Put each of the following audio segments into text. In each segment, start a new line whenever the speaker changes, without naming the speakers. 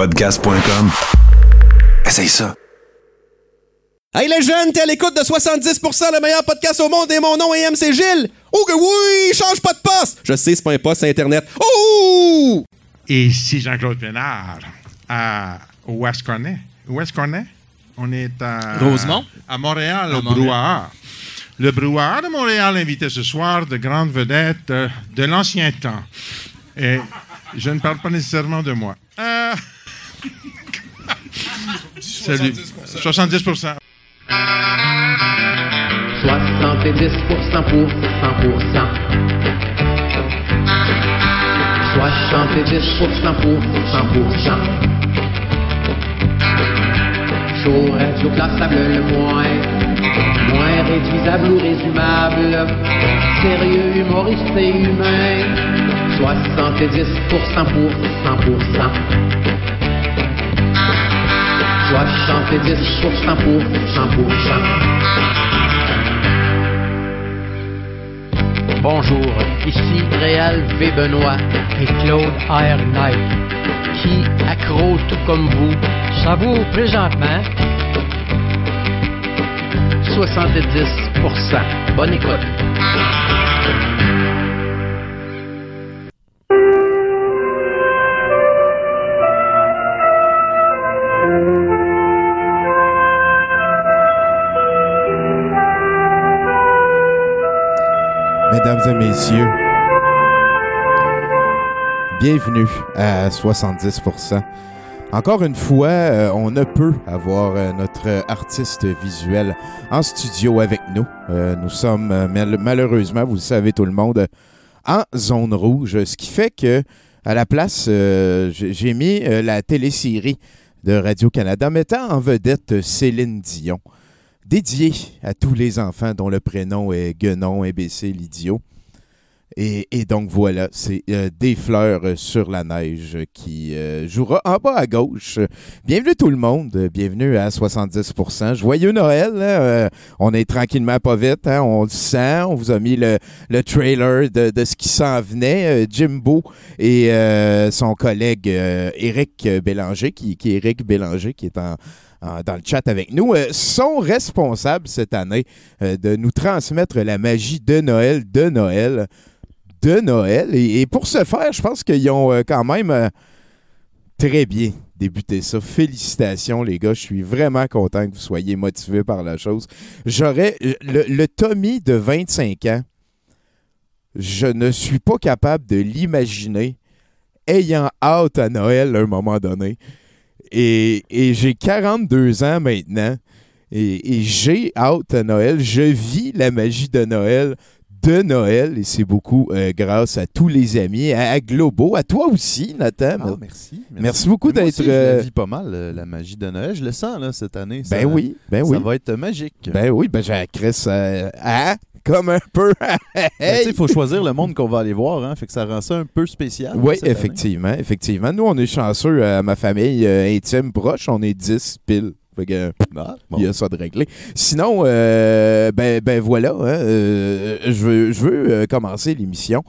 Podcast.com. Essaye ça.
Hey les jeunes, t'es à l'écoute de 70% le meilleur podcast au monde et mon nom est MC Gilles. Oh que oui, change pas de poste. Je sais, c'est pas un poste, c'est Internet. Oh!
Et ici Jean-Claude Pénard. À, où est-ce qu'on est? Où est-ce qu'on est? On est à...
Rosemont?
À Montréal,
À
au
Montréal.
Brouhaha. Le Brouhaha de Montréal invité ce soir de grandes vedettes euh, de l'ancien temps. Et je ne parle pas nécessairement de moi. Euh, Salut. 70
70% pour 100%. 70% pour 100%. Chaud, radio classable le moins. Moins réduisable ou résumable. Sérieux, humoriste et humain. 70% pour 100%. 70% pour 100%. Bonjour, ici Réal V. Benoît et Claude R. Knight, qui, accro tout comme vous, savoure présentement 70%. Bonne écoute.
Mesdames et messieurs, bienvenue à 70%. Encore une fois, euh, on ne peut avoir euh, notre artiste visuel en studio avec nous. Euh, nous sommes mal- malheureusement, vous le savez tout le monde, en zone rouge, ce qui fait que à la place, j'ai mis la télésérie de Radio-Canada mettant en vedette Céline Dion dédié à tous les enfants dont le prénom est Guenon, imbécile, idiot. Et, donc voilà, c'est euh, Des fleurs sur la neige qui euh, jouera en bas à gauche. Bienvenue tout le monde, bienvenue à 70%. Joyeux Noël, hein, euh, on est tranquillement pas vite, hein, on le sent, on vous a mis le, le trailer de, de ce qui s'en venait. Jimbo et son collègue Éric Bélanger, qui, qui est Éric Bélanger, qui est en- dans le chat avec nous, euh, sont responsables cette année euh, de nous transmettre la magie de Noël, de Noël, de Noël. Et, pour ce faire, je pense qu'ils ont euh, quand même très bien débuté ça. Félicitations, les gars. Je suis vraiment content que vous soyez motivés par la chose. J'aurais. Le, le Tommy de 25 ans, je ne suis pas capable de l'imaginer ayant hâte à Noël à un moment donné. Et, et j'ai 42 ans maintenant. Et, et j'ai hâte à Noël. Je vis la magie de Noël de Noël. Et c'est beaucoup euh, grâce à tous les amis, à, à Globo, à toi aussi, Nathan.
Ah, merci,
Merci beaucoup d'être,
Je
euh,
vis pas mal, euh, la magie de Noël. Je le sens là, cette année.
ben
Ça-
oui, ben
ça
oui.
va être magique.
Ben oui, ben j'ai euh, hein? Comme un peu. Hey!
Il faut choisir le monde qu'on va aller voir, hein, fait que ça rend ça un peu spécial.
Oui,
année.
effectivement, effectivement. Nous, on est chanceux à ma famille euh, intime proche. On est 10 piles. Fait que,
Ah, bon.
il y a ça de réglé. Sinon, euh, ben, ben voilà, hein, euh, je veux, je veux euh, commencer l'émission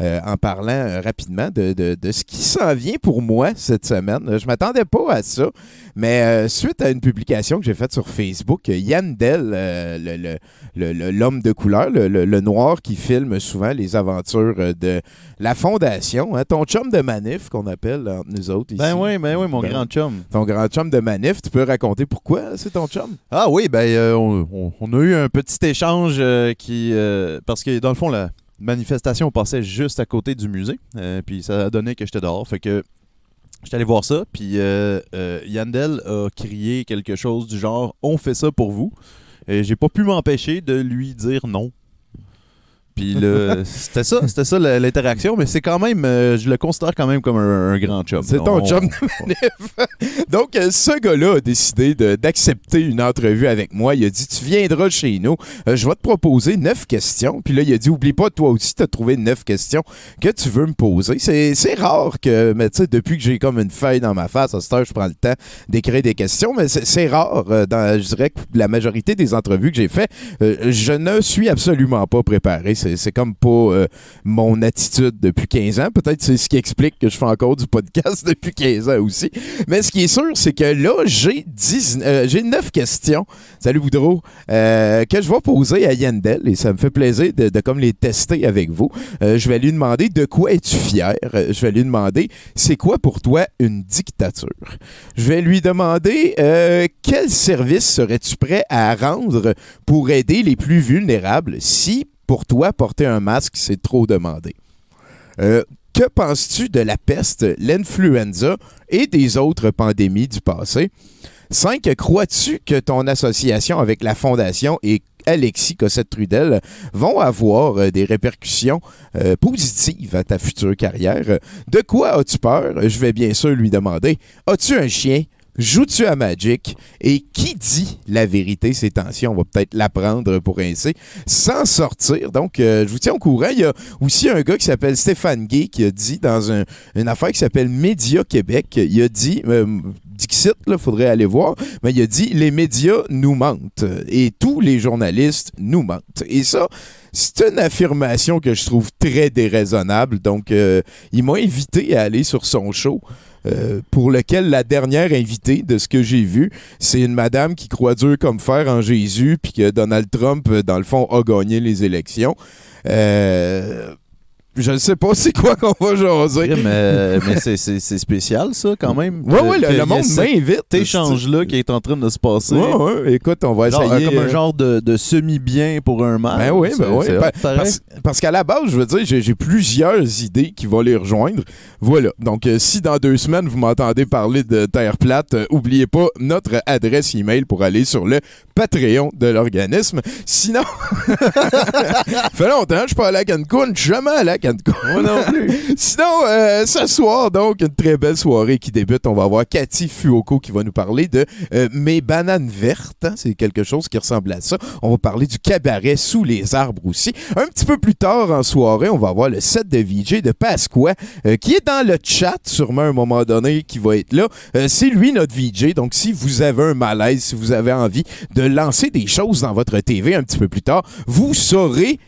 euh, en parlant euh, rapidement de, de- de ce qui s'en vient pour moi cette semaine. Je m'attendais pas à ça, mais euh, suite à une publication que j'ai faite sur Facebook, Yann Dell, le- le- le- le- l'homme de couleur, le, noir qui filme souvent les aventures de la Fondation, hein, ton chum de manif qu'on appelle entre nous autres ici.
Ben oui, ben oui, mon
Ben
grand chum.
Ton grand chum de manif, tu peux raconter pourquoi c'est ton chum?
Ah oui, ben on, on- on a eu un petit échange qui parce que dans le fond la manifestation passait juste à côté du musée, euh, puis ça a donné que j'étais dehors, fait que j'étais allé voir ça, puis euh, euh, Yandel a crié quelque chose du genre "On fait ça pour vous", et j'ai pas pu m'empêcher de lui dire non. Puis là, c'était ça, c'était ça l'interaction, mais c'est quand même, euh, je le considère quand même comme un, un grand chum.
C'est ton
On-
chum de manif. Donc, euh, ce gars-là a décidé d'accepter une entrevue avec moi. Il a dit Tu viendras chez nous, euh, je vais te proposer neuf questions. Puis là, il a dit Oublie pas, toi aussi, tu as trouvé neuf questions que tu veux me poser. C'est rare que, mais tu sais, depuis que j'ai comme une feuille dans ma face, à cette heure, je prends le temps d'écrire des questions, mais c'est rare. dans, je dirais que la majorité des entrevues que j'ai fait, euh, je ne suis absolument pas préparé. C'est c'est comme pas euh, mon attitude depuis 15 ans. Peut-être c'est ce qui explique que je fais encore du podcast depuis 15 ans aussi. Mais ce qui est sûr, c'est que là, j'ai 10 euh, j'ai 9 questions. Salut Boudreau. euh, que je vais poser à Yandel et ça me fait plaisir de, de comme les tester avec vous. Euh, je vais lui demander de quoi es-tu fier? Je vais lui demander c'est quoi pour toi une dictature? Je vais lui demander quel service serais-tu prêt à rendre pour aider les plus vulnérables si, pour toi, porter un masque, c'est trop demandé. Euh, que penses-tu de la peste, l'influenza et des autres pandémies du passé? 5. Crois-tu que ton association avec la Fondation et Alexis Cossette-Trudel vont avoir euh, des répercussions euh, positives à ta future carrière? De quoi as-tu peur? Je vais bien sûr lui demander. As-tu un chien? Joues-tu à Magic? Et qui dit la vérité ces temps-ci? On va peut-être l'apprendre pour ainsi, sans sortir. Donc, euh, je vous tiens au courant. Il y a aussi un gars qui s'appelle Stéphane Gay qui a dit dans un- une affaire qui s'appelle Média Québec, il a dit, euh, Dixit, il faudrait aller voir, mais il a dit les médias nous mentent et tous les journalistes nous mentent. Et ça, c'est une affirmation que je trouve très déraisonnable. Donc, euh, il invité à aller sur son show. Euh, pour lequel la dernière invitée de ce que j'ai vu, c'est une madame qui croit dur comme fer en Jésus, puis que Donald Trump, euh, dans le fond, a gagné les élections. Euh, je ne sais pas c'est quoi qu'on va jaser.
mais euh, mais c'est- spécial, ça, quand même. Que-
ouais,
que
le, monde
cet
m'invite.
échange-là qui est en train de se passer.
Ouais, ouais, écoute, on va
Genre,
essayer.
euh, comme un
euh,
genre de, de semi-bien pour un mal.
Ben oui, ben oui.
pareil.
parce, parce qu'à la base, je veux dire, j'ai plusieurs idées qui vont les rejoindre. Voilà. Donc, euh, si dans deux semaines, vous m'entendez parler de Terre plate, euh, oubliez pas notre adresse email pour aller sur le Patreon de l'organisme. Sinon, fait longtemps je suis pas allé à Cancun, je suis jamais allé à Cancun. Moi non plus. Sinon, euh, ce soir, donc, une très belle soirée qui débute. On va avoir Cathy Fuoco qui va nous parler de euh, Mes bananes vertes. hein. C'est quelque chose qui ressemble à ça. On va parler du cabaret sous les arbres aussi. Un petit peu plus tard en soirée, on va avoir le set de VJ de Pasqua euh, qui est dans le chat, sûrement à un moment donné, qui va être là. C'est lui notre VJ. Donc, si vous avez un malaise, si vous avez envie de lancer des choses dans votre TV un petit peu plus tard, vous saurez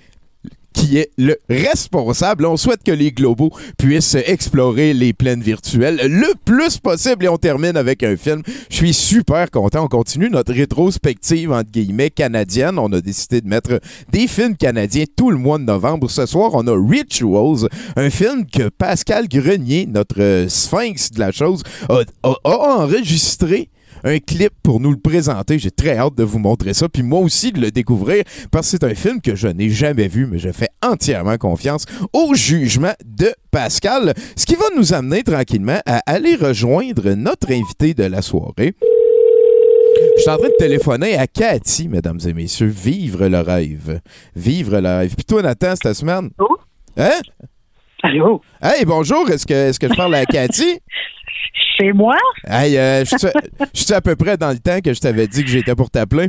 qui est le responsable. On souhaite que les globaux puissent explorer les plaines virtuelles le plus possible et on termine avec un film. Je suis super content. On continue notre rétrospective entre guillemets canadienne. On a décidé de mettre des films canadiens tout le mois de novembre. Ce soir, on a Rituals, un film que Pascal Grenier, notre euh, sphinx de la chose, a, a- a enregistré un clip pour nous le présenter. J'ai très hâte de vous montrer ça, puis moi aussi de le découvrir, parce que c'est un film que je n'ai jamais vu, mais je fais entièrement confiance au jugement de Pascal, ce qui va nous amener tranquillement à aller rejoindre notre invité de la soirée. Je suis en train de téléphoner à Cathy, mesdames et messieurs. Vivre le rêve. Vivre le rêve. Puis toi, Nathan, cette semaine? Hein?
Allô?
Hey, bonjour. Est-ce que, est-ce que je parle à Cathy?
Chez moi?
Hey, euh, je suis- à peu près dans le temps que je t'avais dit que j'étais pour t'appeler.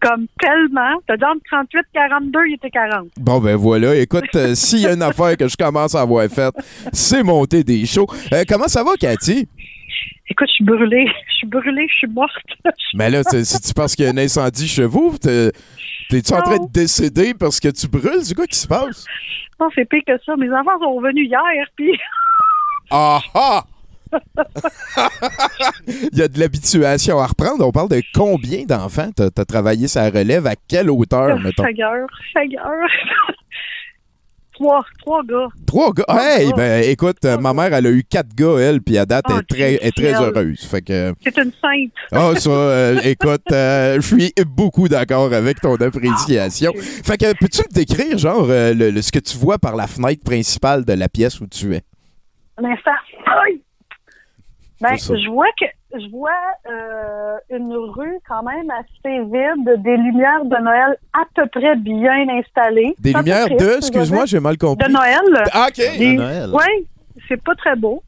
Comme tellement. T'as dit entre 38 42, il était 40.
Bon, ben voilà. Écoute, euh, s'il y a une affaire que je commence à avoir faite, c'est monter des shows. Euh, comment ça va, Cathy?
Écoute, je suis brûlée. Je suis brûlée, je suis morte.
Mais là, c'est- c'est-tu parce qu'il y a un incendie chez vous? T'es- T'es-tu en train de décéder parce que tu brûles? C'est quoi qui se passe?
non, c'est pire que ça. Mes enfants sont revenus hier, puis
Ah ah! Il y a de l'habituation à reprendre. On parle de combien d'enfants t'as as travaillé sa relève? À quelle hauteur, mettons?
Fagueur, fagueur. trois, trois gars.
Trois gars?
Trois
Hey,
gars.
ben écoute, euh, ma mère, elle a eu quatre gars, elle, puis à date, elle
Oh,
est très, elle est très heureuse. Fait que.
C'est une sainte.
Ah, ça, euh, écoute, euh, je suis beaucoup d'accord avec ton appréciation. Fait que, peux-tu me décrire, genre, euh, le- le- ce que tu vois par la fenêtre principale de la pièce où tu es?
Un instant. Aïe! Ben, je vois que je vois euh, une rue quand même assez vide, des lumières de Noël à peu près bien installées.
Des lumières de, excuse-moi, j'ai mal compris.
de Noël.
Ah, OK.
Des-
Noël.
Oui, c'est pas très beau.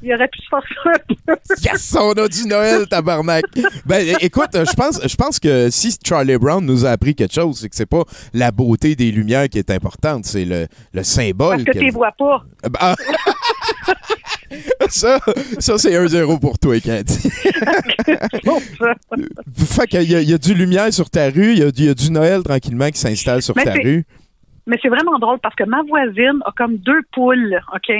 Il aurait pu se ça un peu.
Yes, on a du Noël, tabarnak. Ben, écoute, je pense, je pense que si Charlie Brown nous a appris quelque chose, c'est que c'est pas la beauté des lumières qui est importante, c'est le, le symbole.
Parce que
que-
tu vois pas.
Ah. ça, ça c'est un zéro pour toi,
ça.
Fait qu'il y, y a du lumière sur ta rue, il y a, du- il y a du Noël tranquillement qui s'installe sur
Mais
ta rue.
mais c'est vraiment drôle parce que ma voisine a comme deux poules, OK?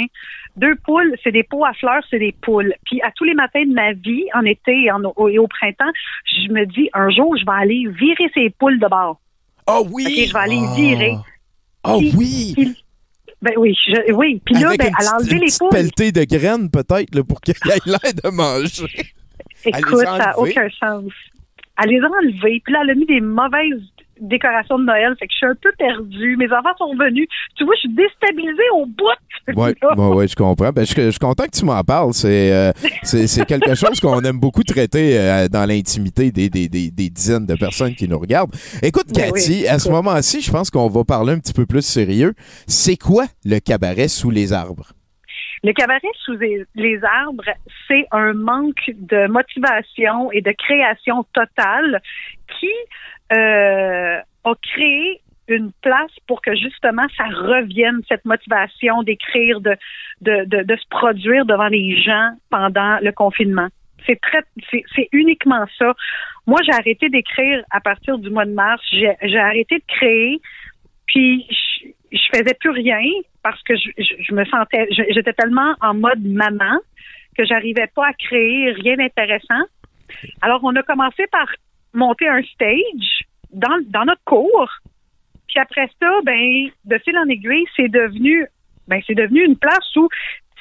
Deux poules, c'est des pots à fleurs, c'est des poules. Puis à tous les matins de ma vie, en été et, en- au, et au printemps, je me dis, un jour, je vais aller virer ces poules de bord.
Oh oui!
Je vais aller virer.
Oh
Puis-
oui!
Puis- ben oui, je- oui. Puis là,
Avec
ben, enlevé
une
les poules.
pelletée de graines, peut-être, pour qu'il ait l'air de manger.
Écoute, ça n'a aucun sens. Elle les a enlevées, puis là, elle a mis des mauvaises décorations de Noël, fait que je suis un peu perdue. Mes enfants sont venus. Tu vois, je suis déstabilisée au bout.
Oui, ouais, ouais, je comprends. Ben, je, je suis content que tu m'en parles. C'est euh, c'est quelque chose qu'on aime beaucoup traiter euh, dans l'intimité des, des, des, des dizaines de personnes qui nous regardent. Écoute,
Ben
Cathy,
oui,
à ce moment-ci, je pense qu'on va parler un petit peu plus sérieux. C'est quoi le cabaret sous les arbres?
Le cabaret sous les arbres, c'est un manque de motivation et de création totale qui euh, a créé une place pour que justement ça revienne, cette motivation d'écrire, de, de, de, se produire devant les gens pendant le confinement. C'est très, c'est uniquement ça. Moi, j'ai arrêté d'écrire à partir du mois de mars. J'ai arrêté de créer, puis je, je faisais plus rien parce que je, je, je me sentais, j'étais tellement en mode maman que j'arrivais pas à créer rien d'intéressant. Alors, on a commencé par monter un stage dans, dans notre cours. Puis après ça, ben, de fil en aiguille, c'est devenu, ben, c'est devenu une place où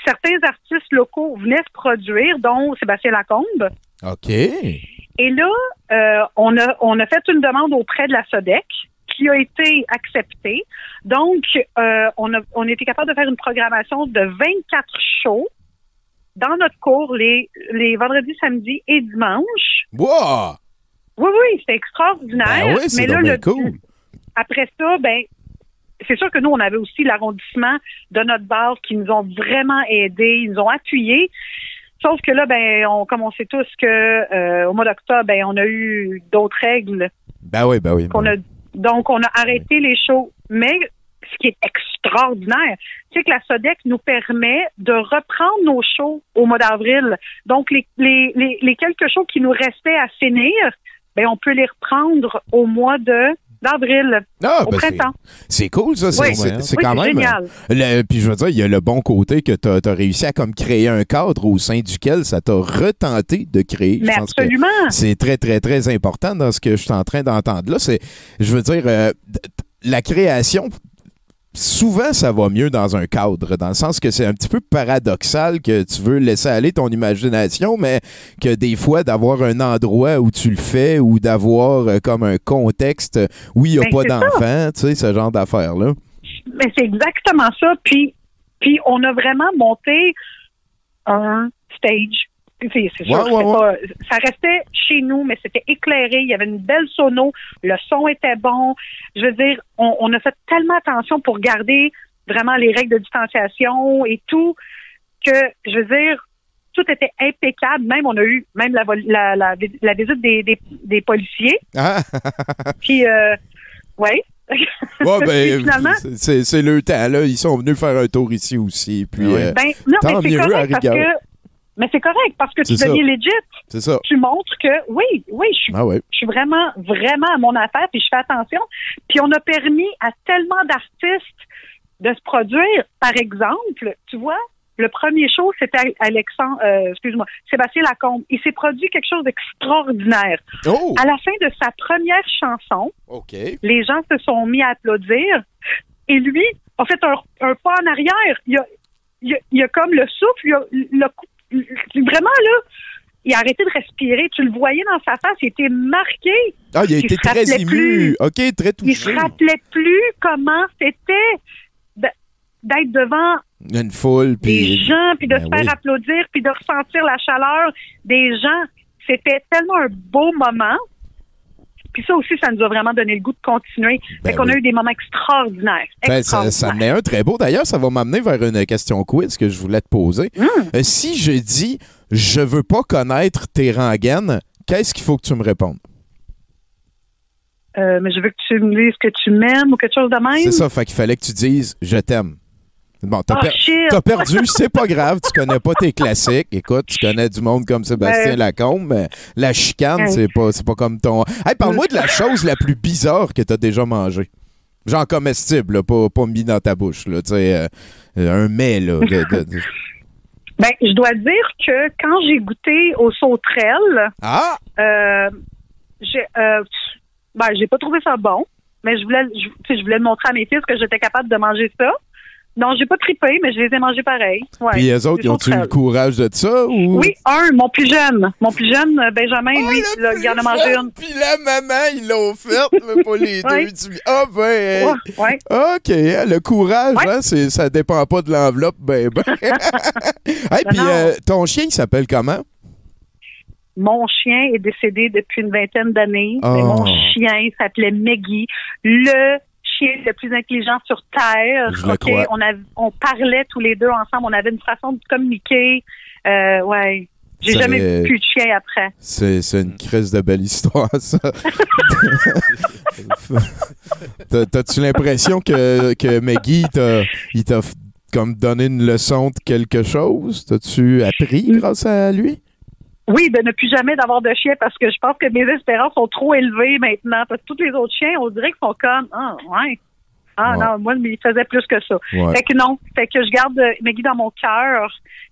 certains artistes locaux venaient se produire, dont Sébastien Lacombe.
OK.
Et là, euh, on, a, on a fait une demande auprès de la SODEC qui a été acceptée. Donc, euh, on, a, on a été capable de faire une programmation de 24 shows dans notre cours les, les vendredis, samedis et dimanches.
Wow!
Oui, oui, c'est extraordinaire.
Ben oui, c'est
Mais là, le-
cool.
après ça, ben, c'est sûr que nous, on avait aussi l'arrondissement de notre base qui nous ont vraiment aidés, ils nous ont appuyés. Sauf que là, ben, on, comme on sait tous que euh, au mois d'octobre, ben, on a eu d'autres règles
Ben oui, ben oui. ben
a donc on a arrêté les shows. Mais ce qui est extraordinaire, c'est que la SODEC nous permet de reprendre nos shows au mois d'avril. Donc les, les, les, les quelques shows qui nous restaient à finir, ben on peut les reprendre au mois de d'avril,
Ah,
au
ben
printemps.
C'est cool, ça. C'est
Oui.
quand même.
génial.
Le- puis je veux dire, il y a le bon côté que tu as, réussi à comme créer un cadre au sein duquel ça t'a retenté de créer.
Mais
je pense que
absolument.
c'est très, très, très important dans ce que je suis en train d'entendre là. C'est, je veux dire, euh, la création, souvent, ça va mieux dans un cadre, dans le sens que c'est un petit peu paradoxal que tu veux laisser aller ton imagination, mais que des fois, d'avoir un endroit où tu le fais ou d'avoir euh, comme un contexte où il n'y a
Ben,
pas d'enfants, tu sais, ce genre d'affaires-là.
Mais c'est exactement ça. Puis, puis on a vraiment monté un stage. C'est sûr,
Ouais,
ça restait chez nous, mais c'était éclairé. Il y avait une belle sono. Le son était bon. Je veux dire, on, on a fait tellement attention pour garder vraiment les règles de distanciation et tout que, je veux dire, tout était impeccable. Même, on a eu même la, vol- la, la, la visite des, des, des policiers.
Ah,
Puis, euh, ouais.
ouais, ben, c'est- le temps, là. Ils sont venus faire un tour ici aussi. Puis,
Ouais.
euh,
Ben, non,
Tant
mais c'est
mieux, à
correct
rigueur.
Mais c'est correct parce que tu deviens legit.
c'est ça.
Tu montres que oui, oui, je suis,
Ah ouais.
je suis vraiment, vraiment à mon affaire puis je fais attention. Puis on a permis à tellement d'artistes de se produire. Par exemple, tu vois, le premier show, c'était Alexandre, euh, excuse-moi, Sébastien Lacombe. Il s'est produit quelque chose d'extraordinaire.
Oh!
À la fin de sa première chanson,
OK.
les gens se sont mis à applaudir et lui a fait un, un pas en arrière. Il a, il a, il a comme le souffle, il a, il a vraiment là, il a arrêté de respirer. Tu le voyais dans sa face, il était marqué.
Ah, il a
Il
été
se
très
rappelait
ému.
plus.
OK, très
Il
touché.
se rappelait plus comment c'était d'être devant
Une foule,
des
puis...
gens, puis de
Ben
se faire
oui.
applaudir, puis de ressentir la chaleur des gens. C'était tellement un beau moment. Puis ça aussi, ça nous a vraiment donné le goût de continuer.
Ben
fait qu'on
oui.
a eu des moments extraordinaires.
Ben, ça, ça est un très beau. D'ailleurs, ça va m'amener vers une question quiz que je voulais te poser.
Hmm.
Euh, si je dis « je veux pas connaître tes rengaines », qu'est-ce qu'il faut que tu me répondes?
Euh, mais je veux que tu me dises que tu m'aimes ou quelque chose de même?
C'est ça, fait qu'il fallait que tu dises « je t'aime ». Bon, t'as
Oh,
per-
shit.
t'as perdu, c'est pas grave, tu connais pas tes classiques. Écoute, tu connais du monde comme Sébastien. Lacombe, mais la chicane, c'est pas, c'est pas comme ton... Hey, parle-moi de la chose la plus bizarre que t'as déjà mangée. Genre comestible, là, pas, pas mis dans ta bouche, là, tu sais, euh, euh, un mets, là. de- de- de-
Ben, je dois dire que quand j'ai goûté aux sauterelles,
Ah!
euh, j'ai euh, ben, j'ai pas trouvé ça bon, mais je voulais je voulais montrer à mes fils que j'étais capable de manger ça. Non, j'ai pas trippé, mais je les ai mangés pareil. Ouais,
Puis les autres, ils ont-tu eu le courage de ça? Ou...
Oui, un, mon plus jeune. Mon plus jeune, euh, Benjamin,
Oh,
lui, là, il en a mangé une.
Puis la maman, ils l'ont fait, mais pas les deux. Ah ben,
Ouais, ouais.
OK, hein, le courage, hein, ça dépend pas de l'enveloppe, ben, ben. hey, puis euh, ton chien, il s'appelle comment?
Mon chien est décédé depuis une vingtaine d'années.
Oh.
Mon chien s'appelait Meggy. Le chien le plus intelligent sur Terre.
Je crois.
On, parlait tous les deux ensemble. On avait une façon de communiquer. Euh, ouais. J'ai jamais eu plus de chien après.
C'est, une crise de belle histoire, ça. T'as- T'as-tu l'impression que, que Maggie, il t'a, comme donné une leçon de quelque chose? T'as-tu appris grâce à lui?
Oui, de ne plus jamais d'avoir de chien parce que je pense que mes espérances sont trop élevées maintenant. Parce que tous les autres chiens, on dirait qu'ils sont comme Ah, ouais. Ah
Ouais.
non, moi, mais il faisait plus que ça.
Ouais.
Fait que non. Fait que je garde euh, Maggie dans mon cœur,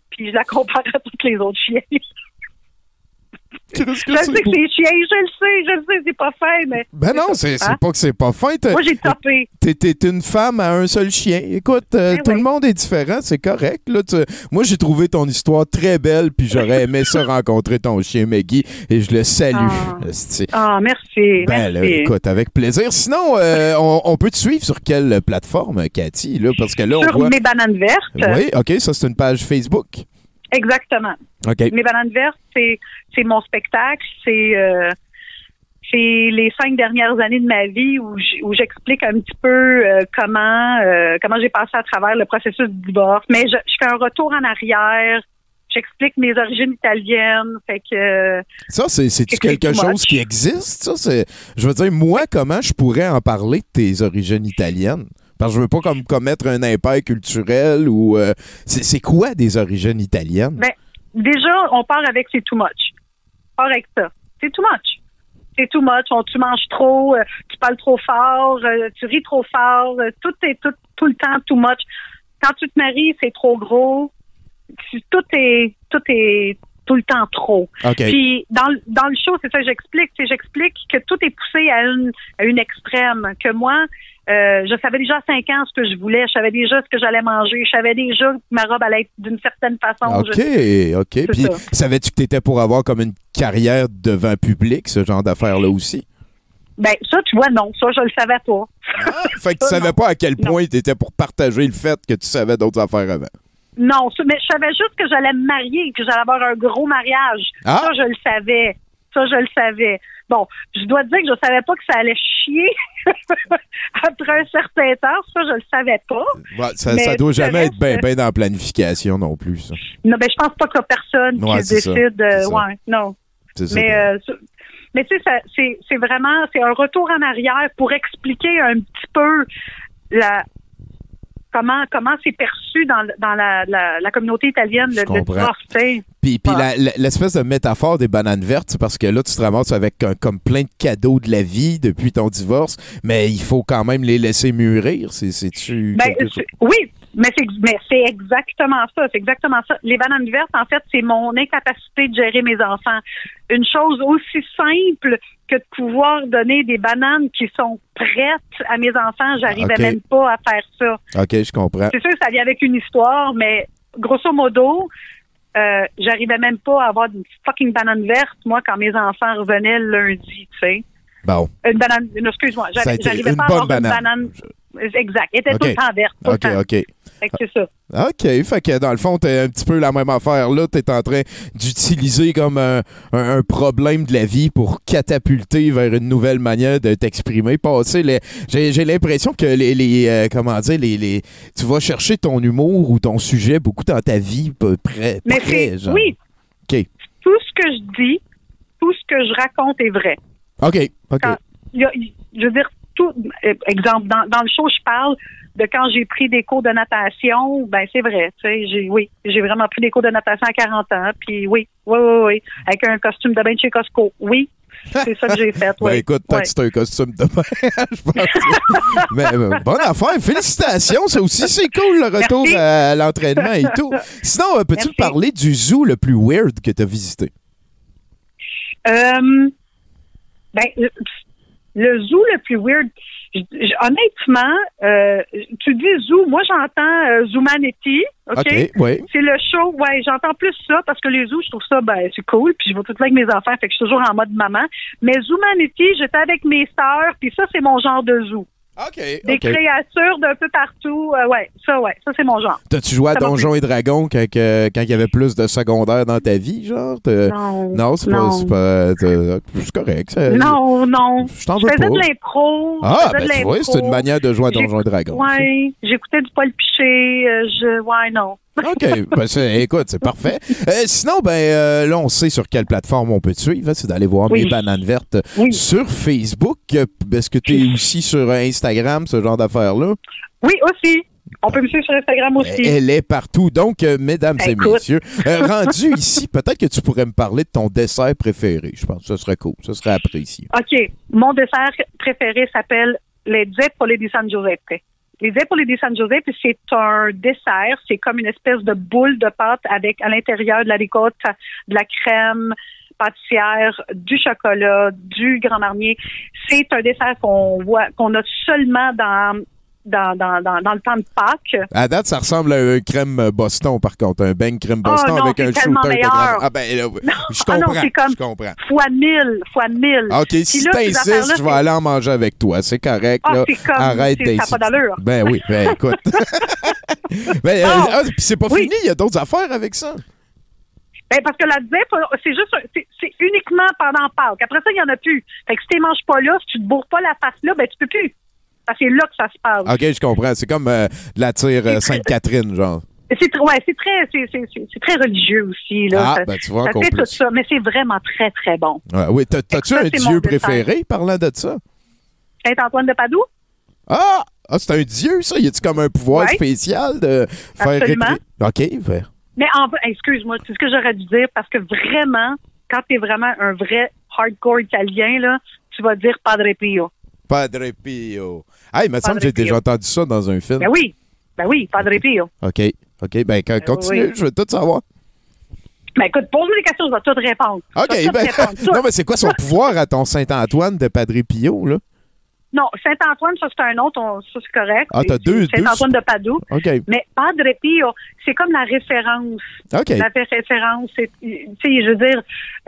puis je la compare à tous les autres chiens.
Que
Je sais que c'est chien, je le sais, je le sais, c'est pas fin, mais
Ben non, c'est,
Hein?
pas que c'est pas fin.
Moi j'ai topé.
T'es, une femme à un seul chien. Écoute, euh,
Eh
tout
oui.
le monde est différent, c'est correct. Là, Tu- moi, j'ai trouvé ton histoire très belle, puis j'aurais aimé ça rencontrer ton chien Maggie, et je le salue.
Ah. Ah, merci.
Ben là, écoute, avec plaisir. Sinon, euh, on, on peut te suivre sur quelle plateforme, Cathy? Là, parce que là, on
Sur
voit...
mes bananes vertes.
Oui, OK, ça, c'est une page Facebook.
Exactement.
OK.
Mes bananes vertes, c'est c'est mon spectacle, c'est euh, c'est les cinq dernières années de ma vie où j'explique un petit peu euh, comment euh, comment j'ai passé à travers le processus du divorce. Mais je, je fais un retour en arrière. J'explique mes origines italiennes. Fait que
Ça, c'est, c'est-tu
C'est
quelque chose qui existe? Ça, c'est... Je veux dire, moi, comment je pourrais en parler de tes origines italiennes? Parce que je veux pas comme commettre un impair culturel ou... euh, c'est, quoi des origines italiennes?
Ben, déjà, on part avec c'est too much. On part avec ça. C'est too much. C'est too much. On, tu manges trop, euh, tu parles trop fort, euh, tu ris trop fort, tout est tout, tout le temps too much. Quand tu te maries, c'est trop gros. Tu- tout est tout est tout le temps trop.
OK.
Puis dans, le- dans le show, c'est ça que j'explique. C'est j'explique que tout est poussé à une, à une extrême. Que moi, euh, je savais déjà à 5 ans ce que je voulais. Je savais déjà ce que j'allais manger. Je savais déjà que ma robe allait être d'une certaine façon.
OK,
Je-
OK. Puis, savais-tu que tu étais pour avoir comme une carrière devant public, ce genre d'affaires-là aussi?
Ben, ça, tu vois, non. Ça, je le savais pas.
Fait que tu savais
non.
pas à quel point tu étais pour partager le fait que tu savais d'autres affaires avant.
Non, mais je savais juste que j'allais me marier, que j'allais avoir un gros mariage.
Ah!
Ça, je le savais. Ça, je le savais. Bon, je dois te dire que je savais pas que ça allait chier après un certain temps. Ça, je le savais pas.
Ouais, ça,
Mais
ça doit jamais
reste,
être bien ben dans la planification non plus, ça.
Non, ben, je pense pas a personne
Ouais,
qui décide. euh, ouais, non.
Ça.
Mais, euh, mais tu sais, c'est vraiment c'est un retour en arrière pour expliquer un petit peu la comment comment c'est perçu dans, dans la, la, la communauté italienne
Je
le, divorce, tu.
Puis, la- l'espèce de métaphore des bananes vertes, parce que là, tu te ramasses avec un- comme plein de cadeaux de la vie depuis ton divorce, mais il faut quand même les laisser mûrir. C'est- C'est-tu
Ben, oui, mais c'est exactement ça, c'est exactement ça. Les bananes vertes, en fait, c'est mon incapacité de gérer mes enfants. Une chose aussi simple que de pouvoir donner des bananes qui sont prêtes à mes enfants, j'arrivais même pas à faire ça.
OK, je comprends.
C'est sûr que ça vient avec une histoire, mais grosso modo, euh, j'arrivais même pas à avoir une fucking banane verte, moi, quand mes enfants revenaient le lundi, tu sais.
Bon,
Une banane, excuse-moi, j'arrivais pas à avoir
banane.
une banane. Exact. Elle était tout le temps verte. Tout
OK,
le temps.
OK.
Fait que c'est ça.
OK, fait que dans le fond, t'es un petit peu la même affaire là. T'es en train d'utiliser comme un, un- un problème de la vie pour catapulter vers une nouvelle manière de t'exprimer. Passer les... J'ai j'ai l'impression que les, les euh, comment dire, les, les tu vas chercher ton humour ou ton sujet beaucoup dans ta vie, peu près.
Mais
près,
c'est,
genre.
oui,
OK.
tout ce que je dis, tout ce que je raconte est vrai.
OK, OK.
Quand- Il y a- il- je veux dire, tout, euh, exemple, dans, dans le show, je parle de quand j'ai pris des cours de natation, ben c'est vrai, tu sais, j'ai, oui, j'ai vraiment pris des cours de natation à 40 ans, puis oui, oui, oui, oui, avec un costume de bain de chez Costco, oui. c'est ça que j'ai fait.
Ben
ouais.
écoute, tant
Ouais.
que c'est un costume de bain, je pense. que- Mais euh, bonne affaire, félicitations. Ça aussi, c'est cool le retour
Merci.
à l'entraînement et tout. Sinon, euh, peux-tu parler du zoo le plus weird que tu as visité?
Euh, ben, le, zoo le plus weird, honnêtement, euh, tu dis zoo, moi j'entends euh, Zoomanity, OK?
OK, oui.
C'est le show, ouais, j'entends plus ça parce que les zoos, je trouve ça, ben, c'est cool, puis je vais tout le temps avec mes enfants, fait que je suis toujours en mode maman. Mais Zoomanity, j'étais avec mes sœurs, puis ça, c'est mon genre de zoo.
OK,
Des créatures d'un peu partout, euh, ouais, ça, ouais, ça, c'est mon genre.
T'as-tu joué à Donjons et Dragons quand, que- quand il y avait plus de secondaires dans ta vie, genre?
Non.
Non, c'est pas, c'est pas. C'est correct. ça-
Non, non.
Je t'en
Je
veux
faisais
pas.
de l'impro.
Ah, ben
de
tu vois, c'est une manière de jouer à Donjons et Dragons.
Ouais, j'écoutais du Paul Piché. euh, je, ouais, non.
OK. Ben, c'est- écoute, c'est parfait. Euh, sinon, ben euh, là, on sait sur quelle plateforme on peut te suivre. hein, c'est d'aller voir
Oui.
mes bananes vertes
Oui.
sur Facebook. Est-ce que tu es aussi sur Instagram, ce genre d'affaires-là?
Oui, aussi. On peut me suivre sur Instagram aussi.
Elle est partout. Donc, euh, mesdames et messieurs, euh, rendu ici, peut-être que tu pourrais me parler de ton dessert préféré. Je pense que ce serait cool. Ce serait apprécié.
OK. Mon dessert préféré s'appelle les zeppole di San Giuseppe. Les zeppole di San Giuseppe, c'est un dessert. C'est comme une espèce de boule de pâte avec à l'intérieur de la ricotta, de la crème pâtissière, du chocolat, du Grand Marnier. C'est un dessert qu'on voit, qu'on a seulement dans, dans, dans, dans, dans le temps de Pâques.
À date, ça ressemble à un crème Boston, par contre. Un bang crème
Ah,
Boston
non,
avec un shooter
meilleur.
Ah, ben, là, je
ah non,
comprends.
c'est comme-
Je comprends.
Fois mille, fois mille.
OK, si
Puis ces
t'insistes, je vais aller en manger avec toi. C'est correct.
Ah,
là.
comme-
Arrête d'insister.
pas d'allure.
Ben oui, ben écoute. ben, euh, ah, c'est pas
Oui.
fini, il y a d'autres affaires avec ça.
Ben, parce que la ZEP, c'est juste, c'est uniquement pendant Pâques. Après ça, il n'y en a plus. Fait que si tu manges pas là, si tu te bourres pas la face là, ben, tu peux plus. Parce que c'est là que ça se passe.
OK, je comprends. C'est comme euh, de la tire euh, Sainte-Catherine, genre.
C'est ouais, c'est très, c'est, très religieux aussi, là.
Ah,
ça,
ben tu vois
ça
encore
fait tout
plus.
ça, mais c'est vraiment très, très bon.
Ouais, oui, t'as- t'as-tu un dieu préféré parlant de ça?
Saint-Antoine de Padoue?
Ah! Ah, c'est un dieu, ça? Y a-tu comme un pouvoir
Ouais.
spécial de faire
Absolument.
OK,
Mais en excuse-moi, c'est ce que j'aurais dû dire, parce que vraiment, quand t'es vraiment un vrai hardcore italien, là, tu vas dire Padre Pio.
Padre Pio. Ah, il me semble que j'ai déjà entendu ça dans un film.
Ben oui, ben oui, Padre Pio.
OK, OK, ben quand- continue,
oui.
je veux tout savoir.
Ben écoute, pose-moi des questions, je vais tout répondre.
OK,
tout
ben,
répondre,
non, mais c'est quoi son pouvoir à ton Saint-Antoine de Padre Pio, là?
Non, Saint-Antoine, ça c'est un autre, on- ça c'est correct.
Ah, t'as deux-
Saint-Antoine de Padoue.
OK,
Mais Padre Pio, c'est comme la référence.
OK.
La référence, tu sais, je veux dire,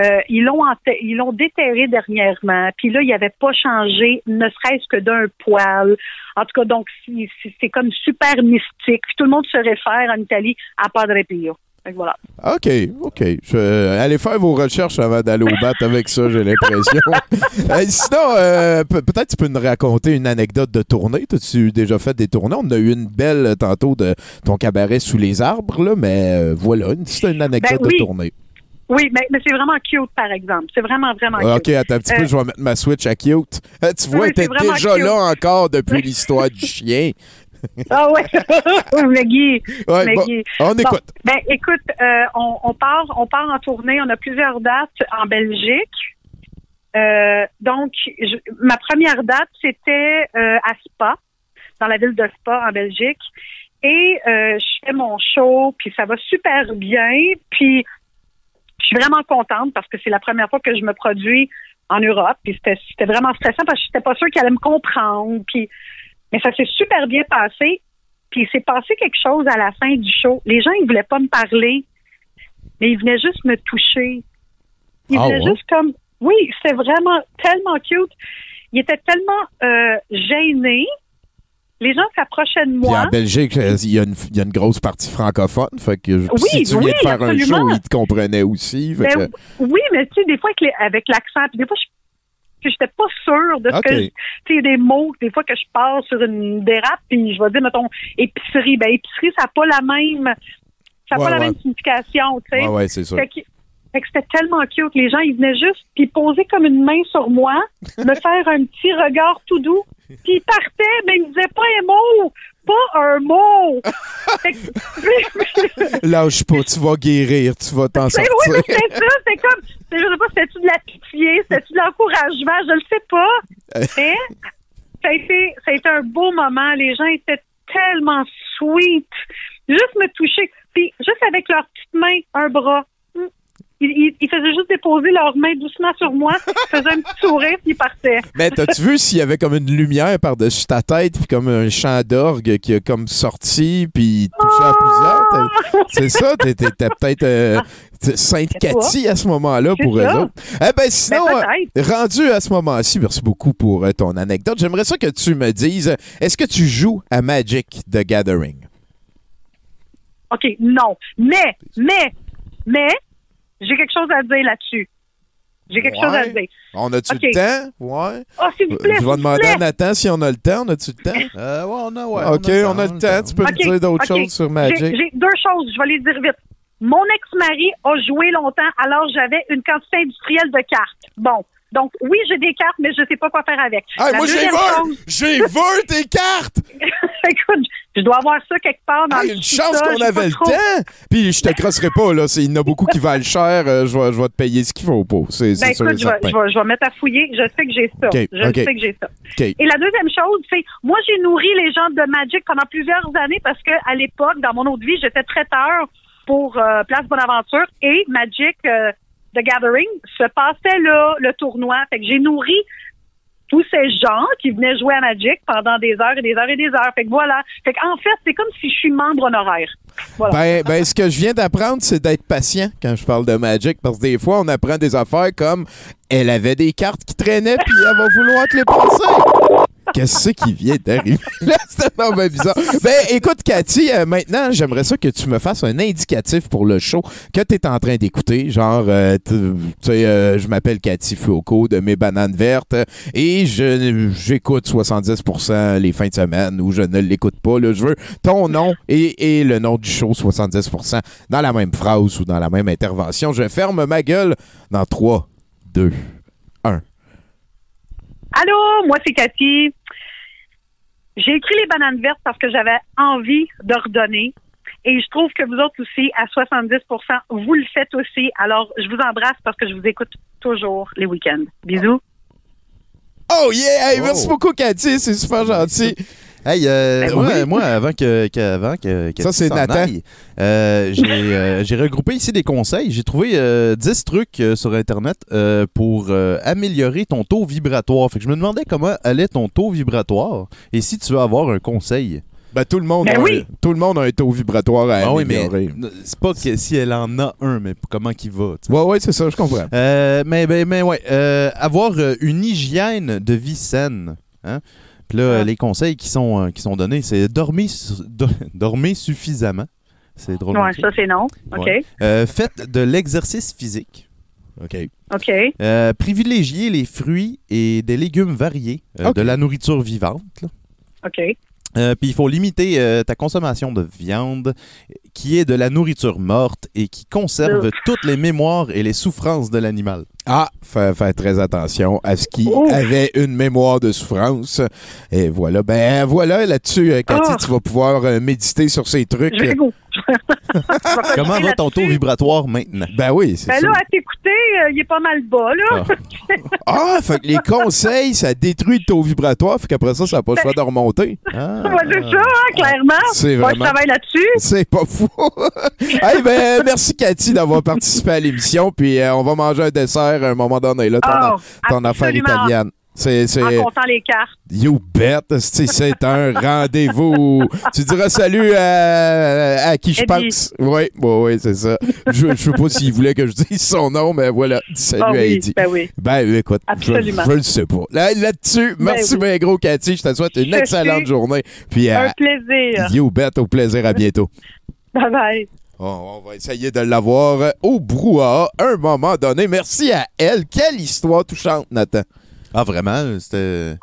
euh, ils l'ont enterré- ils l'ont déterré dernièrement, puis là, il avait pas changé, ne serait-ce que d'un poil. En tout cas, donc, c'est comme super mystique. Puis tout le monde se réfère en Italie à Padre Pio. Fait que voilà.
OK, OK. Je- euh, allez faire vos recherches avant d'aller au bat avec ça, j'ai l'impression. Euh, sinon, euh, pe- peut-être tu peux nous raconter une anecdote de tournée. T'as-tu déjà fait des tournées? On a eu une belle tantôt de ton cabaret sous les arbres, là, mais voilà, c'est une anecdote
Ben oui.
de tournée.
Oui, mais, mais c'est vraiment cute, par exemple. C'est vraiment, vraiment cute.
OK, attends un petit peu, je vais mettre ma Switch à cute. Tu vois,
Oui,
t'es déjà
cute.
là encore depuis l'histoire du chien.
Ah ouais, Guy.
Ouais, bon, on
Bon,
écoute.
ben, écoute, euh, on, on part, on part en tournée. On a plusieurs dates en Belgique. Euh, donc, je- ma première date, c'était euh, à Spa, dans la ville de Spa, en Belgique. Et je fais mon show, puis ça va super bien. Puis, je suis vraiment contente parce que c'est la première fois que je me produis en Europe. Puis c'était c'était vraiment stressant parce que j'étais pas sûre qu'elle allait me comprendre. Puis, mais ça s'est super bien passé. Puis il s'est passé quelque chose à la fin du show. Les gens, ils voulaient pas me parler, mais ils venaient juste me toucher. Ils
Ah
venaient
ouais?
juste comme... Oui, c'était vraiment tellement cute. Ils étaient tellement euh, gênés. Les gens s'approchaient de
Puis
moi.
en Belgique, euh, il y, a une- il y a une grosse partie francophone. Fait que
Oui,
si tu viens
oui,
de faire un show, ils te comprenaient aussi. Fait
Ben,
que-
oui, mais tu sais, des fois avec l'accent, puis des fois, je n'étais pas sûre de ce que... Tu sais, des mots, des fois, que je passe sur une dérape, puis je vais dire, mettons, épicerie. Ben, épicerie, ça n'a pas la même... Ça n'a
Ouais,
pas la même signification, tu sais.
Ouais, ouais, c'est.
Fait que, Fait que c'était tellement cute. Les gens, ils venaient juste, puis poser comme une main sur moi, me faire un petit regard tout doux, puis ils partaient, mais ils me disaient pas un mot. Pas un mot. Fait que-
Lâche pas, tu vas guérir, tu vas t'en sortir.
oui, mais c'est ça. C'est comme, je sais pas, c'était-tu de la pitié, c'était-tu de l'encouragement, je le sais pas. Mais ça a, été, ça a été un beau moment. Les gens étaient tellement sweet. Juste me toucher. Puis juste avec leurs petites mains, un bras. Ils, ils- ils faisaient juste déposer leurs mains doucement sur moi, faisaient un petit sourire, puis ils partaient.
Mais t'as-tu vu s'il y avait comme une lumière par-dessus ta tête, puis comme un chant d'orgue qui a comme sorti, puis touché à plusieurs? T'as- C'est ça, t'as peut-être euh, t'es Sainte
C'est
Cathy à ce moment-là pour eux
ça.
autres. Eh ben sinon,
Ben,
euh,
peut-être.
rendu à ce moment-ci, merci beaucoup pour euh, ton anecdote. J'aimerais ça que tu me dises, euh, est-ce que tu joues à Magic the Gathering?
OK, non. Mais, mais, mais, j'ai quelque chose à dire là-dessus. J'ai quelque chose à dire.
On a-tu le temps? Ouais.
Oh, s'il vous plaît,
Je vais
vous
demander
plaît.
à Nathan si on a le temps. On a-tu le temps?
Euh, ouais, on a, ouais,
OK, on a le temps. Tu peux me dire d'autres choses sur Magic?
j'ai deux choses, je vais les dire vite. Mon ex-mari a joué longtemps, alors j'avais une quantité industrielle de cartes. Bon. Donc, oui, j'ai des cartes, mais je sais pas quoi faire avec.
Hey, moi, j'ai vu!
chose-
J'ai vu tes cartes!
Écoute, je dois avoir ça quelque part dans
Hey,
le
une chance qu'on avait le
trop.
temps! Puis je te crosserai pas, là. Il y en a beaucoup qui valent cher. euh, je, vais, je vais te payer ce qu'il faut pour. C'est c'est
Ben
sûr
écoute, je vais, je, vais, je vais mettre à fouiller. Je sais que j'ai ça. Je sais que j'ai ça. Et la deuxième chose, c'est moi j'ai nourri les gens de Magic pendant plusieurs années parce que à l'époque, dans mon autre vie, j'étais traiteur pour euh, Place Bonaventure et Magic euh, The Gathering se passait là le tournoi. Fait que j'ai nourri tous ces gens qui venaient jouer à Magic pendant des heures et des heures et des heures. Fait que voilà. Fait qu'en fait, c'est comme si je suis membre honoraire.
Ben, ben, ce que je viens d'apprendre, c'est d'être patient quand je parle de Magic, parce que des fois, on apprend des affaires comme elle avait des cartes qui traînaient, puis elle va vouloir te les passer. Qu'est-ce qui vient d'arriver? Là, c'est tellement bizarre. Ben, écoute, Cathy, euh, maintenant, j'aimerais ça que tu me fasses un indicatif pour le show que tu es en train d'écouter. Genre, euh, tu sais, euh, je m'appelle Cathy Foucault de Mes Bananes Vertes et je j'écoute 70% les fins de semaine ou je ne l'écoute pas. Là. Je veux ton nom et, et le nom du show 70% dans la même phrase ou dans la même intervention. Je ferme ma gueule dans 3, 2, 1.
Allô, moi c'est Cathy. J'ai écrit les bananes vertes parce que j'avais envie de redonner. Et je trouve que vous autres aussi, à 70% vous le faites aussi. Alors, je vous embrasse parce que je vous écoute toujours les week-ends. Bisous.
Oh yeah! Hey,
Oh.
Merci beaucoup, Cathy. C'est super gentil.
Hey, euh,
Ben
moi,
oui.
moi, avant que, que- avant que, que
Ça, c'est Nathan.
euh, j'ai euh, j'ai regroupé ici des conseils. J'ai trouvé euh, 10 trucs euh, sur Internet euh, pour euh, améliorer ton taux vibratoire. Fait que je me demandais comment allait ton taux vibratoire et si tu veux avoir un conseil.
Ben, tout le monde,
Ben
a,
oui.
tout le monde a un taux vibratoire à
Ah oui, mais
améliorer.
c'est pas que si elle en a un, mais comment qu'il va. tu sais.
Ouais, ouais, c'est ça, je comprends.
Euh, mais, mais, mais ouais, euh, avoir une hygiène de vie saine. Hein? Puis là,
Ah.
les conseils qui sont, euh, qui sont donnés, c'est dormir, su- do- dormir suffisamment. C'est drôle.
Ça c'est non. OK.
Ouais. Euh, faites de l'exercice physique.
OK.
OK.
Euh, privilégiez les fruits et des légumes variés, euh, de la nourriture vivante. là.
OK.
Euh, Puis il faut limiter euh, ta consommation de viande, qui est de la nourriture morte et qui conserve
Ouf.
toutes les mémoires et les souffrances de l'animal.
Ah, faire, faire très attention à ce qui avait une mémoire de souffrance. Et voilà. Ben voilà, là-dessus, euh, Cathy,
Oh.
tu vas pouvoir euh, méditer sur ces trucs.
Je vais go.
Comment va ton taux vibratoire maintenant?
Ben oui, c'est
Ben
ça.
là, à t'écouter, euh, il est pas mal bas, là.
Ah, fait que les conseils, ça détruit le taux vibratoire, fait qu'après ça, ça n'a pas le choix de remonter.
Ah.
Ouais, c'est ça, hein, clairement.
C'est
Moi, je
vraiment-
travaille là-dessus.
C'est pas fou. hey, ben, merci Cathy d'avoir participé à l'émission. Puis euh, on va manger un dessert à un moment donné, là, ton,
Oh,
ton affaire
absolument.
italienne. C'est, c'est,
En comptant les cartes.
you bet, c'est, un rendez-vous. Tu diras salut à, à qui je pense. Oui, oui, oui, c'est ça. Je, je sais pas s'il voulait que je dise son nom, mais voilà. Dis Salut
Ah
à Eddie.
ben oui.
Ben écoute,
Absolument.
je le sais pas. Là, là-dessus, merci
oui.
bien gros Cathy. Je te souhaite une
Je
excellente journée. Puis euh,
Un plaisir.
you bet, au plaisir, à bientôt.
Bye bye.
Oh, on va essayer de l'avoir au brouhaha un moment donné. Merci à elle. Quelle histoire touchante, Nathan.
Ah, vraiment? C'était.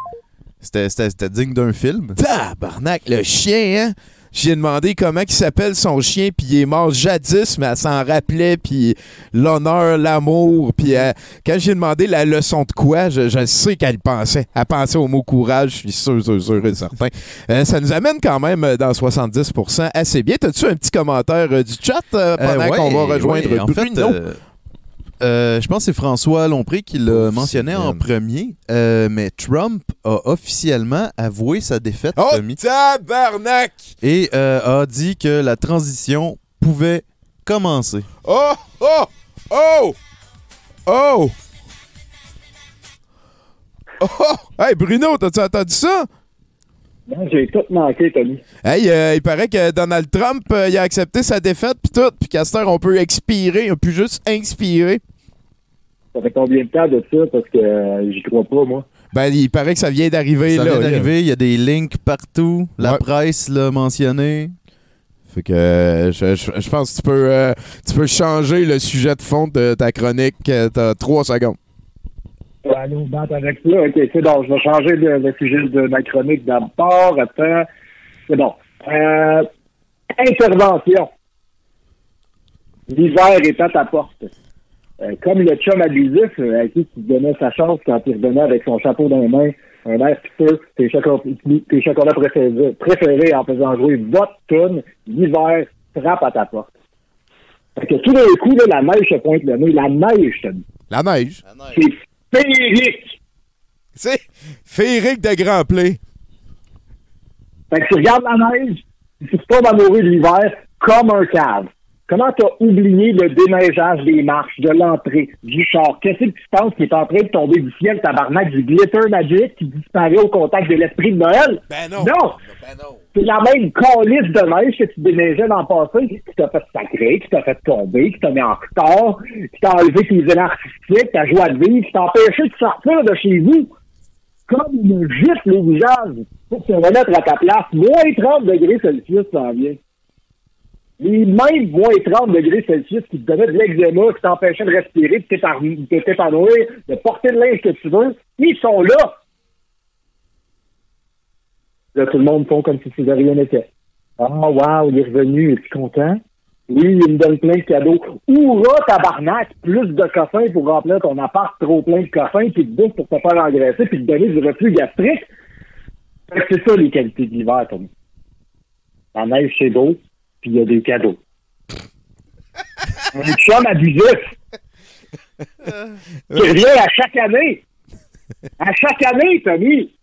Digne d'un film?
Tabarnak, le chien, hein? J'ai demandé comment il s'appelle son chien, puis il est mort jadis, mais elle s'en rappelait, puis l'honneur, l'amour. Puis euh, quand j'ai demandé la leçon de quoi, je, je sais qu'elle pensait. Elle pensait au mot courage, je suis sûr, sûr, sûr et certain. Euh, ça nous amène quand même dans 70% assez bien. T'as-tu un petit commentaire euh, du chat euh, pendant
ouais,
qu'on va rejoindre
ouais, en fait,
Bruno?
Euh, je pense que c'est François Lompré qui l'a mentionné en premier, euh, mais Trump a officiellement avoué sa défaite,
Oh,
Tommy,
tabarnak!
et euh, a dit que la transition pouvait commencer.
Oh, oh, oh, oh! Oh! Hey, Bruno, t'as-tu entendu ça?
Non, J'ai tout manqué, Tommy.
Hey, euh, il paraît que Donald Trump, euh, il a accepté sa défaite, puis tout, puis heure, on peut expirer, on peut juste inspirer.
Ça fait combien de temps de ça? Parce que euh, j'y crois pas, moi.
Ben, il paraît que ça vient d'arriver,
Ça
là.
vient d'arriver, il y a des links partout, la
Ouais.
presse l'a mentionné.
Fait que je, je- je pense que tu peux, euh, tu peux changer le sujet de fond de ta chronique. T'as trois secondes.
On va aller au battre avec ça. OK, c'est bon. Je vais changer le, le sujet de ma chronique d'abord. Attends. C'est bon. Euh, intervention. L'hiver est à ta porte. Euh, comme le chum abusif euh, à qui tu donnais sa chance quand il revenait avec son chapeau dans les mains, un air piteux, tes chocolats, tes chocolats préférés, préférés en faisant jouer votre tune, l'hiver frappe à ta porte. Fait que tout d'un coup, là, la neige se pointe le nez. La neige, je te dis.
La neige.
C'est féerique.
C'est féerique de Grand Play.
Fait que tu regardes la neige, tu tombes amoureux de l'hiver comme un cave. Comment t'as oublié le déneigeage des marches, de l'entrée, du char? Qu'est-ce que tu penses qui est en train de tomber du ciel, tabarnak, du glitter magique qui disparaît au contact de l'esprit de Noël?
Ben
Non!
Ben non.
C'est la même calice de neige que tu déneigeais dans le passé, qui t'a fait sacrer, qui t'a fait tomber, qui t'a mis en retard, qui t'a enlevé tes élans artistiques, ta joie de vivre, qui t'a empêché de sortir de chez vous. Comme une gifle au visage. Faut te remettre à ta place. Moins 30 degrés Celsius, ça en vient. Les mêmes moins 30 degrés Celsius qui te donnaient de l'eczéma, qui t'empêchaient de respirer, de t'épanouir, de porter le linge que tu veux, ils sont là. Là, tout le monde font comme si de rien n'était. Ah, wow, il est revenu, es-tu content? Oui, il me donne plein de cadeaux. Oura, tabarnak, plus de coffins pour remplir ton appart trop plein de coffins, puis de bouffe pour te faire engraisser, puis te donner du reflux gastrique. C'est ça les qualités de l'hiver, Tommy. La neige, c'est beau, puis il y a des cadeaux. Un chum abusif. Qui revient à chaque année. À chaque année, Tommy.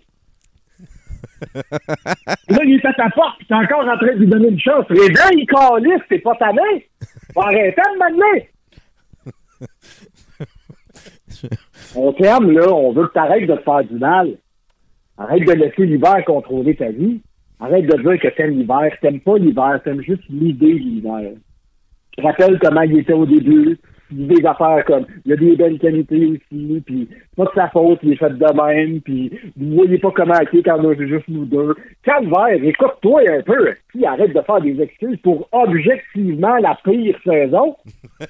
Là, il est à ta porte, puis t'es encore en train de lui donner une chance. Réveille, calisse, c'est pas ta main. Faut arrêter de m'amener. On t'aime, là, on veut que t'arrêtes de te faire du mal. Arrête de laisser l'hiver contrôler ta vie. Arrête de dire que t'aimes l'hiver. T'aimes pas l'hiver, t'aimes juste l'idée de l'hiver. Tu te rappelles comment il était au début. Des affaires comme il y a des belles qualités aussi, puis pas de sa faute, il est fait de même, puis vous voyez pas comment est quand on a juste nous deux. Calvaire, écoute-toi un peu, puis arrête de faire des excuses pour objectivement la pire saison.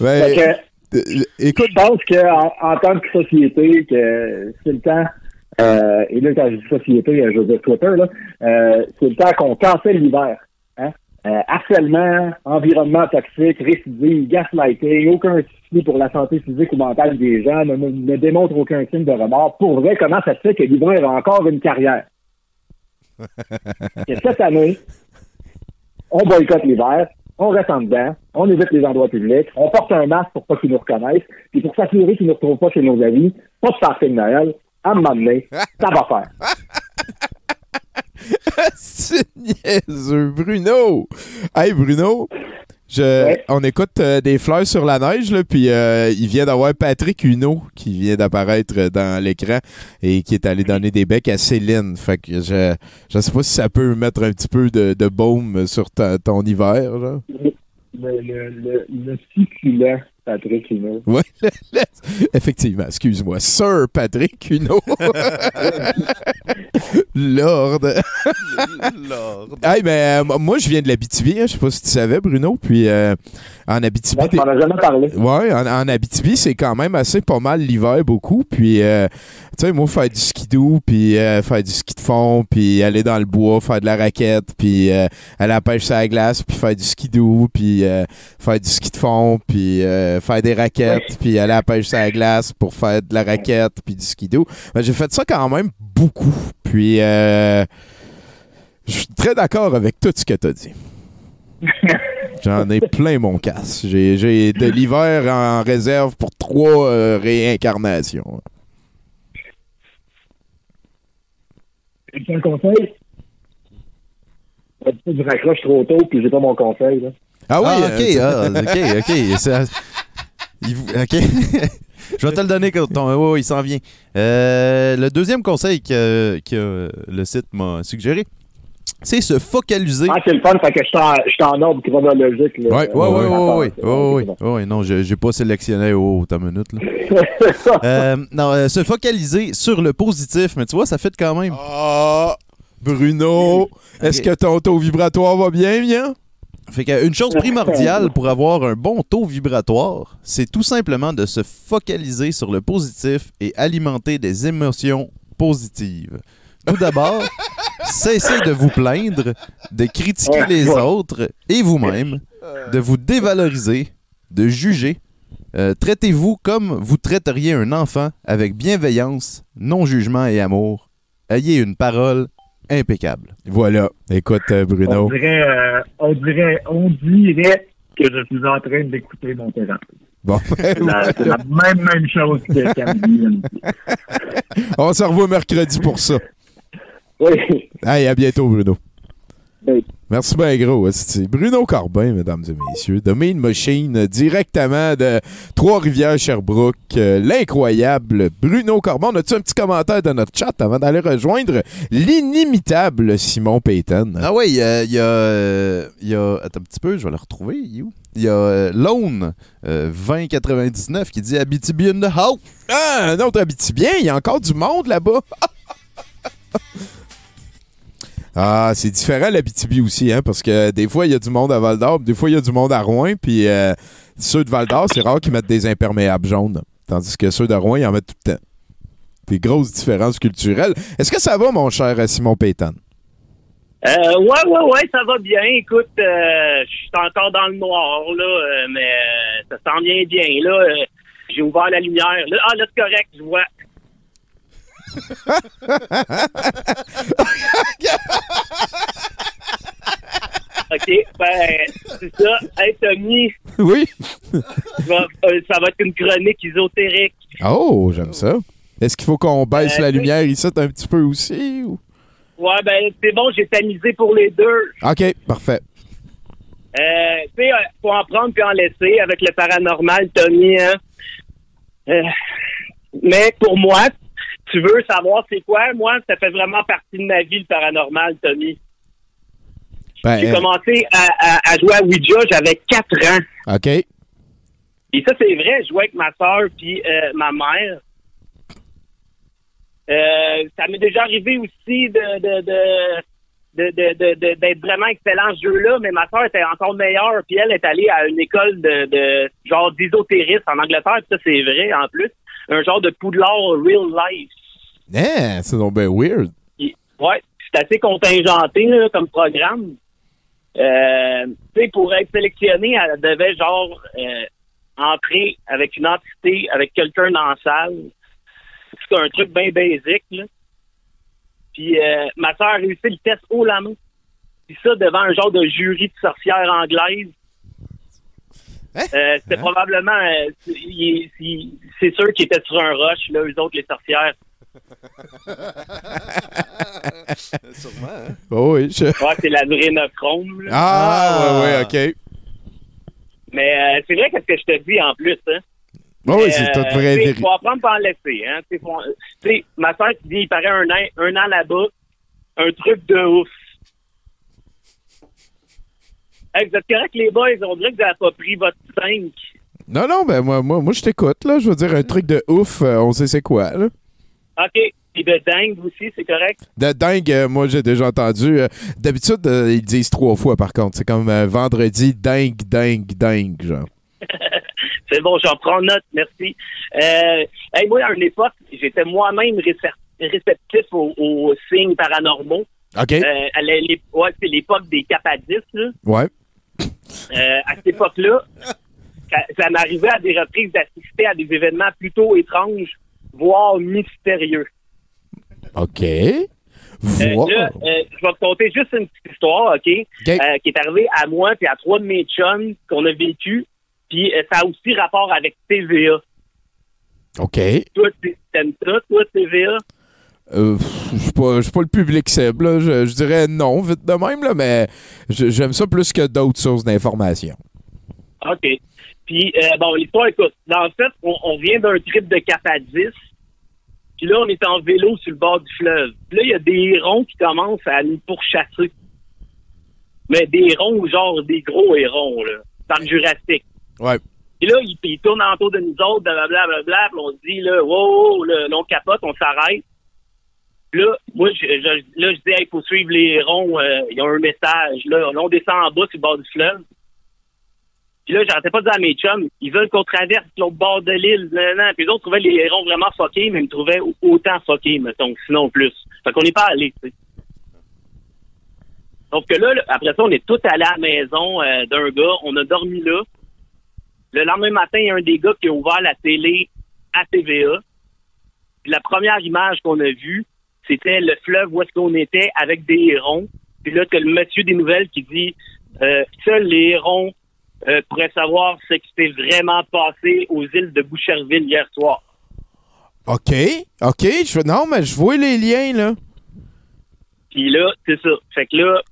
Ben,
Fait que,
euh, écoute,
je pense qu'en en tant que société, que c'est le temps, euh, et là, quand je dis société, euh, je veux dire Twitter, là, euh, c'est le temps qu'on cancelle l'hiver. Hein? Euh, harcèlement, environnement toxique, récidive, gaslighting, aucun souci pour la santé physique ou mentale des gens, ne, démontre aucun signe de remords. Pour vrai, comment ça se fait que l'hiver a encore une carrière? Que cette année, on boycotte l'hiver, on reste en dedans, on évite les endroits publics, on porte un masque pour pas qu'ils nous reconnaissent, puis pour s'assurer qu'ils ne nous retrouvent pas chez nos amis, pas de party de Noël, à un moment donné, ça va faire.
c'est niaiseux, Bruno. Hey, Bruno. Je,
Ouais.
On écoute euh, des fleurs sur la neige, là, puis euh, il vient d'avoir Patrick Huneau qui vient d'apparaître dans l'écran et qui est allé donner des becs à Céline. Fait que je, je sais pas si ça peut mettre un petit peu de, de baume sur ta- ton hiver. Là.
Le, le, le, le succulent Patrick Hino.
Ouais, effectivement, excuse-moi. Sir Patrick Huneau. Lord.
Lord.
Hey, mais euh, moi, je viens de l'Abitibi, hein, je sais pas si tu savais, Bruno. Puis euh, en Abitibi.
M'en as jamais parlé.
Ouais, en, en Abitibi, c'est quand même assez pas mal l'hiver, beaucoup. Puis, euh, tu sais, moi, faire du skidoo, puis euh, faire du ski de fond, puis aller dans le bois, faire de la raquette, puis euh, aller à la pêche sur la glace, puis faire du skidoo, puis euh, faire du ski de fond, puis euh, faire des raquettes, puis aller à la pêche sur la glace pour faire de la raquette, puis du skidoo. Ben, J'ai fait ça quand même beaucoup. Puis, euh, je suis très d'accord avec tout ce que tu as dit. J'en ai plein mon casse. J'ai j'ai de l'hiver en réserve pour trois euh, réincarnations.
Un conseil? Tu du raccroche trop tôt, puis j'ai pas mon conseil. Là.
Ah oui,
Ah, ok,
euh,
ah, ok, ok. Ça- il vous- ok. Je vais te le donner quand ton. ouais, il s'en vient. Euh, le deuxième conseil que, que le site m'a suggéré, c'est se focaliser.
Ah, c'est le fun, fait que je suis en, ordre chronologique. Là.
Ouais,
Ouais, ouais, ouais,
attends,
ouais,
c'est
ouais,
bon,
ouais,
c'est bon.
ouais, non, je j'ai pas sélectionné au ta minute là. Euh, non, euh, se focaliser sur le positif, mais tu vois, ça fait quand même.
Ah, Bruno, est-ce que ton taux vibratoire va bien, bien?
Fait qu'une chose primordiale pour avoir un bon taux vibratoire, c'est tout simplement de se focaliser sur le positif et alimenter des émotions positives. Tout d'abord, cessez de vous plaindre, de critiquer les autres et vous-même, de vous dévaloriser, de juger. Euh, Traitez-vous comme vous traiteriez un enfant avec bienveillance, non-jugement et amour. Ayez une parole impeccable.
Voilà. Écoute, euh,
On
Bruno.
dirait, euh, on dirait, on dirait que je suis en train d'écouter mon thérapeute.
Bon.
C'est la, c'est la même, même chose que Camille.
On se revoit mercredi pour ça.
Oui.
Hey, à bientôt, Bruno. Merci bien gros. Bruno Corbin, mesdames et messieurs, de Main Machine, euh, directement de Trois-Rivières, Sherbrooke. euh, L'incroyable Bruno Corbin. On a-tu un petit commentaire dans notre chat avant d'aller rejoindre l'inimitable Simon Payton?
Ah oui, il y a, il y a, euh, y a- Attends un petit peu, je vais le retrouver. Il y a euh, Lone euh, 2099 qui dit Abitibi in the house.
Ah, un autre Abitibien, il y a encore du monde là-bas. ah, c'est différent l'Abitibi aussi, hein, parce que des fois, il y a du monde à Val-d'Or, puis des fois, il y a du monde à Rouen, puis euh, ceux de Val-d'Or, c'est rare qu'ils mettent des imperméables jaunes, tandis que ceux de Rouen, ils en mettent tout le temps. Des grosses différences culturelles. Est-ce que ça va, mon cher Simon Payton?
Euh, ouais, ouais, ouais, ça va bien. Écoute, euh, je suis encore dans le noir, là, euh, mais euh, ça s'en vient bien, là. J'ai ouvert la lumière. Là, ah, là, c'est correct, je vois. OK, ben, c'est ça. Hey, Tommy,
Oui.
euh, ça va être une chronique ésotérique.
Oh, j'aime ça. Est-ce qu'il faut qu'on baisse
Euh,
la lumière ici un petit peu aussi? ou-
Ouais, ben, c'est bon, j'ai tamisé pour les deux.
OK, parfait.
Euh, tu sais, faut en prendre puis en laisser avec le paranormal, Tommy. Hein? Mais pour moi, tu veux savoir c'est quoi? Moi, ça fait vraiment partie de ma vie, le paranormal, Tommy.
Ben,
J'ai
euh,
commencé à, à- à jouer à Ouija, j'avais 4 ans.
OK.
Et ça, c'est vrai, je jouais avec ma soeur puis euh, ma mère. Euh, ça m'est déjà arrivé aussi de, d'être vraiment excellent ce jeu-là, mais ma soeur était encore meilleure, puis elle est allée à une école de, de genre d'ésotérisme en Angleterre, puis ça c'est vrai en plus, un genre de poudlard real life.
Eh, c'est donc bien weird.
Ouais, c'est assez contingenté là, comme programme. Euh, tu sais, pour être sélectionnée, elle devait genre euh, entrer avec une entité, avec quelqu'un dans la salle. C'est un truc bien basique, là. Puis euh, ma soeur a réussi le test haut la main. Puis ça, devant un genre de jury de sorcières anglaises. Euh, C'était probablement... euh, c'est- sûr qu'ils étaient sur un roche, là, eux autres, les sorcières.
Sûrement, hein?
Oh oui, je-
Ouais, c'est la vraie Nochrome, là.
Ah,
Ah.
ouais, ouais, OK.
Mais euh, c'est vrai qu'est-ce que je te dis en plus, hein.
Oh, oui, c'est
euh,
toute vraie
tu sais,
vérité.
faut apprendre en laisser, hein. Tu sais, faut- tu sais, ma soeur qui dit, il paraît un an, un an là-bas, un truc de ouf. Hey, vous êtes correct, les boys? On dirait que vous n'avez pas pris votre 5.
Non, non, ben moi, moi, moi je t'écoute, là. Je veux dire, un truc de ouf, euh, on sait c'est quoi, là.
OK. Puis de dingue aussi, c'est correct?
De dingue, euh, moi, j'ai déjà entendu. euh, D'habitude, euh, ils disent trois fois, par contre. C'est comme vendredi, dingue, dingue, dingue, genre.
C'est bon, j'en prends note, merci. Hey, moi, à une époque, j'étais moi-même récep- réceptif aux, aux signes paranormaux.
OK?
À ouais, c'est l'époque des capadistes, là.
Ouais.
À cette époque-là, ça, ça m'arrivait à des reprises d'assister à des événements plutôt étranges, voire mystérieux.
OK.
Euh, là, euh, je vais te conter juste une petite histoire, OK? Euh, qui est arrivée à moi et à trois de mes chums qu'on a vécu. Puis ça a aussi rapport avec TVA.
OK.
Toi, t'aimes ça, toi, TVA?
Euh, Je suis pas, je suis pas le public cible, là. Je, je dirais non, vite de même, là, mais j'aime ça plus que d'autres sources d'informations.
OK. Puis, euh, bon, l'histoire, écoute, en fait, on, on vient d'un trip de cap à 10. Puis là, on est en vélo sur le bord du fleuve. Puis là, il y a des hérons qui commencent à nous pourchasser. Mais des hérons, genre des gros hérons, là, par le Jurassique.
Ouais.
Puis là, ils, ils tournent autour de nous autres, blablabla, blablabla, puis on se dit, là, wow, là, là, on capote, on s'arrête. Là, moi, je, je- là, je dis, il faut suivre les hérons, euh, y a un message. Là, là, on descend en bas sur le bord du fleuve. Puis là, j'arrêtais pas de dire à mes chums, ils veulent qu'on traverse l'autre bord de l'île. Puis les autres trouvaient les hérons vraiment fuckés, mais ils me trouvaient au- autant fuckés, mettons, sinon plus. Fait qu'on n'est pas allé, tu sais. Sauf que là, là, après ça, on est tous allés à la maison euh, d'un gars. On a dormi là. Le lendemain matin, il y a un des gars qui a ouvert la télé à TVA. Puis la première image qu'on a vue, c'était le fleuve où est-ce qu'on était avec des hérons. Puis là, t'as le monsieur des nouvelles qui dit euh, seuls les hérons euh, pourraient savoir ce qui s'est vraiment passé aux îles de Boucherville hier soir.
OK. OK. Je, non, mais je vois les liens, là.
Puis là, c'est ça. Fait que là,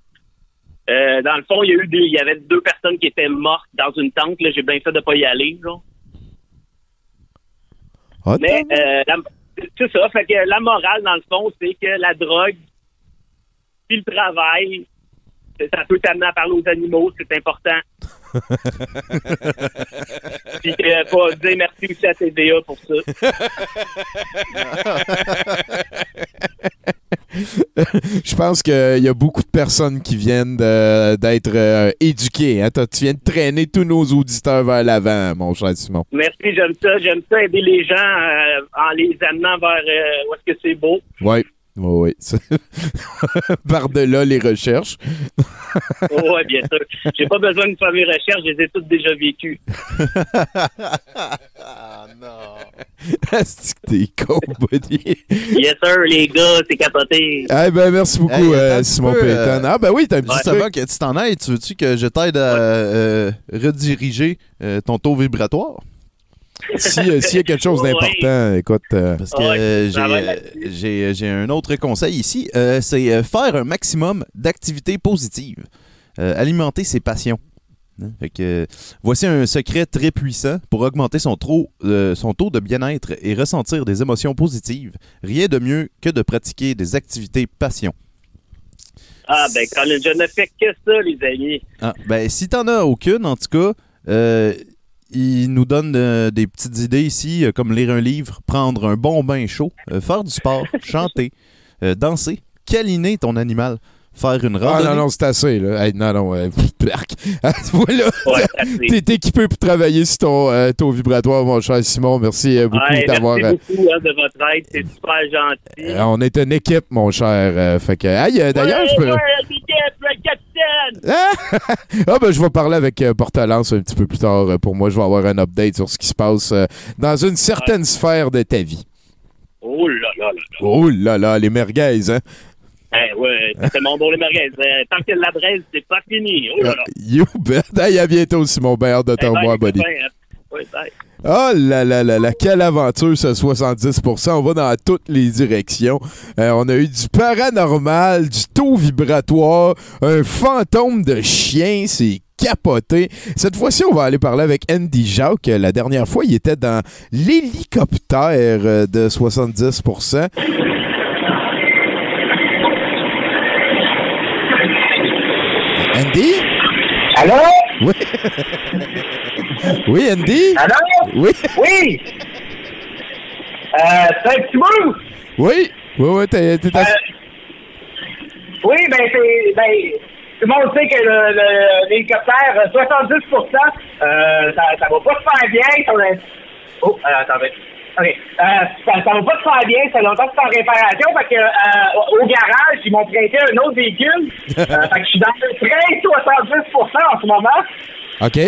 euh, dans le fond, il y a eu il y avait deux personnes qui étaient mortes dans une tente. Là, j'ai bien fait de pas y aller. Là. Mais euh, c'est ça. Fait que la morale, dans le fond, c'est que la drogue, puis le travail, ça peut t'amener à parler aux animaux, c'est important. Puis euh, pas dire merci aussi à TVA pour ça.
Je pense qu'il y a beaucoup de personnes qui viennent d'être euh, éduquées. hein. Tu viens de traîner tous nos auditeurs vers l'avant, mon cher Simon.
Merci, j'aime ça. J'aime ça aider les gens euh, en les amenant vers où est-ce que c'est beau.
Oui. Oui, oui. Par-delà les recherches.
Oh, ouais, bien sûr. J'ai pas besoin de faire mes recherches, je les ai toutes déjà vécues.
ah non.
Est-ce que t'es con, buddy?
Yes, sir, les gars, c'est capoté.
Eh ben, merci beaucoup,
Hey,
euh, Simon
peu,
Payton.
euh,
Ah, ben oui, t'as un petit
Juste
truc.
avant que tu t'en ailles, tu veux-tu que je t'aide à euh, rediriger euh, ton taux vibratoire?
Si, euh, S'il y a quelque chose d'important, écoute. euh,
Parce que euh, j'ai, euh, un autre conseil ici. Euh, c'est faire un maximum d'activités positives. Euh, alimenter ses passions. Hein? Fait que, euh, voici un secret très puissant pour augmenter son, taux, euh, son taux de bien-être et ressentir des émotions positives. Rien de mieux que de pratiquer des activités passion.
Ah, ben, Colin, je ne fais que ça, les amis.
Ah, ben, si t'en as aucune, en tout cas, euh, il nous donne euh, des petites idées ici, euh, comme lire un livre, prendre un bon bain chaud, euh, faire du sport, chanter, euh, danser, câliner ton animal, faire une
Ah
randonnée.
non, non, c'est assez, là. Hey, non, non, euh. Ah, voilà.
Ouais.
T'es équipé pour travailler sur ton, euh, taux vibratoire, mon cher Simon. Merci euh, beaucoup
Ouais,
d'avoir.
merci beaucoup hein, de votre aide, c'est super gentil.
euh, on est une équipe, mon cher. euh, fait que, hey, euh, d'ailleurs,
Ouais,
je peux.
ouais, l'équipe, le capitaine!
Ah! Ah, ben, je vais parler avec euh, Portalance un petit peu plus tard. euh, pour moi, je vais avoir un update sur ce qui se passe euh, dans une certaine sphère de ta vie.
Oh là là là là.
Oh là là, les merguez, hein?
Eh ouais, c'est tellement bon les merguez. Euh, tant que la braise, c'est pas fini. Oh là là.
You bet. Hey, à bientôt, Simon. Ben, hâte de
Eh ben,
revoir,
bye.
Oh là là là là, quelle aventure ce 70%. On va dans toutes les directions. Euh, on a eu du paranormal, du taux vibratoire, un fantôme de chien, c'est capoté. Cette fois-ci, on va aller parler avec Andy Jacques. La dernière fois, il était dans l'hélicoptère euh, de 70%. Andy?
Allô?
Oui. oui, Andy?
Allô?
Oui.
Oui! Euh, c'est un petit bout!
Oui. Oui, oui, t'es t'es
Euh, oui, ben, c'est. Ben, tout le monde sait que le- le- l'hélicoptère, euh, 70 euh, ça, ça va pas se faire bien. sur le- Oh, euh, attendez. OK. Euh, ça, ça va pas se faire bien, ça fait longtemps que c'est en réparation. Fait que, euh, au garage, ils m'ont prêté un autre véhicule. Euh, fait que je suis dans le train 70% en ce moment.
OK.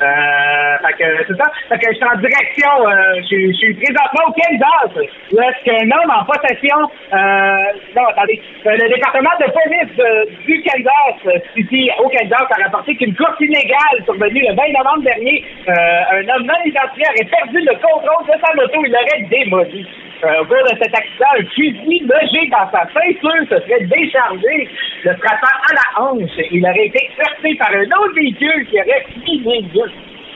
Euh, fait c'est ça. Fait que je suis en direction, euh, je suis- présentement au Kansas. Où est-ce qu'un homme en possession, euh, non, attendez, le département de police du Kansas City au Kansas a rapporté qu'une course illégale survenue le 20 novembre dernier, un homme non identifié aurait perdu le contrôle de sa moto, il l'aurait démoli. Au cours de cet accident, un fusil logé dans sa ceinture se serait déchargé, le frappant à la hanche. Il aurait été heurté par un autre véhicule qui aurait fini les.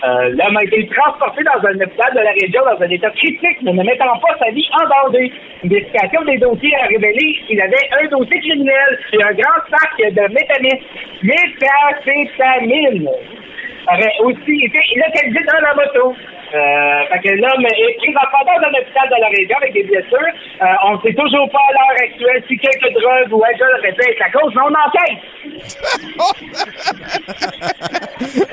Euh, L'homme a été transporté dans un hôpital de la région dans un état critique, mais ne mettant pas sa vie en danger. Vérification des dossiers a révélé qu'il avait un dossier criminel et un grand sac de métamine. Méthamphétamine aurait aussi été localisé dans la moto. Euh, fait que l'homme est présentement dans un hôpital de la région avec des blessures. Euh, on ne sait toujours pas à l'heure actuelle si quelques drogues ou alcool auraient pu être la cause, mais on enquête.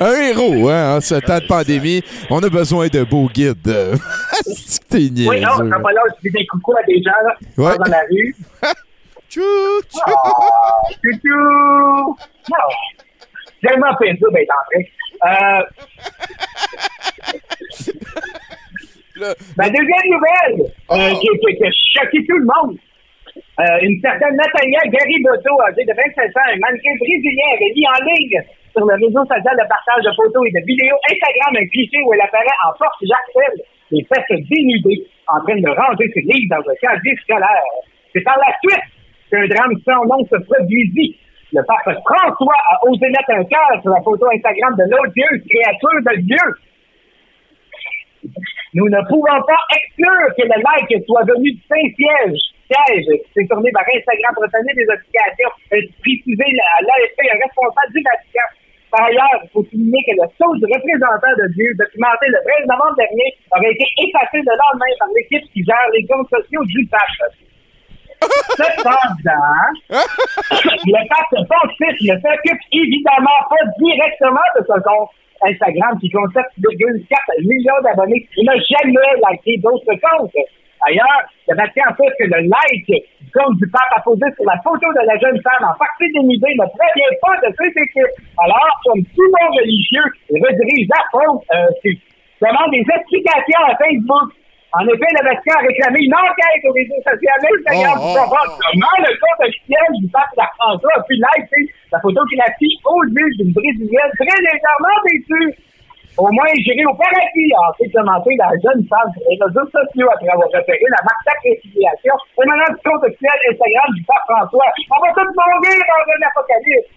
Un héros, hein, en ce temps de pandémie. On a besoin de beaux guides. t'es
Oui, non, ça pas là, je fais des coucous à des gens là,
Ouais.
dans la rue.
Tchou, tchou.
Oh, chouchou! Non. J'ai tellement ça, ben, en train. Euh, ma deuxième nouvelle, euh, qui, qui, qui a choqué tout le monde. Euh, une certaine Natalia Gariboto, âgée de 25 ans, un mannequin brésilien, avait mis en ligne sur le réseau social de partage de photos et de vidéos Instagram un cliché où elle apparaît en force jactelle, les fesses dénudées, en train de ranger ses livres dans un casier scolaire. C'est par la suite qu'un drame sans nom se produisit. Le pape François a osé mettre un cœur sur la photo Instagram de l'odieuse créature de Dieu. Nous ne pouvons pas exclure que le like soit venu du Saint-Siège. Siège, qui s'est tourné vers Instagram pour obtenir des notifications, euh, préciser à l'AFP, un responsable du Vatican. Par ailleurs, il faut souligner que le saut du représentant de Dieu, documenté le 13 novembre dernier, aurait été effacé le lendemain par l'équipe qui gère les comptes sociaux du pape. Cependant, le pape Pontife ne s'occupe évidemment pas directement de ce compte Instagram qui compte 7,4 millions d'abonnés. Il n'a jamais liké d'autres comptes. D'ailleurs, le Vatican fait que le like du compte du pape apposé sur la photo de la jeune femme en partie dénudée ne prévient pas de cette équipe. Alors, comme tout bon religieux, redirige la faute, euh, demande des explications à Facebook. En effet, le Vatican a réclamé une enquête au réseau social Instagram
Oh,
pour
oh,
savoir
oh.
comment le compte officiel du pape la François a pu liker la photo qu'il a prise aux yeux d'une Brésilienne très légèrement déçue? Au moins, j'irai au paradis, a ensuite commenté la jeune femme sur les réseaux sociaux après avoir repéré la marque d'appréciation émanant du compte officiel Instagram du pape François. On va tous mourir dans un apocalypse.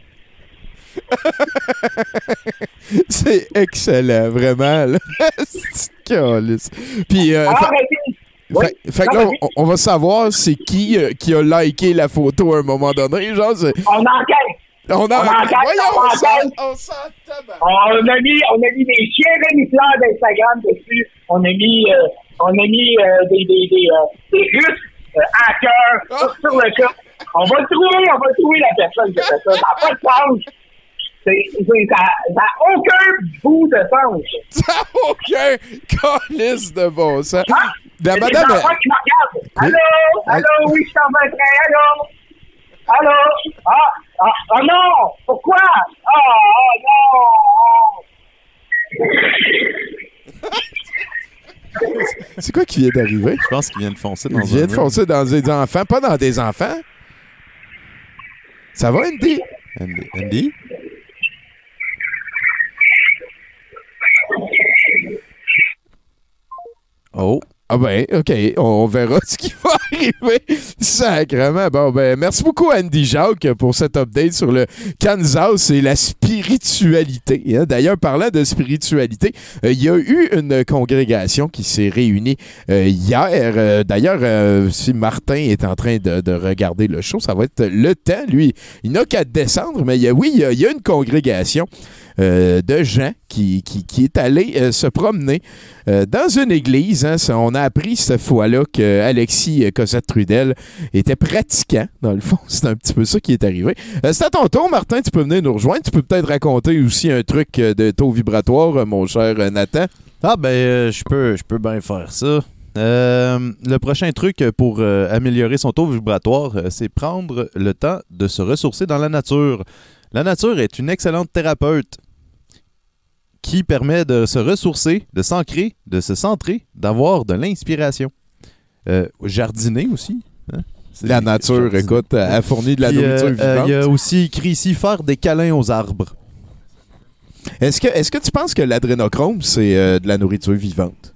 C'est excellent, vraiment. Puis, euh,
Alors,
fa-.
Oui.
fait, fait que là, on, on va savoir c'est qui euh, qui a liké la photo à un moment donné. Genre,
On enquête.
on a.
On enquête,
Voyons,
on
on
enquête.
on s'en tabarnak.
On a mis, on a mis des chiens renifleurs d'Instagram dessus. On a mis, euh, on a mis euh, des, des, des, euh, des Russes euh, hackers sur, sur le cas. On va trouver, on va trouver la personne qui a fait ça. Ça n'a pas de sens. C'est, c'est, ça n'a aucun bout de sens.
Ça n'a aucun calice de bon sens.
Ah,
La madame.
des enfants qui me regardent. Allô? Allô? Oui, je suis en train. Allô? Allô? Ah, ah, ah non! Pourquoi? Ah, ah non!
C'est quoi qui vient d'arriver?
Je pense qu'il vient de foncer dans
Il vient
un
de foncer dans des enfants, pas dans des enfants. Ça va, Andy?
Andy? Andy? Oh.
Ah ben, OK, on verra ce qui va arriver. Sacrement. Bon, ben, merci beaucoup, Andy Jacques, pour cet update sur le Kansas et la spiritualité. hein. D'ailleurs, parlant de spiritualité, euh, il y a eu une congrégation qui s'est réunie euh, hier. Euh, D'ailleurs, si Martin est en train de, de regarder le show, ça va être le temps. Lui, il n'a qu'à descendre, mais oui, il y a une congrégation euh, de Jean qui, qui, qui est allé euh, se promener euh, dans une église. hein. On a appris cette fois-là que Alexis euh, Cossette-Trudel était pratiquant. Dans le fond, c'est un petit peu ça qui est arrivé. C'est à ton tour, Martin. Tu peux venir nous rejoindre. Tu peux peut-être raconter aussi un truc de taux vibratoire, mon cher Nathan.
Ah ben je peux je peux bien faire ça. Le prochain truc pour améliorer son taux vibratoire, c'est prendre le temps de se ressourcer dans la nature. La nature est une excellente thérapeute qui permet de se ressourcer, de s'ancrer, de se centrer, d'avoir de l'inspiration. Euh, jardiner aussi. hein?
La nature,
jardiner.
écoute, elle fournit de la
Puis, euh,
nourriture
euh,
vivante.
Il y a aussi écrit ici faire des câlins aux arbres.
Est-ce que, est que tu penses que l'adrénochrome, c'est euh, de la nourriture vivante?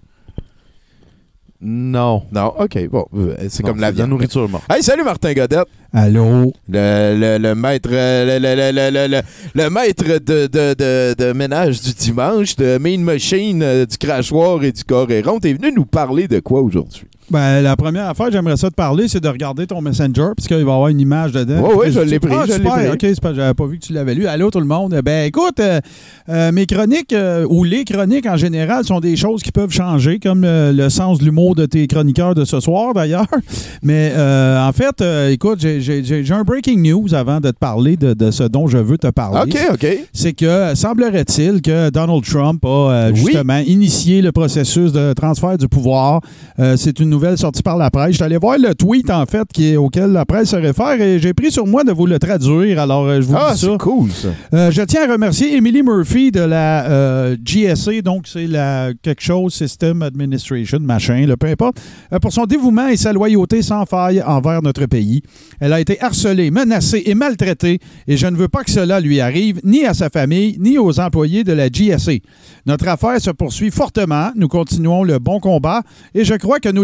Non.
Non, ok, bon, euh, c'est comme la
la
viande.
nourriture morte.
Hey, salut Martin Godette.
Allô?
Le, le, le maître, euh, le, le- le- le- le- le maître de, de, de, de ménage du dimanche, de Main Machine, euh, du crachoir et du coréron. T'es venu nous parler de quoi aujourd'hui?
Ben, la première affaire, j'aimerais ça te parler, c'est de regarder ton Messenger, parce qu'il va y avoir une image dedans.
Ouais, ouais, je l'ai pris,
Ah,
je l'ai
super,
pris.
OK, c'est pas, j'avais pas vu que tu l'avais lu. Allô, tout le monde. Ben, écoute, euh, euh, mes chroniques, euh, ou les chroniques en général, sont des choses qui peuvent changer, comme le sens de l'humour de tes chroniqueurs de ce soir, d'ailleurs. Mais, en fait, écoute, j'ai- j'ai j'ai- j'ai un breaking news avant de te parler de, de ce dont je veux te parler.
OK, OK.
C'est que semblerait-il que Donald Trump a
Oui.
justement initié le processus de transfert du pouvoir. C'est une nouvelle sortie par la presse. Je suis allé voir le tweet, en fait, qui est, auquel la presse se réfère et j'ai pris sur moi de vous le traduire. Alors, euh, je vous
Ah,
dis ça.
c'est cool, ça.
Euh, je tiens à remercier Emily Murphy de la euh, GSA, donc c'est la quelque chose System Administration, machin, le peu importe, euh, pour son dévouement et sa loyauté sans faille envers notre pays. Elle a été harcelée, menacée et maltraitée, et je ne veux pas que cela lui arrive ni à sa famille ni aux employés de la GSA. Notre affaire se poursuit fortement, nous continuons le bon combat et je crois que nous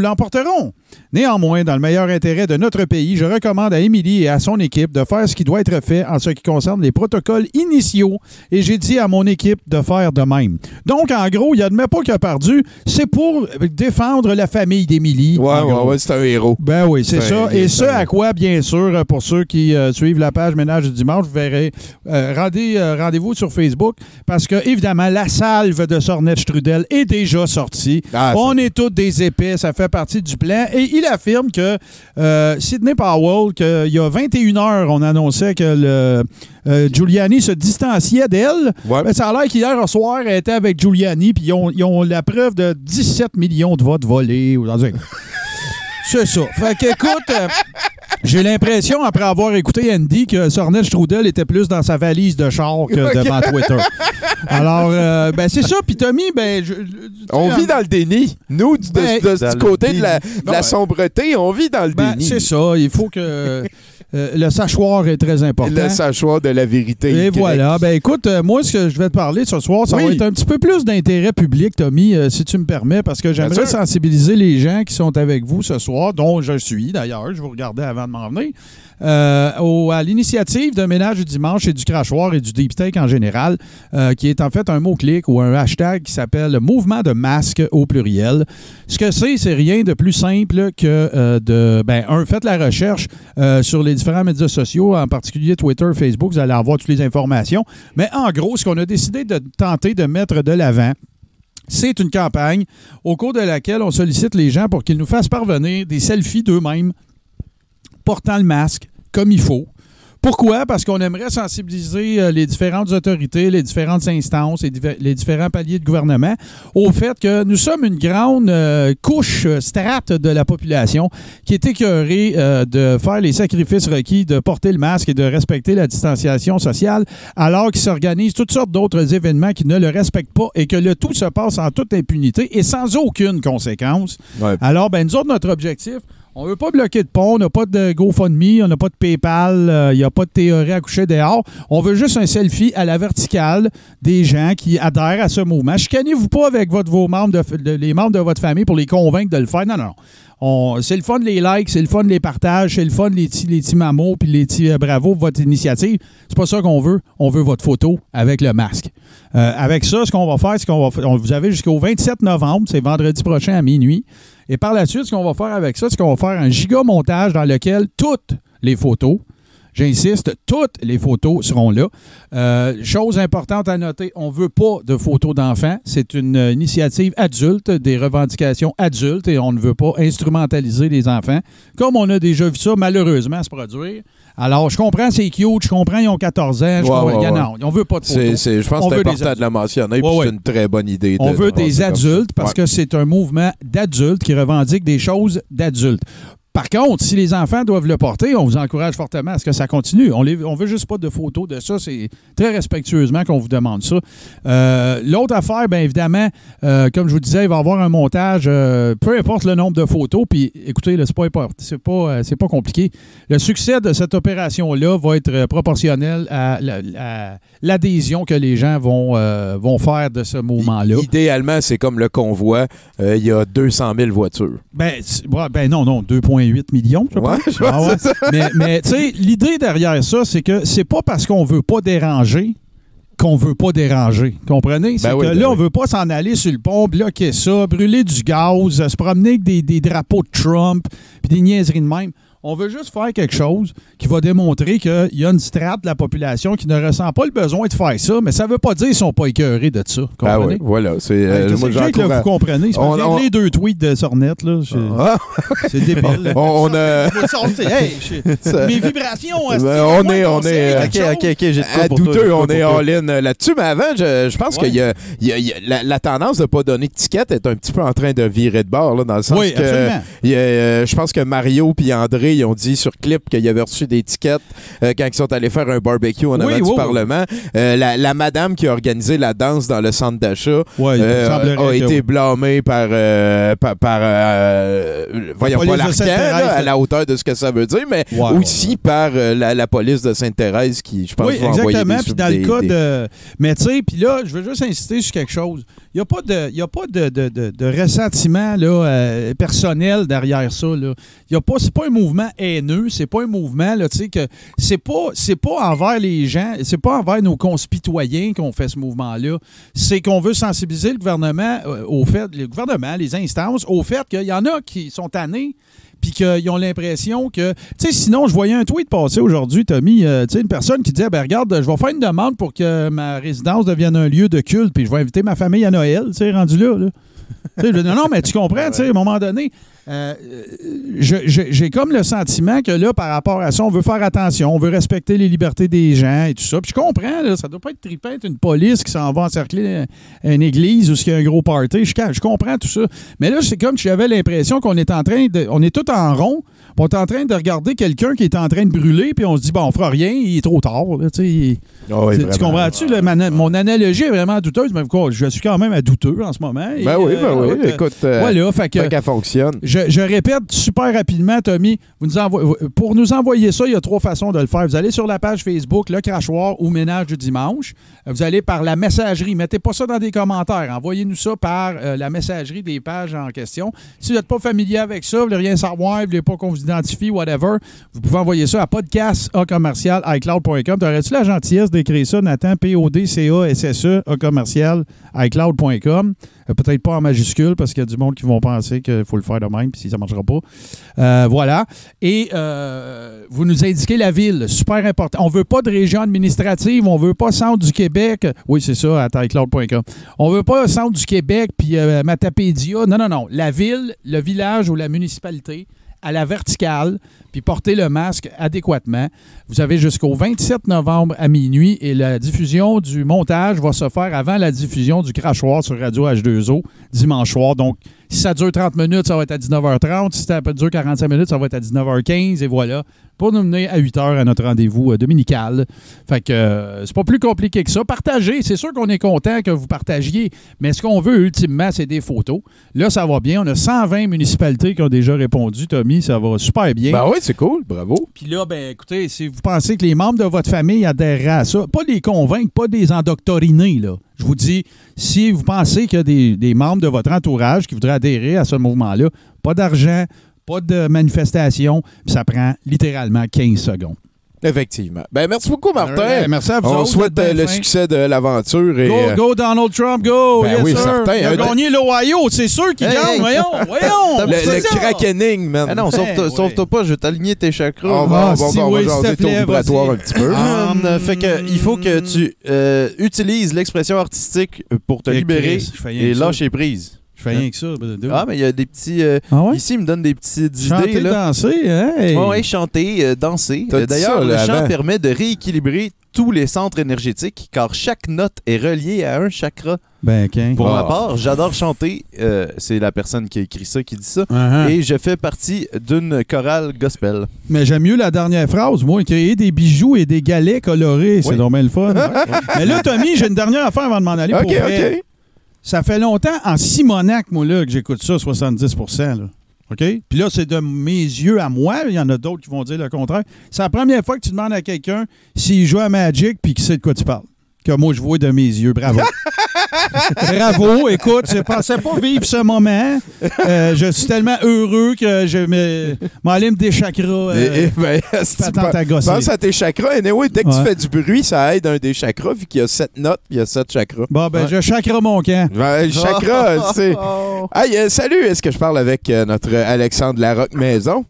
Néanmoins, dans le meilleur intérêt de notre pays, je recommande à Émilie et à son équipe de faire ce qui doit être fait en ce qui concerne les protocoles initiaux et j'ai dit à mon équipe de faire de même. Donc, en gros, il admet pas qu'il a perdu, c'est pour défendre la famille d'Émilie.
Ouais, ouais, ouais, c'est un héros.
Ben oui, c'est ça. Et ce à quoi, bien sûr, pour ceux qui euh, suivent la page Ménage du dimanche, vous verrez, euh, rendez, euh, rendez-vous sur Facebook parce que, évidemment, la salve de Sornet Strudel est déjà sortie.
Ah,
On est tous des épais, ça fait partie du plan. Et il affirme que euh, Sidney Powell, qu'il y a 21 heures, on annonçait que le, euh, Giuliani se distanciait d'elle.
Ouais.
Ben, ça a l'air qu'hier soir, elle était avec Giuliani, puis ils ont, ils ont la preuve de 17 millions de votes volés. C'est ça. Fait que, écoute, euh, j'ai l'impression, après avoir écouté Andy, que Sornel Strudel était plus dans sa valise de char que
Ok.
devant Twitter. Alors, euh, ben, c'est ça. Puis Tommy, ben, je- je-
On vit dans le déni. Nous, du,
Ben,
de- du côté de la, de la
Ouais.
sombreté, on vit dans le
ben,
déni.
c'est ça. Il faut que euh, le sachoir est très important.
Le sachoir de la vérité.
Et voilà. Ben écoute, euh, moi, ce que je vais te parler ce soir, ça
Oui.
va être un petit peu plus d'intérêt public, Tommy, euh, si tu me permets, parce que j'aimerais sensibiliser les gens qui sont avec vous ce soir, dont je suis d'ailleurs, je vous regardais avant de venir, euh, à l'initiative de Ménage du dimanche et du crachoir et du deep steak en général, euh, qui est en fait un mot-clic ou un hashtag qui s'appelle Mouvement de masque au pluriel. Ce que c'est, c'est rien de plus simple que euh, de, ben, un, faites la recherche sur les différents médias sociaux, en particulier Twitter, Facebook, vous allez avoir toutes les informations. Mais en gros, ce qu'on a décidé de tenter de mettre de l'avant, c'est une campagne au cours de laquelle on sollicite les gens pour qu'ils nous fassent parvenir des selfies d'eux-mêmes portant le masque comme il faut. Pourquoi? Parce qu'on aimerait sensibiliser euh, les différentes autorités, les différentes instances et les différents paliers de gouvernement au fait que nous sommes une grande euh, couche euh, strate de la population qui est écœurée euh, de faire les sacrifices requis, de porter le masque et de respecter la distanciation sociale, alors qu'ils s'organisent toutes sortes d'autres événements qui ne le respectent pas et que le tout se passe en toute impunité et sans aucune conséquence.
Ouais.
Alors, ben, nous autres, notre objectif, on veut pas bloquer de pont, on n'a pas de GoFundMe, on n'a pas de PayPal, euh, il n'y a pas de théorie à coucher dehors. On veut juste un selfie à la verticale des gens qui adhèrent à ce mouvement. Chicanez-vous pas avec vos membres de- les membres de votre famille pour les convaincre de le faire. Non, non, non. C'est le fun les likes, c'est le fun les partages, c'est le fun les petits les mamos puis les petits euh, bravos pour votre initiative. C'est pas ça qu'on veut. On veut votre photo avec le masque. Euh, avec ça, ce qu'on va faire, c'est qu'on va vous avez jusqu'au 27 novembre, c'est vendredi prochain à minuit. Et par la suite, ce qu'on va faire avec ça, c'est qu'on va faire un giga montage dans lequel toutes les photos J'insiste, toutes les photos seront là. Euh, chose importante à noter, on ne veut pas de photos d'enfants. C'est une euh, initiative adulte, des revendications adultes, et on ne veut pas instrumentaliser les enfants, comme on a déjà vu ça malheureusement se produire. Alors, je comprends, c'est cute, je comprends, ils ont 14 ans, je
Ouais,
comprends,
ouais, ouais.
on veut pas de photos.
c'est- je pense que c'est important de la mentionner, c'est une très bonne idée.
On
de-
veut
de
des adultes parce que c'est un mouvement d'adultes qui revendique des choses d'adultes. Par contre, si les enfants doivent le porter, on vous encourage fortement à ce que ça continue. On ne veut juste pas de photos de ça. C'est très respectueusement qu'on vous demande ça. Euh, L'autre affaire, bien évidemment, euh, comme je vous disais, il va y avoir un montage, euh, peu importe le nombre de photos. Puis écoutez, c'est pas, c'est pas, pas compliqué. Le succès de cette opération-là va être proportionnel à la- à l'adhésion que les gens vont, vont faire de ce mouvement-là.
Idéalement, c'est comme le convoi. Il y a 200 000 voitures.
Ben, ben non, non, 2,8 millions, je
Ouais,
pense.
je pense que c'est ça.
Mais, mais tu sais, l'idée derrière ça, c'est que c'est pas parce qu'on veut pas déranger qu'on veut pas déranger. Comprenez? C'est
Ben oui,
que
ben
là, on
oui.
veut pas s'en aller sur le pont, bloquer ça, brûler du gaz, se promener avec des, des drapeaux de Trump, puis des niaiseries de même. On veut juste faire quelque chose qui va démontrer qu'il y a une strate de la population qui ne ressent pas le besoin de faire ça, mais ça veut pas dire qu'ils sont pas écœurés de ça.
Ah
Comprenez?
oui, voilà. C'est,
Hey,
euh, moi,
que vous comprenez.
On-
on, les deux tweets de Sornet, là. c'est-
Ah.
Débile.
On-.
Hey, mes vibrations.
Ben, on est, on est, euh,
j'ai de
à
pour toi, j'ai
douteux, on est all-in euh, là-dessus. Mais avant, je, je pense
Ouais.
qu'il y a, il y a- il y a- la, la tendance de ne pas donner de ticket est un petit peu en train de virer de bord, là, dans le sens
Oui,
que
absolument.
il y a, euh, je pense que Mario puis André ils ont dit sur clip qu'ils avaient reçu des tickets euh, quand ils sont allés faire un barbecue en
Oui,
avant
oui,
du
oui.
Parlement. Euh, la, la madame qui a organisé la danse dans le centre d'achat
Ouais,
euh, a été blâmée par, euh, par, par, euh, voyons
police
pas l'arcan, à la hauteur de ce que ça veut dire, mais
Ouais,
aussi par la, la police de Sainte-Thérèse qui, je pense,
Oui,
va envoyer
exactement. Puis dans le cas
des-
de. Mais tu sais, puis là, je veux juste insister sur quelque chose. Il n'y a pas de, il y a pas de, de, de- de ressentiment là, personnel derrière ça. Pas, c'est pas un mouvement haineux, c'est pas un mouvement, là, tu sais, que c'est pas, c'est pas envers les gens, c'est pas envers nos concitoyens qu'on fait ce mouvement-là. C'est qu'on veut sensibiliser le gouvernement euh, au fait, le gouvernement, les instances, au fait qu'il y en a qui sont tannés puis qu'ils ont l'impression que. Tu sais, sinon, je voyais un tweet passer aujourd'hui, Tommy, euh, tu sais, une personne qui disait ben regarde, je vais faire une demande pour que ma résidence devienne un lieu de culte, puis je vais inviter ma famille à Noël, tu sais, rendu là. là. Non, non, mais tu comprends, tu sais, à un moment donné, euh, j'ai comme le sentiment que là, par rapport à ça, on veut faire attention, on veut respecter les libertés des gens et tout ça. Puis je comprends, là, ça doit pas être trippant, une police qui s'en va encercler une église ou s'il y a un gros party. Je, je comprends tout ça. Mais là, c'est comme si j'avais l'impression qu'on est en train de. On est tout en rond, puis on est en train de regarder quelqu'un qui est en train de brûler, puis on se dit, bon, on fera rien, il est trop tard. là, tu il-
Ah oui,
tu- comprends-tu? mon analogie est vraiment douteuse, mais quoi, je suis quand même à douteux en ce moment. Et,
Ben oui, ben
euh,
oui.
écoute,
euh,
voilà, fait que-
fonctionne.
Je, répète super rapidement, Tommy, pour nous envoyer ça, il y a trois façons de le faire. Vous allez sur la page Facebook, Le Crachoir ou Ménage du Dimanche. Vous allez par la messagerie. Mettez pas ça dans des commentaires. Envoyez-nous ça par euh, la messagerie des pages en question. Si vous n'êtes pas familier avec ça, vous voulez rien savoir, vous voulez pas qu'on vous identifie, whatever, vous pouvez envoyer ça à podcast commercial iCloud.com. T'aurais-tu la gentillesse d'écrire ça, Nathan? A commercial iCloud.com. Euh, Peut-être pas en majuscule parce qu'il y a du monde qui vont penser qu'il faut le faire de même, puis si ça ne marchera pas. Euh, voilà. Et euh, vous nous indiquez la ville, super important. On veut pas de région administrative, on veut pas centre du Québec. Oui, c'est ça, à iCloud.com. On veut pas centre du Québec puis euh, Matapédia. Non, non, non. La ville, le village ou la municipalité à la verticale, puis portez le masque adéquatement. Vous avez jusqu'au 27 novembre à minuit et la diffusion du montage va se faire avant la diffusion du crachoir sur Radio H2O dimanche soir. Donc, si ça dure 30 minutes, ça va être à 19h30. Si ça dure 45 minutes, ça va être à 19h15. Et voilà, pour nous mener à 8h à notre rendez-vous euh, dominical. Fait que euh, c'est pas plus compliqué que ça. Partagez, c'est sûr qu'on est content que vous partagiez, mais ce qu'on veut ultimement, c'est des photos. Là, ça va bien. On a 120 municipalités qui ont déjà répondu, Tommy. Ça va super bien.
Ben oui, c'est cool. Bravo.
Puis là, ben écoutez, si vous pensez que les membres de votre famille adhéreraient à ça, pas les convaincre, pas des endoctrinés, là. Je vous dis, si vous pensez qu'il y a des, des membres de votre entourage qui voudraient adhérer à ce mouvement-là, pas d'argent, pas de manifestation, puis ça prend littéralement 15 secondes.
Effectivement. Ben, merci beaucoup, Martin.
Ouais, merci à vous
On
autres,
souhaite euh, le succès de l'aventure. et,
Go,
euh,
go Donald Trump, go!
Ben
yes,
oui,
sir.
certain.
Il a gagné l'Ohio, c'est sûr qu'il
Hey,
gagne.
hey.
Voyons, voyons!
le,
c'est
le crackening, man.
Ah non, sauve-toi
ouais.
sauve-toi pas, je vais t'aligner tes chakras.
on va,
Ah,
on va, va ton vibratoire un petit peu.
Ah,
Hum, fait que il faut que tu euh, utilises l'expression artistique pour te
Eh,
libérer et lâcher prise.
Je fais rien que ça. dude.
Ah, mais il y a des petits. euh,
Ah ouais?
Ici, il me donne des petites
Chanter,
idées. Là.
danser, hein? Hey.
Ouais, chanter, euh, danser. Euh, D'ailleurs, le chant
avant.
permet de rééquilibrer tous les centres énergétiques car chaque note est reliée à un chakra.
Ben.
Pour
Ah.
ma part, j'adore chanter. euh, c'est la personne qui a écrit ça qui dit ça.
Uh-huh.
Et je fais partie d'une chorale gospel.
Mais j'aime mieux la dernière phrase. Moi, créer des bijoux et des galets colorés, c'est
Oui.
normal le fun. Mais là, Tommy, j'ai une dernière affaire avant de m'en aller.
OK,
pour vrai. Ça fait longtemps en Simonac, moi, là, que j'écoute ça, 70 là. OK? Puis là, c'est de mes yeux à moi. Il y en a d'autres qui vont dire le contraire. C'est la première fois que tu demandes à quelqu'un s'il joue à Magic puis qu'il sait de quoi tu parles. Que moi, je vois de mes yeux. Bravo. Bravo. Écoute, je pensais pas vivre ce moment. Euh, je suis tellement heureux que je me- m'en aller me déchakra. euh,
Et- et ben, si
à gosser.
Pense à tes chakras. Anyway, dès que
Ouais.
tu fais du bruit, ça aide un des chakras, vu qu'il y a sept notes, puis il y a sept chakras.
Bon, ben, je chakra mon camp.
Ben, le chakra, c'est. Hey, euh, salut, est-ce que je parle avec euh, notre Alexandre Larocque Maison?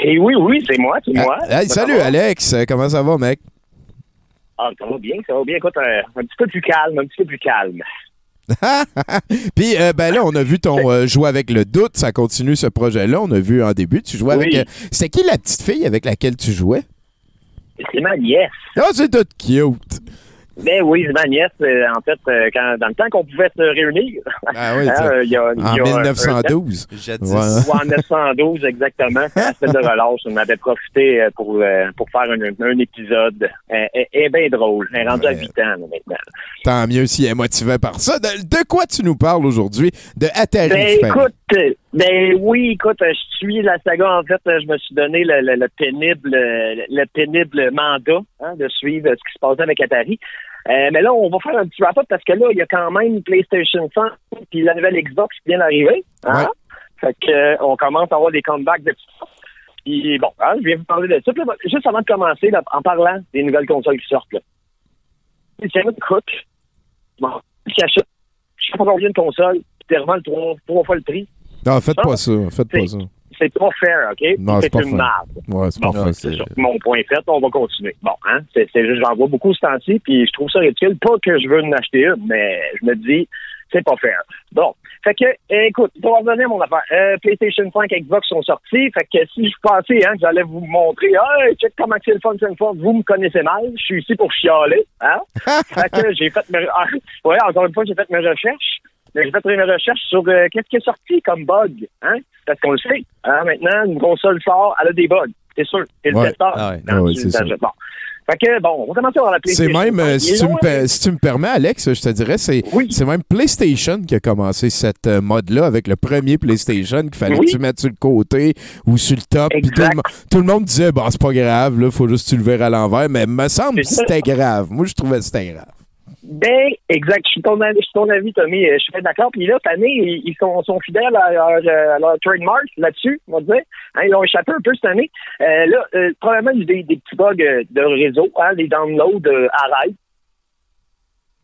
Et oui, oui, c'est moi, c'est moi.
Ah, hey,
Ça
salut? Alex. Comment ça va, mec?
Ah, ça va bien, ça va bien. Écoute, euh, un petit peu plus calme, un petit peu plus calme.
Puis, euh, ben là, on a vu ton euh, jouer avec le doute. Ça continue ce projet-là. On a vu en début, tu jouais avec. Euh, C'était qui la petite fille avec laquelle tu jouais?
C'est ma nièce.
Ah, c'est tout cute.
Ben oui, ma nièce. euh, en fait, euh, quand, dans le temps qu'on pouvait se réunir.
Ah oui,
hein, il y a, il
En
y a un-
1912.
Jadis.
Ouais.
Ou en 912, exactement. Semaine de relâche. On avait profité euh, pour, pour faire un, un épisode. Elle est bien drôle. Elle est rendue à 8 ans là, maintenant.
Tant mieux si elle est motivée par ça. De, de quoi tu nous parles aujourd'hui? De Atari.
Ben écoute, ben oui, écoute, je suis la saga. En fait, je me suis donné le, le- le pénible, le pénible mandat hein, de suivre ce qui se passait avec Atari. Euh, mais là, on va faire un petit wrap-up parce que là, il y a quand même PlayStation 5 puis la nouvelle Xbox qui vient d'arriver. Hein? Fait que euh, on commence à avoir des comebacks de tout ça. Puis bon, hein, je viens vous parler de ça. Puis là, juste avant de commencer, là, en parlant des nouvelles consoles qui sortent, là. Tiens, écoute, bon, qui achète, je sais pas combien de consoles, vraiment le trois, trois fois le prix.
Non, faites pas ça. Faites pas ça.
C'est pas fair, OK?
Non, c'est
une marde.
Ouais, c'est
Bon,
pas
c'est ça. Mon point fait, on va continuer. Bon, hein? C'est juste, j'en vois beaucoup ce temps-ci, puis je trouve ça ridicule. Pas que je veux en acheter une, mais je me dis, c'est pas fair. Bon. Fait que, euh, écoute, pour revenir à mon affaire, euh, PlayStation 5 Xbox sont sortis. Fait que si je pensais hein, que j'allais vous montrer, hey, check comment c'est le fun, c'est vous me connaissez mal, je suis ici pour chialer. Hein? fait que j'ai fait mes... ah, ouais, encore une fois, j'ai fait mes recherches. Mais J'ai fait mes recherches sur euh, qu'est-ce qui est sorti comme bug. Hein? Parce qu'on le sait. Hein, maintenant, une console sort, elle a des bugs. C'est sûr. C'est le testeur.
Ah ouais.
quand
Ah ouais,
tu
c'est ça.
Bon. Fait que, bon, on va commencer par la
C'est
PlayStation.
même, euh,
5.
si, tu me,
loin,
per- si tu me permets, Alex, je te dirais, c'est c'est même PlayStation qui a commencé cette euh, mode-là avec le premier PlayStation qu'il fallait
Oui.
que tu mettes sur le côté ou sur le top. Tout, le tout le monde disait, bah, c'est pas grave, là, faut juste que tu le verres à l'envers. Mais me semble que
C'est
c'était grave. Moi, je trouvais que c'était grave.
Ben, exact. Je suis ton avis, Tommy. Euh, Je suis fait d'accord. Puis là, cette année, ils ils sont, sont fidèles à leur, euh, à leur trademark là-dessus, on va dire. Hein, ils ont échappé un peu cette année. Euh, là, euh, probablement, des, des petits bugs euh, de réseau. Hein, les downloads euh, arrêtent.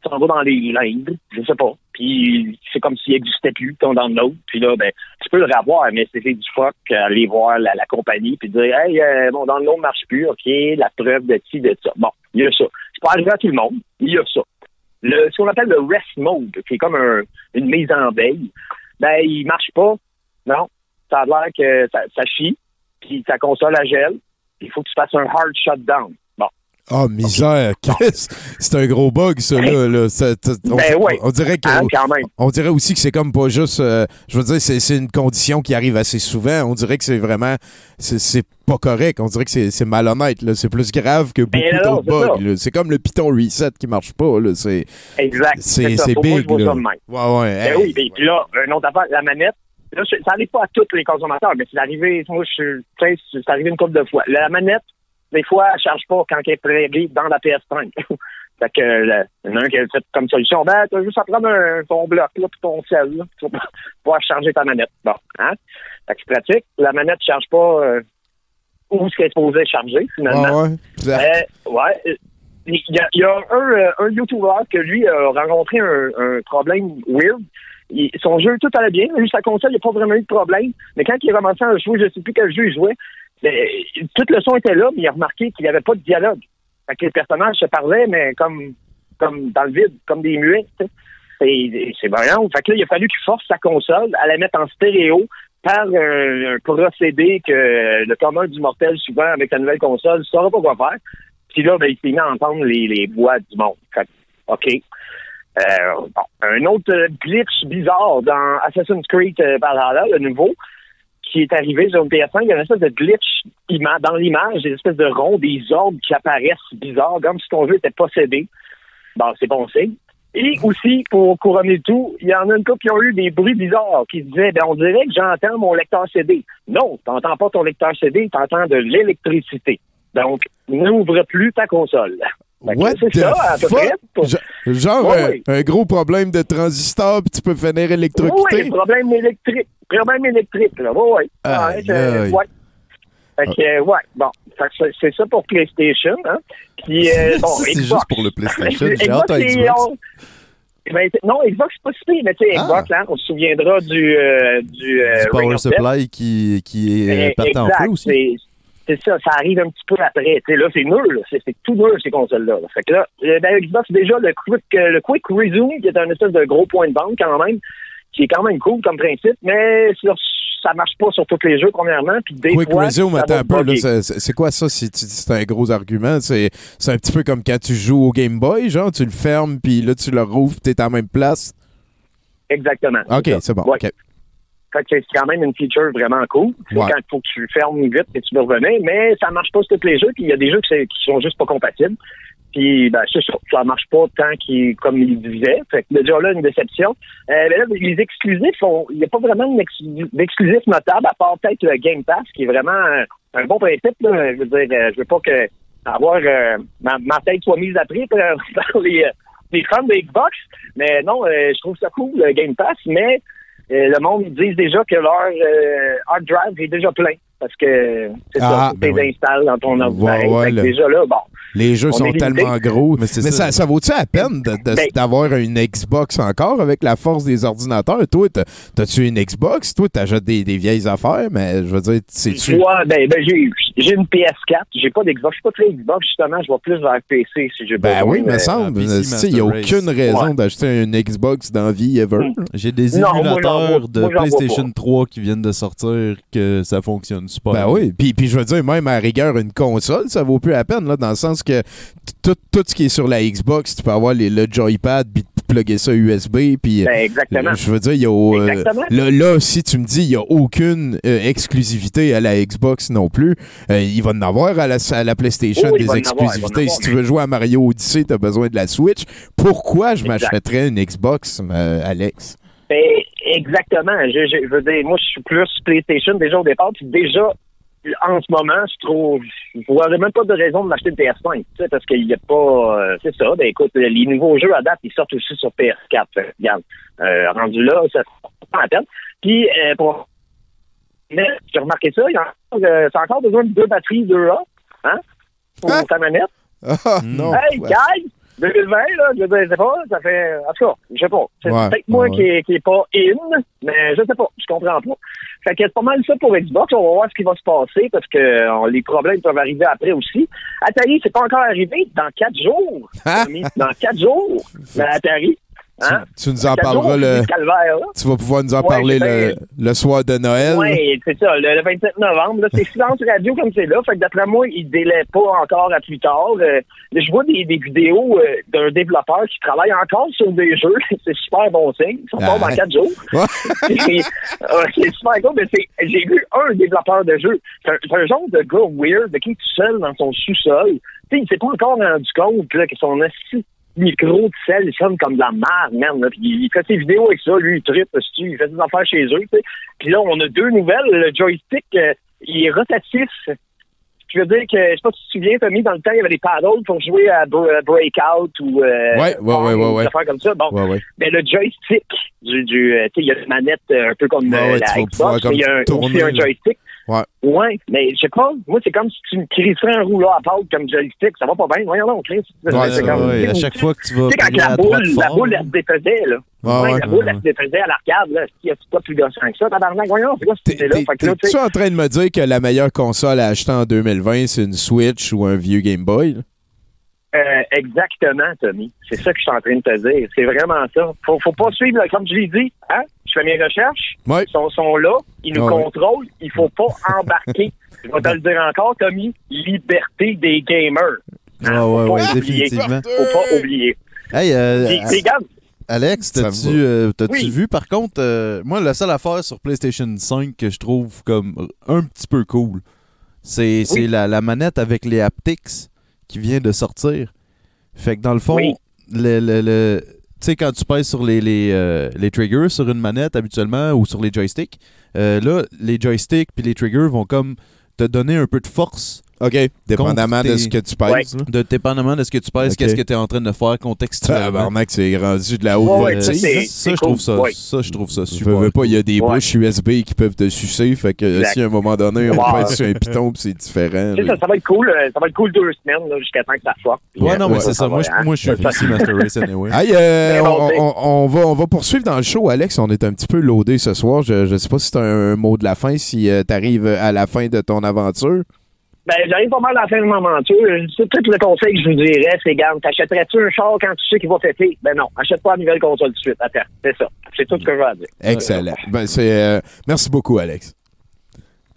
S'en vas dans les lignes, je sais pas. Puis c'est comme s'il n'existait plus ton download. Puis là, ben, tu peux le revoir, mais c'est du fuck euh, aller voir la, compagnie puis dire Hey, euh, mon download marche plus, OK, la preuve de ci, de ça. Bon, il y a ça. C'est pas arrivé à tout le monde, il y a ça. Le, ce qu'on appelle le rest mode, qui est comme un- une mise en veille, ben, il marche pas. Non. Ça a l'air que ça, ça chie, puis ta console à gel. Il faut que tu fasses un hard shutdown. Bon.
Oh, misère, Chris. C'est un gros bug, ça, là. là. Ça- on,
Ben ouais.
on dirait que.
Hein, quand même.
On dirait aussi que c'est comme pas juste. euh, je veux dire, c'est une condition qui arrive assez souvent. On dirait que c'est vraiment. C'est pas correct. On dirait que c'est malhonnête. là. C'est plus grave que beaucoup
Ben non,
d'autres bugs. C'est comme le Python Reset qui marche pas. là. C'est
Exact.
c'est-
moi,
big.
je
là.
même.
Ouais, ouais.
Ben
hey.
oui, ben, puis là, une autre affaire, la manette. Là, ça n'arrive pas à tous les consommateurs, mais c'est arrivé, moi, je, c'est arrivé une couple de fois. La manette, des fois, elle charge pas quand elle est préréglée dans la PS5. fait que, là, il y en a un qui a fait comme solution, ben, t'as juste à prendre un, ton bloc, là, puis ton sel, là, vas pouvoir charger ta manette. Bon, hein? Fait que c'est pratique. La manette ne charge pas, euh, où ce qu'elle est supposée charger, finalement.
Ah ouais.
Euh, ouais. euh, Il y a, il y a un, euh, un YouTuber que lui a rencontré un, un problème weird. Il- son jeu, tout allait bien. Juste sa console, il n'y a pas vraiment eu de problème. Mais quand il a commencé à jouer, je ne sais plus quel jeu il jouait, ben, tout le son était là, mais il a remarqué qu'il n'y avait pas de dialogue. Fait les personnages se parlaient, mais comme, comme dans le vide, comme des muets. C'est brillant. Fait que là, il a fallu qu'il force sa console à la mettre en stéréo par euh, un procédé que le commun du mortel, souvent, avec la nouvelle console, ne saura pas quoi faire. Puis là, ben, il mis à entendre les, les voix du monde. Fait OK. Euh, bon, un autre glitch bizarre dans Assassin's Creed euh, Valhalla, le nouveau, qui est arrivé sur une PS5, il y a une espèce de glitch dans l'image, des espèces de ronds, des orbes qui apparaissent bizarres, comme si ton jeu était possédé. Bon, c'est bon signe. Et aussi, pour couronner le tout, il y en a une couple qui ont eu des bruits bizarres, qui disaient, ben, on dirait que j'entends mon lecteur CD. Non, t'entends pas ton lecteur CD, t'entends de l'électricité. Donc, n'ouvre plus ta console.
What
c'est
the
ça, à peu
fuck?
près. pour-
Jo- Genre
Ouais,
un gros problème de transistor, puis tu peux finir électrocuté?
oui, problème électrique. Problème électrique, là. Oui, oui.
Aïe,
Ouais, ouais. Fait que, euh, ouais, bon. Fait que c'est- ça pour PlayStation, hein. Puis, euh, bon,
c'est juste pour le PlayStation. J'ai hâte à Xbox.
ben, non, Xbox, c'est pas si mais tu sais,
Ah.
Xbox, hein, on se souviendra du, euh, du, euh,
Du Power. Supply qui, qui est euh,
Eh,
partant en feu aussi.
C'est- ça, ça arrive un petit peu après. Là, c'est nul, c'est tout nul, ces consoles-là. là. Fait que là, euh, ben, Xbox, déjà, le quick, euh, le quick Resume, qui est un espèce de gros point de vente quand même, qui est quand même cool comme principe, mais sur- ça marche pas sur tous les jeux, premièrement. Puis des
Quick
fois,
Resume, attends un peu. c'est- quoi ça si tu dis que c'est un gros argument? C'est un petit peu comme quand tu joues au Game Boy, genre tu le fermes, puis là tu le rouvres, tu es à la même place?
Exactement.
Ok, c'est bon.
Ouais. Fait que c'est quand même une feature vraiment cool.
Ouais.
quand il faut que tu fermes vite et tu peux revenir, mais ça marche pas sur tous les jeux, puis il y a des jeux qui, qui sont juste pas compatibles. Puis ben, c'est ça, ça marche pas tant qu'il comme il disait. Fait que déjà là, une déception. Euh, là, les exclusifs, il n'y a pas vraiment d'ex- d'exclusif notable, à part peut-être le Game Pass, qui est vraiment un, un bon principe. Là. Je veux dire, euh, je veux pas que avoir euh, ma, ma tête soit mise à prix par, les, les fans de Xbox. Mais non, je trouve ça cool, le Game Pass, mais le monde ils disent déjà que leur euh, hard drive est déjà plein. Parce que c'est
Ah,
ça, tu
ben oui.
installes dans ton ordinateur. déjà là, bon.
Les jeux
On
sont tellement gros.
Mais ça.
ça, ça vaut-tu la peine
Ben-
d'avoir une Xbox encore avec la force des ordinateurs? Toi, t'as- t'as-tu une Xbox? Toi, t'achètes des, des vieilles affaires, mais je veux dire, c'est-tu.
Ouais, ben, ben j'ai, une PS4. J'ai pas d'Xbox. Je suis pas très Xbox, justement. Je vais plus vers PC si j'ai
Ben
besoin,
oui, me
mais-
semble.
PC
Tu sais, Il n'y a aucune raison
Ouais.
d'acheter une Xbox dans vie ever.
J'ai des
Non, moi, j'en
émulateurs
vois-
de
moi,
PlayStation 3 qui viennent de sortir que ça fonctionne super.
Ben oui, puis, puis je veux dire, même à rigueur, une console, ça vaut plus la peine, là, dans le sens que tout, tout ce qui est sur la Xbox, tu peux avoir les, le joypad, puis plugger ça USB, puis...
Ben, exactement.
euh, Je veux dire, il y a... euh,
Exactement.
là, là, si tu me dis il n'y a aucune euh, exclusivité à la Xbox non plus, euh, il va en avoir à la, à la PlayStation des exclusivités.
avoir,
si tu veux jouer à Mario Odyssey, tu as besoin de la Switch. Pourquoi je m'achèterais une Xbox, euh, Alex?
Ben, exactement. Je, je, je veux dire, moi, je suis plus PlayStation déjà au départ. Puis déjà, en ce moment, je trouve, je vois même pas de raison de m'acheter une PS5. Tu sais, parce qu'il n'y a pas, euh, c'est ça. Ben, écoute, les nouveaux jeux à date, ils sortent aussi sur PS4. Fait que, regarde, euh, rendu là, ça pas la peine. Puis, euh, pour, mais j'ai remarqué ça, il y a, euh, c'est encore besoin de deux batteries 2A, hein, pour
Hein?
ta manette.
Ah, non.
Hey,
Ouais.
guys! 2020, là, je je sais pas, ça fait. En tout cas, je sais pas. C'est
Ouais,
peut-être moi
ouais.
qui, est, qui est pas in, mais je sais pas, je comprends pas. Fait que c'est pas mal ça pour Xbox. On va voir ce qui va se passer parce que euh, les problèmes peuvent arriver après aussi. Atari, c'est pas encore arrivé dans quatre jours. Dans quatre jours, la Atari. Hein?
Tu nous en parleras le...
calvaire.
Tu vas pouvoir nous en
Ouais,
parler
j'ai
le, le soir de Noël.
Oui, c'est ça, le, le 27 novembre. C'est silence radio comme c'est là. Fait que d'après moi, il délaie pas encore à plus tard. Euh, je vois des, des vidéos euh, d'un développeur qui travaille encore sur des jeux. c'est super bon signe. Ils sont
Ah.
pas dans quatre jours. Euh, c'est super cool, mais j'ai vu un développeur de jeu. C'est un, genre de gars weird, de qui est tout seul dans son sous-sol. Il s'est pas encore rendu compte là, que son assis micro de sel, il sonne comme de la merde. Là. Puis il fait ses vidéos avec ça, lui, il tripe il fait des affaires chez eux. tu sais. Puis là, on a deux nouvelles. Le joystick, euh, il est rotatif. Je veux dire que, je sais pas si tu te souviens, Tommy, dans le temps, il y avait des paddles pour jouer à Br- à Breakout ou euh,
Ouais, ouais, ouais, ouais, ouais.
des affaires comme ça. Bon,
Ouais, ouais.
ben, le joystick du, du euh, tu sais, il y a une manette euh, un peu comme
Ouais,
euh, la Xbox, mais il y a un, aussi un joystick.
Ouais.
Ouais, mais je sais pas. Moi, c'est comme si tu me crisserais un rouleau à pâte comme joystick. Ça va pas bien. Voyons donc, Chris.
Ouais,
C'est comme-
ouais, à chaque fois que tu vas
Tu sais, quand la boule, la boule,
là.
elle se défaisait, là.
Ouais,
Ouais, la boule, elle se défaisait à l'arcade, là. Il y a pas plus gossant que ça, tabarnak. Voyons, c'est quoi cette idée-là? Là,
T'es-tu en train de me dire que la meilleure console à acheter en 2020, c'est une Switch ou un vieux Game Boy? là?
Euh, exactement, Tommy. C'est ça que je suis en train de te dire. C'est vraiment ça. Faut, faut pas suivre, là, comme je l'ai dit, hein? Je fais mes recherches.
Ouais.
Ils sont, sont là. Ils nous
Ah ouais.
contrôlent. Il faut pas embarquer. je vais te le dire encore, Tommy. Liberté des gamers.
Ah ouais,
Faut
ouais,
pas oublier.
définitivement.
Faut pas oublier.
Hey, euh, Alex, t'as-tu euh,
Oui.
vu, par contre, euh, moi, la seule affaire sur PlayStation 5 que je trouve comme un petit peu cool, c'est c'est la, la manette avec les haptics qui vient de sortir. Fait que dans le fond,
Oui.
le, le- le- tu sais, quand tu pèses sur les, les, euh, les triggers sur une manette habituellement ou sur les joysticks, euh, là, les joysticks puis les triggers vont comme te donner un peu de force
OK. Dépendamment de ce que tu pèses.
de dépendamment de ce que tu pèses, qu'est-ce que tu es en train de faire contextuellement.
Tabarnak, c'est rendu de la haute
Ouais,
voltige.
ça, c'est-
ça,
c'est
je trouve
cool.
ça,
Ouais.
ça, je trouve ça super.
veux pas, il y a des
Ouais.
bouches USB qui peuvent te sucer, fait que
Exact.
si à un moment donné on
Ouais.
pèse sur un piton pis c'est différent. là.
ça, ça va être cool. euh, Ça va être cool deux semaines, jusqu'à temps que ça soit.
Ouais, non, mais c'est ça. Moi, je,
va, hein.
moi, je suis
Ça,
ici Master Race anyway.
Hey, euh, on, va, on va poursuivre dans le show, Alex. On est un petit peu loadé ce soir. Je, je sais pas si tu un, mot de la fin, si tu arrives à la fin de ton aventure.
Ben, j'arrive pas mal à la fin de mon aventure. C'est tout le conseil que je vous dirais, c'est, garde, t'achèterais-tu un char quand tu sais qu'il va péter? Ben non, achète pas la nouvelle console tout de suite. Attends, c'est ça. C'est tout ce que je veux à dire.
Excellent. Ben, c'est, euh, merci beaucoup, Alex.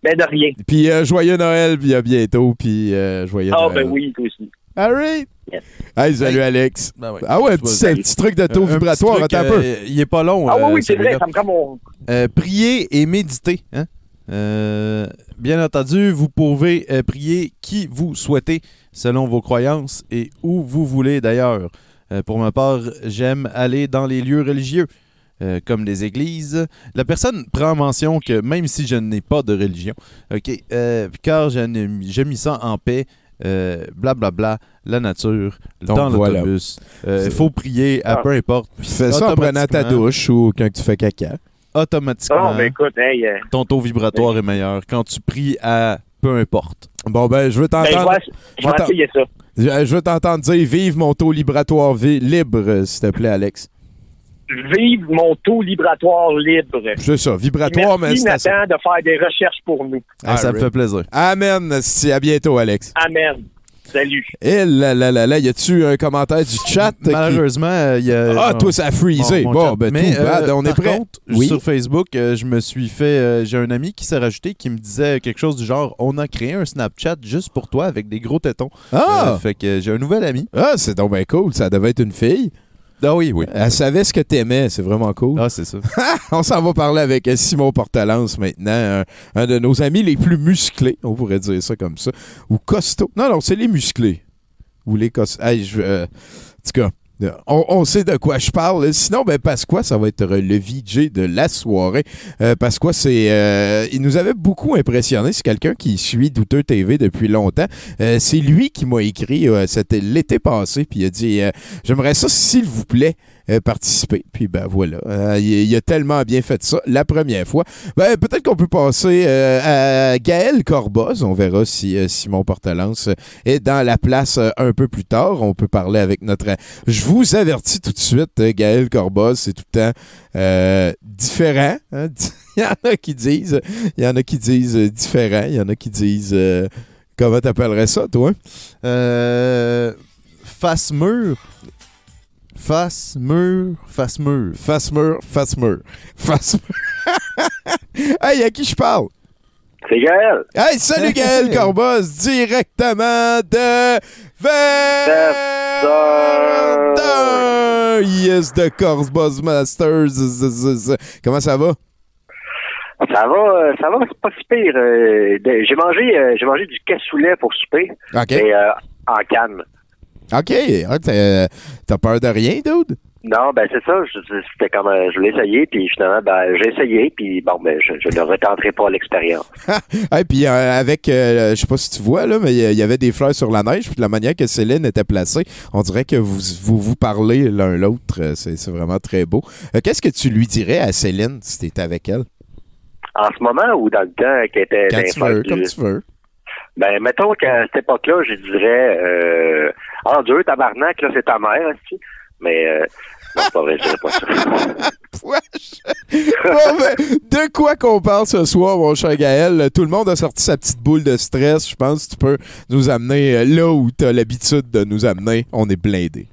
Ben, de rien.
Puis euh, joyeux Noël, puis à bientôt, puis euh, joyeux
Ah,
Noël.
ben oui, toi aussi.
All right.
Yes.
Hey, salut, Alex.
Ben ouais.
Ah ouais, un petit, un petit truc de taux
Un petit
vibratoire,
truc,
attends un peu.
il est pas long.
Ah oui, oui, c'est vrai, ça me comme mon...
Euh, prier et méditer. Hein? Euh, bien entendu, vous pouvez euh, prier qui vous souhaitez selon vos croyances et où vous voulez d'ailleurs. Euh, pour ma part, j'aime aller dans les lieux religieux, euh, comme les églises. La personne prend mention que même si je n'ai pas de religion, ok, euh, car je, je m'y sens en paix, euh, blablabla, la nature,
Donc,
dans l'autobus. Il faut prier à
Ah.
peu importe.
Fais ça en prenant ta douche ou quand tu fais caca.
Automatiquement,
ben écoute, hey, euh,
ton taux vibratoire est meilleur quand tu pries à peu importe.
Bon, ben, je veux
ben, je
t'entendre.
vais, je vais
Attends.
essayer ça.
Je, je veux t'entendre dire vive mon taux vibratoire vi- libre, euh, s'il te plaît, Alex.
Vive mon taux vibratoire libre.
C'est ça, vibratoire, mais
Merci,
c'est à ça.
Nathan, de faire des recherches pour nous.
Ah, ça me fait plaisir.
Amen. Si, à bientôt, Alex.
Amen. Salut.
Et là, là, là, là, y a-tu un commentaire du chat?
Malheureusement, euh, il y a.
Ah, toi, ça a freezé. Bon, ben,
Mais,
tout bad.
euh,
On est prêt.
contre,
Oui.
Sur Facebook, euh, je me suis fait. euh, J'ai un ami qui s'est rajouté qui me disait quelque chose du genre On a créé un Snapchat juste pour toi avec des gros tétons.
Ah!
Euh, fait que j'ai un nouvel ami.
Ah, c'est donc bien cool. Ça devait être une fille.
Ah oui, oui.
Elle savait ce que t'aimais. C'est vraiment cool.
Ah, c'est ça.
On s'en va parler avec Simon Portalance maintenant, un, un de nos amis les plus musclés, on pourrait dire ça comme ça, ou costauds. Non, non, c'est les musclés. Ou les costauds. Hey, je, euh, en tout cas, on, on sait de quoi je parle. Sinon, ben, Pasqua, ça va être euh, le VJ de la soirée. Euh, Pasqua, c'est, euh, il nous avait beaucoup impressionné. C'est quelqu'un qui suit Douteux TV depuis longtemps. Euh, c'est lui qui m'a écrit, euh, c'était l'été passé, puis il a dit euh, J'aimerais ça, s'il vous plaît, euh, participer. Puis ben voilà, Euh, il, a tellement bien fait ça la première fois. Ben, peut-être qu'on peut passer euh, à Gaël Corboz. On verra si Simon Portalance est dans la place un peu plus tard. On peut parler avec notre... Je vous avertis tout de suite, Gaël Corboz, c'est tout le temps euh, différent. hein. Il y en a qui disent, y en a qui disent différent, il y en a qui disent... comment t'appellerais ça, toi?
Face mur. Face mur. Face mur.
Face mur, face mur. Face mur. hey, à qui je parle?
C'est Gaël.
Hey, salut Gaël Corboz, directement de Verdun! Yes, de Corboz Masters. Comment ça va?
Ça va, euh, ça va, c'est pas si pire. Euh, j'ai mangé, euh, j'ai mangé du cassoulet pour souper.
OK.
Et, euh, en canne.
OK. Ah, t'as- peur de rien, dude?
Non, ben c'est ça. C'était comme, euh, je voulais essayer, puis finalement, ben j'ai essayé, puis bon, ben je, je ne retenterai pas l'expérience.
Et puis euh, avec, euh, je sais pas si tu vois, là, mais il y- avait des fleurs sur la neige, puis de la manière que Céline était placée, on dirait que vous vous, vous parlez l'un l'autre. Euh, C'est vraiment très beau. Qu'est-ce que tu lui dirais à Céline si t'étais avec elle?
En ce moment ou dans le temps qui était
Quand tu veux, comme tu veux.
Ben, mettons qu'à cette époque-là, je dirais, euh, ah, Dieu, tabarnak, là, c'est ta mère, aussi. Mais, euh, non, c'est pas vrai, je dirais pas ça.
Ben, de quoi qu'on parle ce soir, mon cher Gaël? Tout le monde a sorti sa petite boule de stress. Je pense que tu peux nous amener euh, là où tu as l'habitude de nous amener. On est blindés.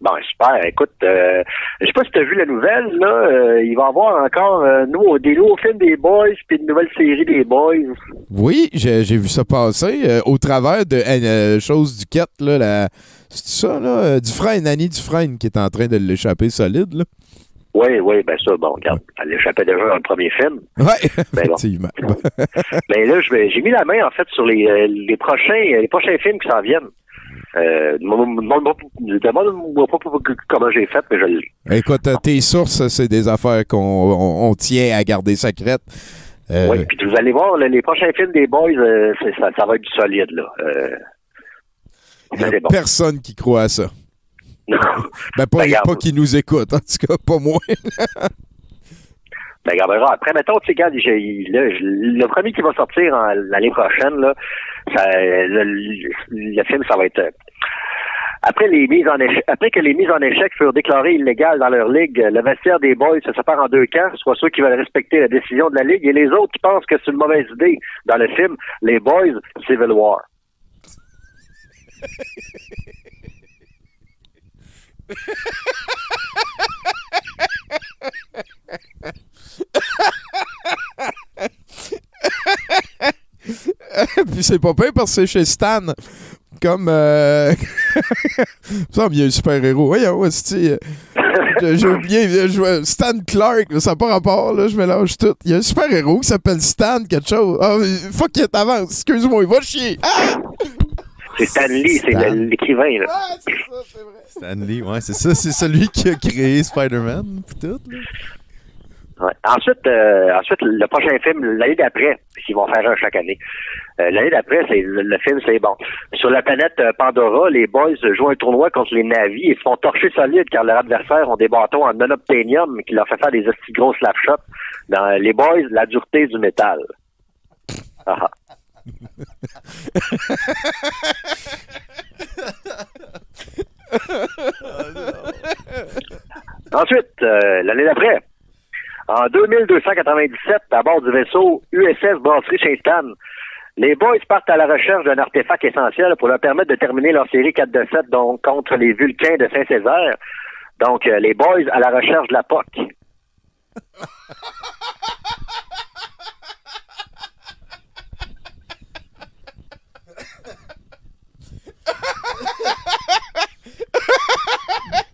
Bon, super. Écoute, euh, je sais pas si tu as vu la nouvelle, là. euh, il va y avoir encore euh, nouveau- des nouveaux films des Boys puis une nouvelle série des Boys.
Oui, j'ai j'ai vu ça passer euh, au travers de euh, chose du quête, là, la... c'est ça, là, Dufresne, Annie Dufresne, qui est en train de l'échapper solide, là.
Oui, oui, ben ça, bon, regarde, elle échappait déjà dans le premier film.
Ouais,
Ben bon.
effectivement.
Ben là, j'ai mis la main, en fait, sur les, les prochains les prochains films qui s'en viennent. Euh, Demande-moi pas comment j'ai fait, mais je l'ai.
Écoute, tes sources, c'est des affaires qu'on on- on tient à garder secrètes. Euh,
Oui, puis vous allez voir, les prochains films des Boys, euh, ça, ça va être du solide, là. Euh,
Il y a
bon.
personne qui croit à ça.
Non.
Ben, pas,
Ben,
pas qui nous écoute, en tout cas, pas moi.
Ben, regarde, ben, après, mettons, tu sais, regarde, le premier qui va sortir l'année prochaine, là, ça, le, le film, ça va être... Après, les mises en après que les mises en échec furent déclarées illégales dans leur ligue, le vestiaire des boys se sépare en deux camps, soit ceux qui veulent respecter la décision de la ligue et les autres qui pensent que c'est une mauvaise idée. Dans le film, les boys, Civil War.
Puis c'est pas pire parce que c'est chez Stan. Comme. Euh... Il me un super-héros. Voyons, hostie, euh, j'ai oublié. euh, je vois- Stan Clark, ça n'a pas rapport, là, je mélange tout. Il y a un super-héros qui s'appelle Stan, quelque chose. Ah, fuck it, avance, excuse-moi, il va chier. Ah!
C'est Stan Lee, c'est
Stan.
le- l'écrivain, là.
Stanley, ouais, c'est ça. C'est celui qui a créé Spider-Man, tout. là.
Ouais. Ensuite, euh, ensuite, le prochain film, l'année d'après, puisqu'ils vont faire un chaque année. euh, l'année d'après, c'est le, le film, c'est bon. Sur la planète euh, Pandora, les boys jouent un tournoi contre les navis et se font torcher solide car leurs adversaires ont des bâtons en monobténium qui leur fait faire des petits gros slap shots. Dans les boys, la dureté du métal. Ah ah. Ensuite, euh, l'année d'après, en 2297, à bord du vaisseau USS Brasserie Stan, les boys partent à la recherche d'un artefact essentiel pour leur permettre de terminer leur série 4 de 7 donc, contre les Vulcains de Saint-Césaire. Donc, euh, les boys à la recherche de la POC.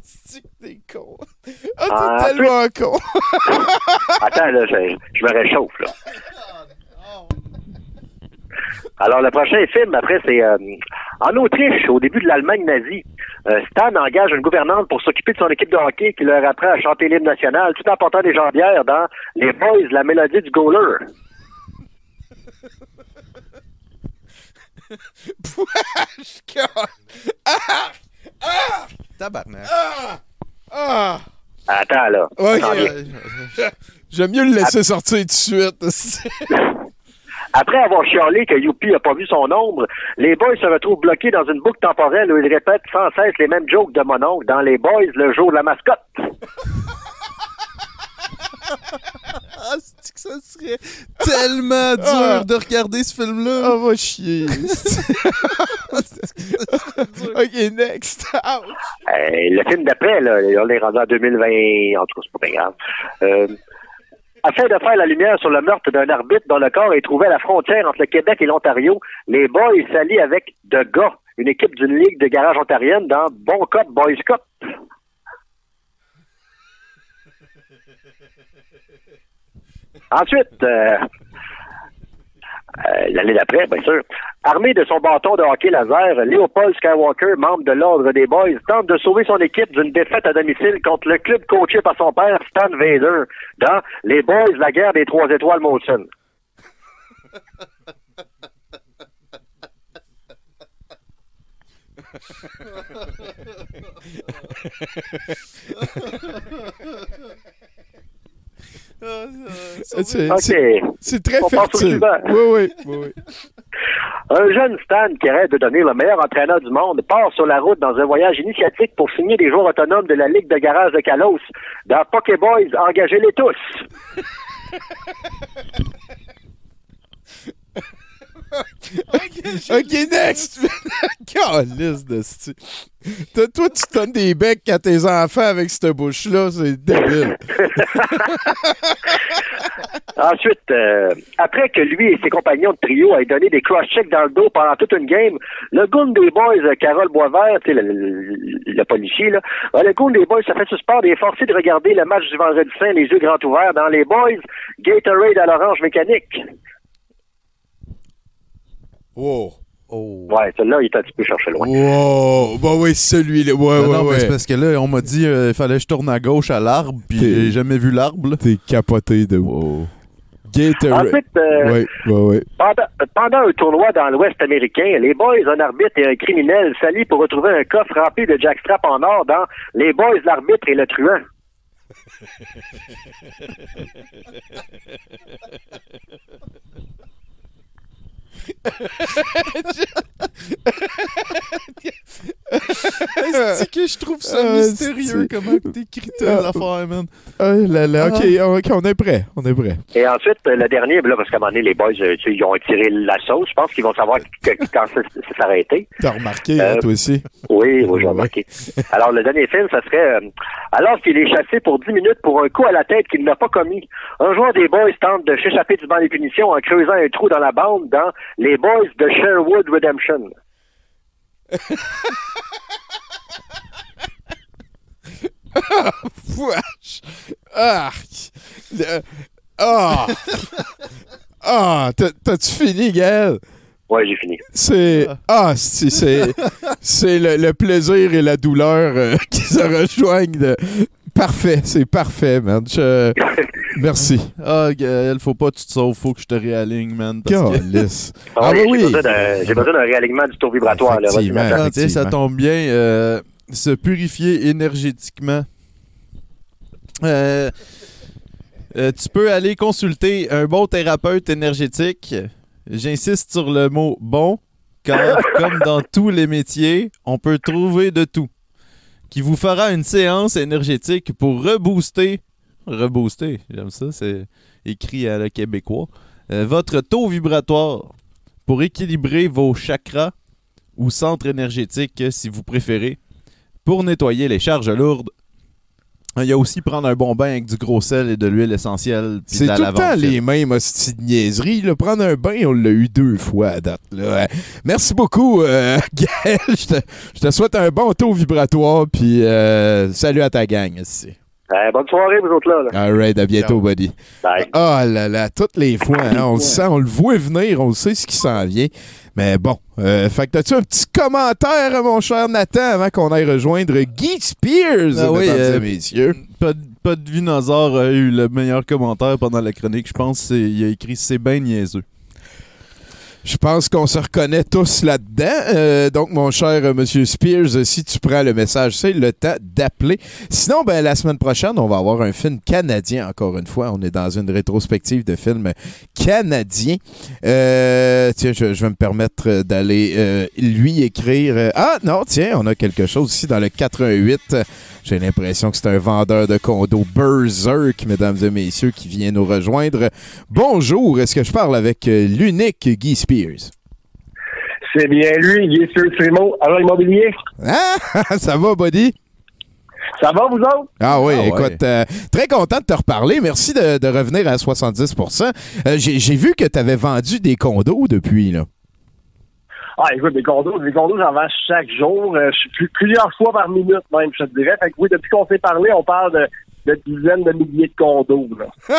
C'est que t'es con. Ah, t'es tellement con.
Attends, là, je, je me réchauffe, là. Alors, le prochain film, après, c'est euh, en Autriche, au début de l'Allemagne nazie. Euh, Stan engage une gouvernante pour s'occuper de son équipe de hockey qui leur apprend à chanter l'hymne national tout en portant des jambières dans Les Boys, la mélodie du goaler.
Ah! Ah!
Tabarnak.
Ah! Ah!
Attends, là.
Euh, J'aime mieux le laisser sortir tout de suite.
Après avoir chialé que Youpi a pas vu son ombre, les boys se retrouvent bloqués dans une boucle temporelle où ils répètent sans cesse les mêmes jokes de mon oncle dans les boys le jour de la mascotte.
Ah, c'est que ça serait tellement dur
Ah.
de regarder ce film-là?
Ah, va chier. ok, next. Ouch.
Euh, le film d'après, là, on est rendu en 2020, en tout cas, c'est pas bien grave. Euh, afin de faire la lumière sur le meurtre d'un arbitre dont le corps est trouvé à la frontière entre le Québec et l'Ontario, les boys s'allient avec The Gars, une équipe d'une ligue de garage ontarienne dans Bon Cop Boys Cop. Ensuite, euh, euh, l'année d'après, bien sûr, armé de son bâton de hockey laser, Léopold Skywalker, membre de l'Ordre des Boys, tente de sauver son équipe d'une défaite à domicile contre le club coaché par son père, Stan Vader, dans Les Boys, la guerre des trois étoiles Molson.
C'est
OK.
c'est- très
On
fertile. Oui, oui.
Un jeune Stan qui rêve de devenir le meilleur entraîneur du monde part sur la route dans un voyage initiatique pour signer des joueurs autonomes de la Ligue de garage de Kalos. Dans Pokéboys, engagez-les tous.
OK, next! Calice de sti. Toi, toi, tu donnes des becs à tes enfants avec cette bouche-là, c'est débile.
Ensuite, euh, après que lui et ses compagnons de trio aient donné des cross-checks dans le dos pendant toute une game, le goon des boys, euh, Carole Boisvert, tu sais, le, le, le policier, là, le goon des boys se fait suspendre et est forcé de regarder le match du vendredi saint les yeux grands ouverts dans les boys, Gatorade à l'orange mécanique.
Wow.
Ouais, celui-là, il est un petit peu cherché loin.
Wow. Bah oui, celui-là. Ouais,
Non,
ouais,
non,
ouais.
c'est parce que là, on m'a dit il fallait que je tourne à gauche à l'arbre, puis j'ai jamais vu l'arbre.
T'es capoté de wow. Gatorade.
Ensuite, euh,
Ouais, ouais, ouais.
Pendant, pendant un tournoi dans l'Ouest américain, les boys, un arbitre et un criminel s'allient pour retrouver un coffre rempli de jackstrap en or dans Les boys, l'arbitre et le truand.
C'est que je trouve ça
Ah,
mystérieux comment t'écris
Ah.
affaire, man?
Ah là là, ok, ok, on est prêt, on est prêt.
Et ensuite, euh, le dernier, là, parce qu'à un moment donné, les boys, euh, tu ils ont tiré la sauce. Je pense qu'ils vont savoir que- quand ça ça s'arrêter.
T'as remarqué, hein,
Euh,
toi aussi?
Oui, oui, j'ai remarqué. Alors, le dernier film, ça serait euh, alors qu'il est chassé pour 10 minutes pour un coup à la tête qu'il n'a pas commis. Un joueur des Boys tente de s'échapper du banc des punitions en creusant un trou dans la bande dans Les Boys de Sherwood Redemption.
Wesh. Ah! Le- Ah! Ah! T'as- T'as-tu fini, Gaël?
Ouais, j'ai fini.
C'est. Ah, c'est. C'est c'est le, le plaisir et la douleur euh, qui se rejoignent. de- Parfait, c'est parfait, man. Je- Merci.
Ah, Gaël, faut pas que tu te sauves, faut que je te réaligne, man. parce que-.
Ah,
Ah,
oui,
bah
j'ai
oui.
besoin d'un- J'ai besoin d'un réalignement du tour vibratoire. Là,
Effectivement.
Nathan.
Ah, tiens, ça tombe bien. euh, se purifier énergétiquement. Euh, euh, tu peux aller consulter un bon thérapeute énergétique. J'insiste sur le mot bon, car comme dans tous les métiers, on peut trouver de tout. Qui vous fera une séance énergétique pour rebooster. Rebooster, j'aime ça, c'est écrit à le québécois. euh, votre taux vibratoire pour équilibrer vos chakras ou centres énergétiques, si vous préférez, pour nettoyer les charges lourdes. Il y a aussi prendre un bon bain avec du gros sel et de l'huile essentielle.
C'est
la
tout le temps les mêmes hosties de niaiseries. là. Prendre un bain, on l'a eu deux fois à date. Là. Merci beaucoup, euh, Gaël. Je te, je te souhaite un bon taux vibratoire. Puis euh, salut à ta gang. ici.
Euh, bonne soirée, vous autres là. là.
All right, à bientôt, buddy.
Bye.
Ah là là, toutes les fois, hein, on le sent, on le voit venir, on sait ce qui s'en vient. Mais bon, euh, fait que t'as-tu un petit commentaire, mon cher Nathan, avant qu'on aille rejoindre Guy Spears,
Ah oui,
mesdames
euh,
et messieurs?
Pas, de- pas de Vinazar a eu le meilleur commentaire pendant la chronique. Je pense il a écrit C'est bien niaiseux.
Je pense qu'on se reconnaît tous là-dedans. Euh, donc, mon cher euh, Monsieur Spears, euh, si tu prends le message, c'est le temps d'appeler. Sinon, ben, la semaine prochaine, on va avoir un film canadien, encore une fois. On est dans une rétrospective de films canadiens. Euh, tiens, je, je vais me permettre d'aller lui écrire. ah, non, tiens, on a quelque chose ici dans le 88. J'ai l'impression que c'est un vendeur de condos Berserk, mesdames et messieurs, qui vient nous rejoindre. Bonjour, est-ce que je parle avec euh, l'unique Guy Spears?
C'est bien lui, Guy Spears Primo. Alors, immobilier,
Ah, ça va, buddy?
ça va, vous autres?
Ah oui,
Ah ouais.
écoute, euh, très content de te reparler. Merci de, de revenir à 70 Euh, j'ai vu que tu avais vendu des condos depuis, là.
Ah, écoute, des condos, des condos, j'en vends chaque jour, euh, je suis plusieurs fois par minute même, je te dirais. Fait que oui, depuis qu'on s'est parlé, on parle de, de dizaines de milliers de condos, là.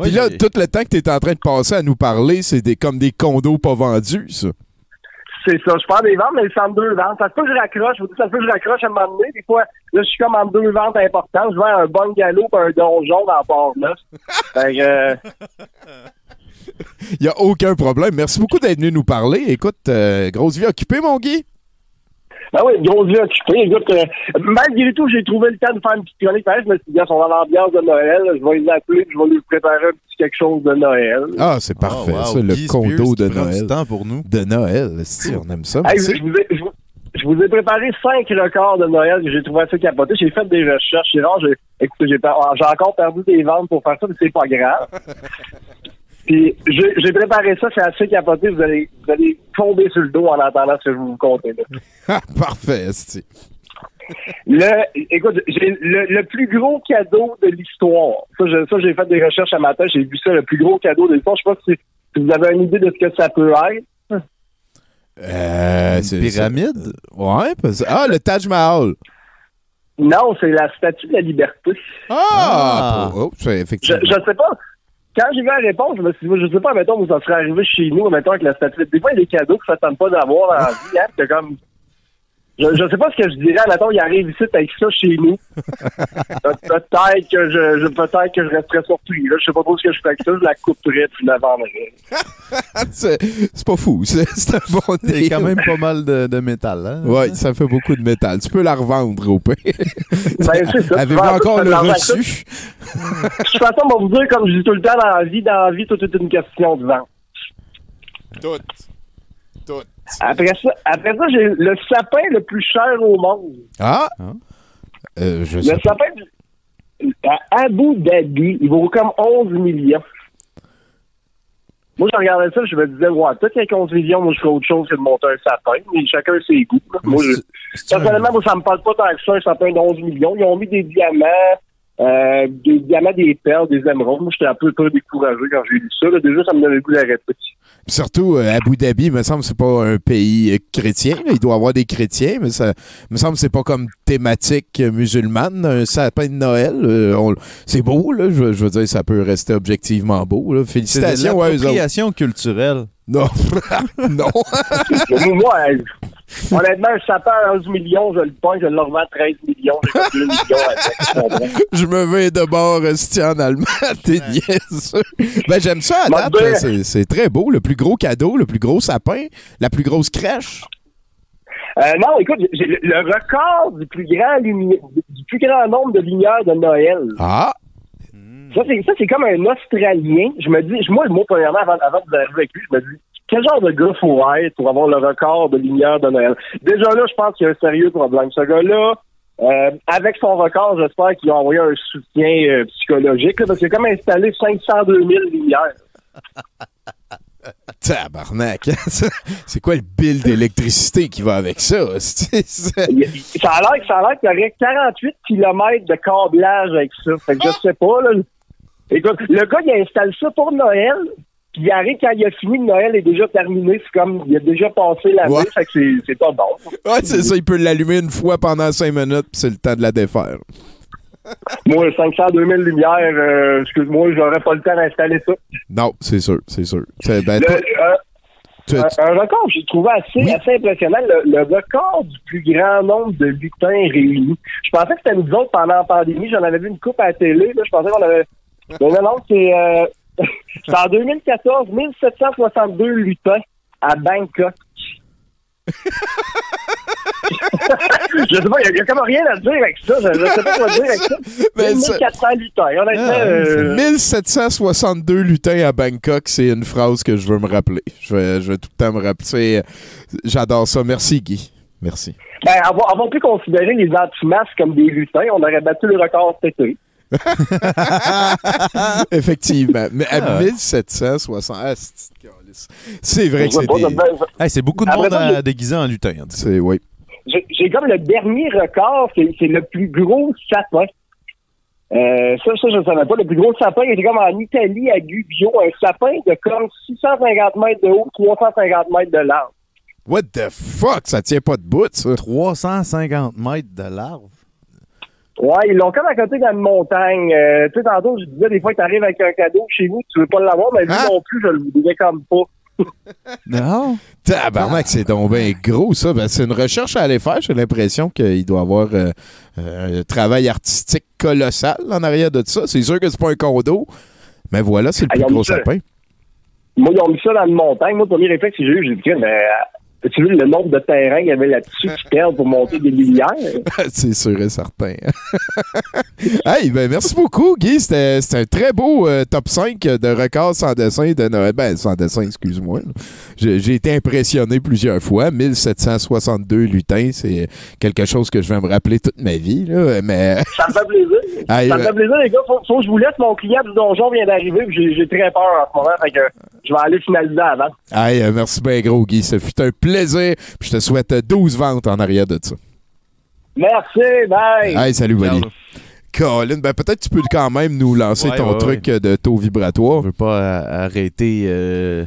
Puis là, tout le temps que tu es en train de passer à nous parler, c'est des, comme des condos pas vendus, ça.
C'est ça, je parle des ventes, mais le centre deux ventes. Ça se peut que je raccroche, je vous dis, ça se peut que je raccroche à un moment donné. Des fois, là, je suis comme en deux ventes importantes. Je vends un bungalow et un donjon dans Port-Neuf. Fait que, euh,
Il n'y a aucun problème. Merci beaucoup d'être venu nous parler. Écoute, euh, grosse vie occupée, mon Guy.
Ben oui, grosse vie occupée. Écoute, euh, malgré tout, j'ai trouvé le temps de faire une petite chronique. Je me suis dit, ils sont dans l'ambiance de Noël. Je vais les appeler, je vais lui préparer un petit quelque chose de Noël.
Ah, c'est parfait,
wow.
ça, le
Guy
condo
Spears,
de Noël.
du temps pour nous.
De Noël, si, on aime ça.
Hey, je, vous ai, je vous- je vous ai préparé cinq records de Noël que j'ai trouvé assez capotés. J'ai fait des recherches. C'est rare, j'ai, écoutez, j'ai, per- j'ai encore perdu des ventes pour faire ça, mais c'est pas grave. Puis j'ai, préparé ça, c'est assez capoté. Vous allez, vous allez tomber sur le dos en entendant ce que je vais vous compter. là.
Ah, parfait, esti.
Le, écoute, j'ai le, le plus gros cadeau de l'histoire. Ça, j'ai fait des recherches à matin. J'ai vu ça, le plus gros cadeau de l'histoire. Je sais pas si, si vous avez une idée de ce que ça peut être.
Euh, c'est-
pyramide?
Ouais, parce- ah, le Taj Mahal.
Non, c'est la statue de la liberté.
Ah! Oh, c'est
Je,
effectivement.
je sais pas. Quand j'ai vu la réponse, je me suis dit, je sais pas, mettons, où ça serait arrivé chez nous, mettons, avec la statue. Des fois, il y a des cadeaux que ça tente pas d'avoir la vie, hein. Comme. Je, je sais pas ce que je dirais, mettons, il arrive ici avec ça chez nous. Pe- peut-être que je, je peut-être que je resterais surpris, là. Je sais pas trop ce que je ferais avec ça, je la couperais puis je la vendrais.
c'est c'est pas fou. C'est c'est un bon
C'est
deal.
quand même pas mal de, de métal. Hein?
Ouais, ça fait beaucoup de métal. Tu peux la revendre au pire.
Ben, c'est ça.
Avez-vous
vas-
encore le reçu?
De toute façon, on va vous dire, comme je dis tout le temps dans la vie, dans la vie, tout est une question de vente.
Tout.
Après ça, après ça, j'ai le sapin le plus cher au monde.
Ah! Euh, je
Le
sais
sapin du- à Abu Dhabi, il vaut comme 11 millions. Moi, je regardais ça, je me disais, ouais, peut-être qu'avec 11 millions, moi, je ferais autre chose que de monter un sapin, mais chacun ses goûts. là. Moi, je, personnellement, moi, ça me parle pas tant que ça, un sapin de 11 millions. Ils ont mis des diamants, euh, des diamants, des perles, des émeraudes. Moi, j'étais un peu, peu découragé quand j'ai lu ça. là. Déjà, ça me donnait le goût d'arrêter.
Surtout, euh, Abu Dhabi, il me semble que c'est pas un pays euh, chrétien. là. Il doit y avoir des chrétiens, mais ça il me semble que c'est pas comme thématique euh, musulmane. Un sapin de Noël, euh, on- c'est beau, là. Je, veux- je veux dire, ça peut rester objectivement beau. Là.
C'est de
Félicitations à eux autres.
culturelle.
Non. non.
Mais moi, euh, honnêtement, un sapin à 11 millions, je le pointe, je le revends à 13 millions. J'ai fait 2 millions avec.
Je me vais de bord rester en allemand. T'es niaiseux. Ben, j'aime ça à date.
ben-.
C'est c'est très beau. Le plus gros cadeau, le plus gros sapin, la plus grosse crèche.
Euh, non, écoute, j'ai le, le record du plus grand lumi- du plus grand nombre de lumières de Noël.
Ah!
Ça, c'est, ça, c'est comme un Australien. Je me dis, moi, moi, premièrement, avant, avant de arriver avec lui, je me dis, quel genre de gars faut être pour avoir le record de lumière de Noël? Déjà là, je pense qu'il y a un sérieux problème. Ce gars-là, euh, avec son record, j'espère qu'il a envoyé un soutien euh, psychologique, là, parce qu'il a comme installé 502 000 lumières.
Tabarnak. c'est quoi le bill d'électricité qui va avec ça?
Ça a l'air, ça a l'air qu'il y aurait 48 km de câblage avec ça. Fait que je sais pas, là. Écoute, le gars, il installe ça pour Noël. Puis il arrive quand il a fini, Noël est déjà terminé. C'est comme, il a déjà passé la
Ouais.
fait que c'est, pas bon.
Ouais, c'est ça. Il peut l'allumer une fois pendant cinq minutes, puis c'est le temps de la défaire.
Moi, 502 000 lumières, euh, excuse-moi, j'aurais pas le temps d'installer ça.
Non, c'est sûr, c'est sûr. C'est- ben,
Le-
toi-
euh,
tu-
un, un record j'ai trouvé assez, assez impressionnant, le, le record du plus grand nombre de lutins réunis. Je pensais que c'était nous autres pendant la pandémie. J'en avais vu une coupe à la télé. Là. Je pensais qu'on avait... Mais non, non, c'est... Euh... c'est en 2014, 1762 lutins à Bangkok. je sais pas, il y, a comme rien à dire avec ça. Je, sais pas quoi dire avec ça.
Mais ça-
1400 lutins, honnêtement.
Ah,
euh,
1762 lutins à Bangkok, c'est une phrase que je veux me rappeler. Je vais, je vais tout le temps me rappeler. J'adore ça. Merci, Guy. Merci.
Ben, avoir, avoir pu considérer les anti-masques comme des lutins, on aurait battu le record cet été.
Effectivement. Mais à
Ah ouais.
1760, ah, c'est c'est vrai que c'est des...
Hey, c'est beaucoup de
Après
monde
ça,
à
j'ai-
déguiser en lutin.
C'est, oui.
J'ai j'ai comme le dernier record, c'est c'est le plus gros sapin. Euh, ça, ça, je ne savais pas. Le plus gros sapin, il était comme en Italie, à Gubbio, un sapin de comme 650 mètres de haut, 350 mètres de large.
What the fuck? Ça tient pas de bout, ça.
350 mètres de large?
Ouais, ils l'ont comme à côté d'une montagne. Euh, tu sais, tantôt, je disais, des fois, tu arrives avec un cadeau chez vous, tu veux pas l'avoir, mais lui
Hein?
non plus, je le voudrais comme pas.
Non?
Tabarnak, c'est donc bien gros, ça. Ben, c'est une recherche à aller faire. J'ai l'impression qu'il doit avoir euh, euh, un travail artistique colossal en arrière de ça. C'est sûr que c'est pas un condo, mais voilà, c'est le
Ah,
plus gros sapin.
Moi, ils ont mis ça dans une montagne. Moi, le premier réflexe que j'ai eu, j'ai dit, mais
As-tu vu le nombre de terrains qu'il y avait là-dessus qui perdent pour monter des lumières?
C'est sûr et certain. hey, ben merci beaucoup, Guy. C'était un très beau euh, top 5 de records sans dessin de Noël. Ben, sans dessin, excuse-moi. J'ai été impressionné plusieurs fois. 1762 lutins, c'est quelque chose que je vais me rappeler toute ma vie. Là. Mais
Ça me fait plaisir.
Hey,
ça me
euh,
fait plaisir, les gars. Faut, faut que je vous laisse. Mon client du donjon vient d'arriver. J'ai très peur en ce moment. Fait que je vais aller finaliser avant.
hey, euh, merci bien gros, Guy. Ça fut un plaisir. Puis je te souhaite euh, 12 ventes en arrière de ça.
Merci. Bye.
Hey, salut, Wally. Colin, ben peut-être tu peux quand même nous lancer
Ouais,
ton
ouais,
truc de taux vibratoire.
On peut pas arrêter. euh,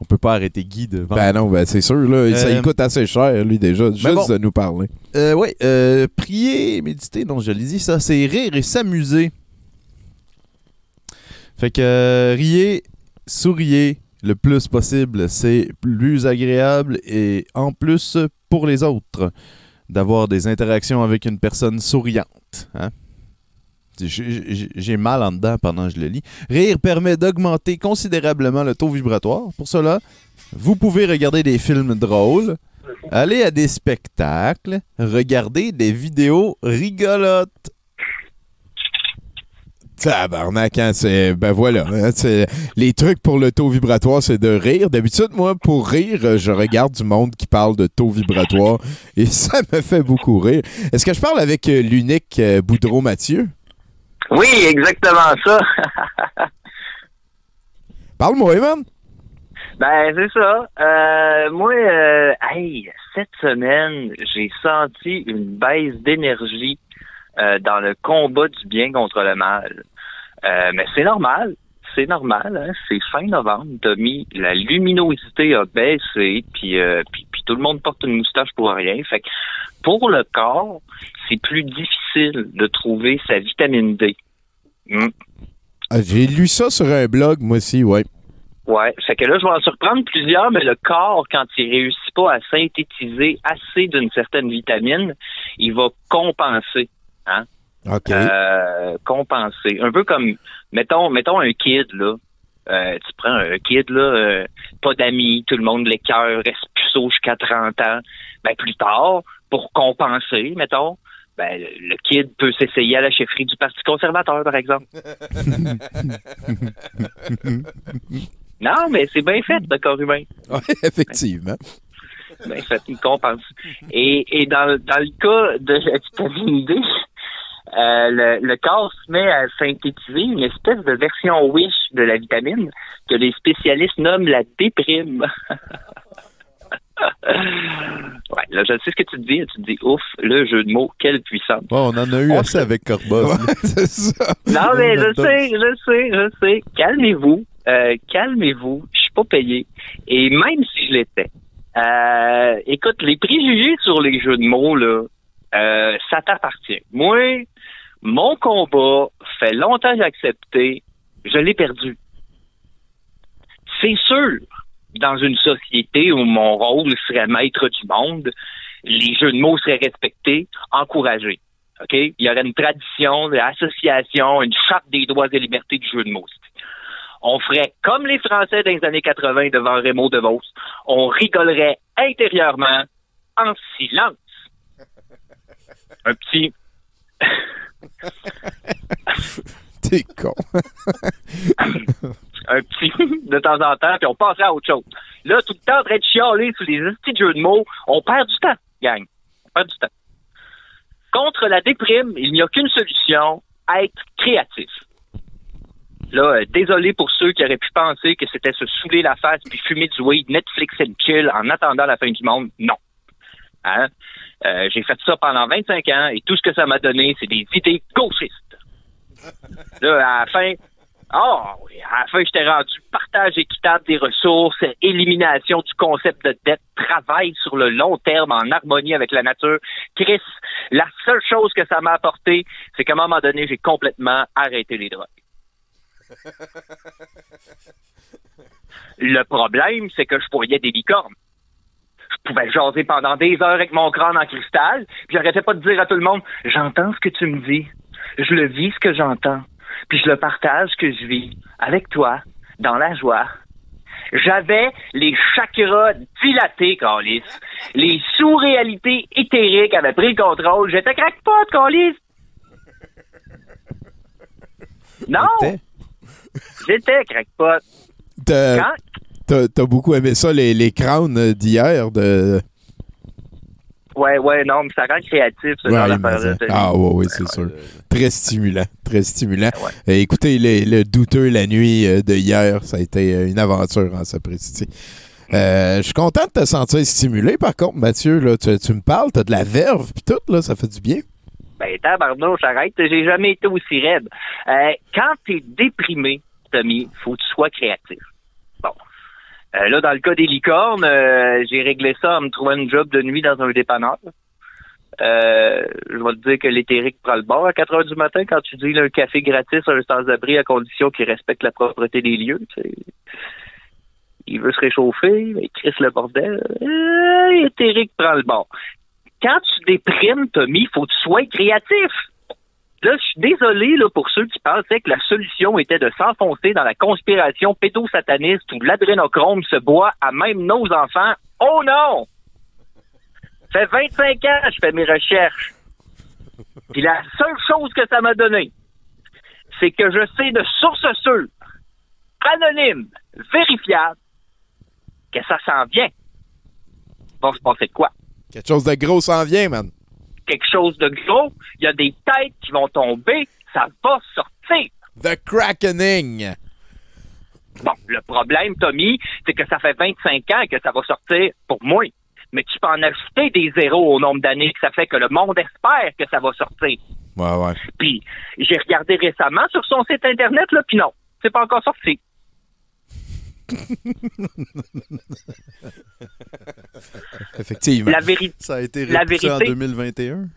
on peut pas arrêter Guy de vendre.
Ben non, ben c'est sûr, là, ça
Euh,
lui coûte assez cher, lui, déjà, juste
bon.
de nous parler.
Euh, oui, euh, prier, méditer, non, je l'ai dit, ça, c'est rire et s'amuser. Fait que euh, riez, souriez le plus possible, c'est plus agréable et en plus pour les autres d'avoir des interactions avec une personne souriante. hein. J'ai- mal en dedans pendant que je le lis. Rire permet d'augmenter considérablement le taux vibratoire. Pour cela, vous pouvez regarder des films drôles, aller à des spectacles, regarder des vidéos rigolotes.
Tabarnak, hein, c'est. Ben voilà. hein, c'est- les trucs pour le taux vibratoire, c'est de rire. D'habitude, moi, pour rire, je regarde du monde qui parle de taux vibratoire et ça me fait beaucoup rire. Est-ce que je parle avec euh, l'unique euh, Boudreau-Mathieu?
Oui, exactement ça.
Parle-moi, man.
Ben, c'est ça. Euh, moi, euh, hey, cette semaine, j'ai senti une baisse d'énergie euh, dans le combat du bien contre le mal. Euh, mais c'est normal. C'est normal, hein? c'est fin novembre, Tommy. La luminosité a baissé, puis, euh, puis, puis tout le monde porte une moustache pour rien. Fait que pour le corps, c'est plus difficile de trouver sa vitamine D. Hmm.
Ah, J'ai lu ça sur un blog, moi aussi, ouais.
Ouais, fait que là, je vais en surprendre plusieurs, mais le corps, quand il réussit pas à synthétiser assez d'une certaine vitamine, il va compenser. Hein?
OK.
Euh, compenser. Un peu comme, mettons, mettons un kid, là. Euh, tu prends un kid, là, euh, pas d'amis, tout le monde l'écœure, reste puceau jusqu'à 30 ans. Ben, plus tard, pour compenser, mettons, ben, le kid peut s'essayer à la chefferie du Parti conservateur, par exemple. Non, mais c'est bien fait, le corps humain.
Ouais, effectivement.
Bien fait, il compense. Et, et dans, dans le cas de la vitamine D, euh, le, le corps se met à synthétiser une espèce de version wish de la vitamine que les spécialistes nomment la déprime. ouais, là, je sais ce que tu te dis. Tu te dis, ouf, le jeu de mots, quelle puissance.
Ouais, on en a eu assez avec Corba.
c'est ça.
Non, mais je sais, je sais, je sais. Calmez-vous. Euh, calmez-vous. Je suis pas payé. Et même si je l'étais, euh, écoute, les préjugés sur les jeux de mots, là, euh, ça t'appartient. Moi, mon combat fait longtemps que j'ai accepté. Je l'ai perdu. C'est sûr, dans une société où mon rôle serait maître du monde, les jeux de mots seraient respectés, encouragés. OK? Il y aurait une tradition d'association, une charte des droits et libertés du jeu de mots. On ferait comme les Français dans les années 80 devant Raymond DeVos. On rigolerait intérieurement en silence. Un petit.
T'es con.
un petit de temps en temps, puis on passerait à autre chose. Là, tout le temps en train de chialer sur les petits jeux de mots, on perd du temps, gang. On perd du temps. Contre la déprime, il n'y a qu'une solution, être créatif. Là, euh, désolé pour ceux qui auraient pu penser que c'était se saouler la face puis fumer du weed, Netflix and chill en attendant la fin du monde. Non. Hein? Euh, j'ai fait ça pendant 25 ans et tout ce que ça m'a donné, c'est des idées gauchistes. Là, à la fin, oh, oui, à la fin, j'étais rendu partage équitable des ressources, élimination du concept de dette, travail sur le long terme en harmonie avec la nature. Chris, la seule chose que ça m'a apporté, c'est qu'à un moment donné, j'ai complètement arrêté les drogues. Le problème, c'est que je voyais des licornes. Je pouvais jaser pendant des heures avec mon crâne en cristal, puis j'arrêtais pas de dire à tout le monde J'entends ce que tu me dis. Je le vis ce que j'entends. Puis je le partage ce que je vis avec toi, dans la joie. J'avais les chakras dilatés, Calis. Les sous-réalités éthériques avaient pris le contrôle. J'étais crackpot, Calis. Non! J'étais crackpot.
T'as
Quand?
T'as- beaucoup aimé ça, les, les crowns euh, d'hier. De...
Ouais, ouais, non, mais ça rend créatif, ce
Ouais,
genre d'affaire-là.
ça- ah, ouais, ouais, c'est sûr. Très stimulant. Très stimulant. Euh, écoutez, le, le douteux la nuit euh, de hier, ça a été euh, une aventure en sapristi. Euh, je suis content de te sentir stimulé, par contre, Mathieu. Là, tu, tu me parles, t'as de la verve, puis tout, là, ça fait du bien.
Ben, tabarnouche, arrête, j'ai jamais été aussi raide. Euh, quand t'es déprimé, Tommy, faut que tu sois créatif. Bon. Euh, là, dans le cas des licornes, euh, j'ai réglé ça en me trouvant une job de nuit dans un dépanneur. Euh, je vais te dire que l'éthérique prend le bord à 4 heures du matin quand tu dis là, un café gratis à un sans-abri à condition qu'il respecte la propreté des lieux. tu sais. Il veut se réchauffer, mais il crisse le bordel. Euh, éthérique prend le bord. Quand tu déprimes, Tommy, faut que tu sois créatif. Là, je suis désolé là, pour ceux qui pensaient que la solution était de s'enfoncer dans la conspiration pédosataniste où l'adrénochrome se boit à même nos enfants. Oh non! Ça fait 25 ans que je fais mes recherches. Puis la seule chose que ça m'a donné, c'est que je sais de source sûre, anonyme, vérifiable, que ça s'en vient. Bon, passer de quoi?
Quelque chose de gros s'en vient, man.
Quelque chose de gros, il y a des têtes qui vont tomber, ça va sortir.
The Crackening.
Bon, le problème, Tommy, c'est que ça fait 25 ans que ça va sortir pour moi. Mais tu peux en ajouter des zéros au nombre d'années que ça fait que le monde espère que ça va sortir.
Ouais, ouais.
Puis, j'ai regardé récemment sur son site Internet, là, puis non, c'est pas encore sorti.
Effectivement.
La vérité.
Ça a été
La
en
vérité-
2021.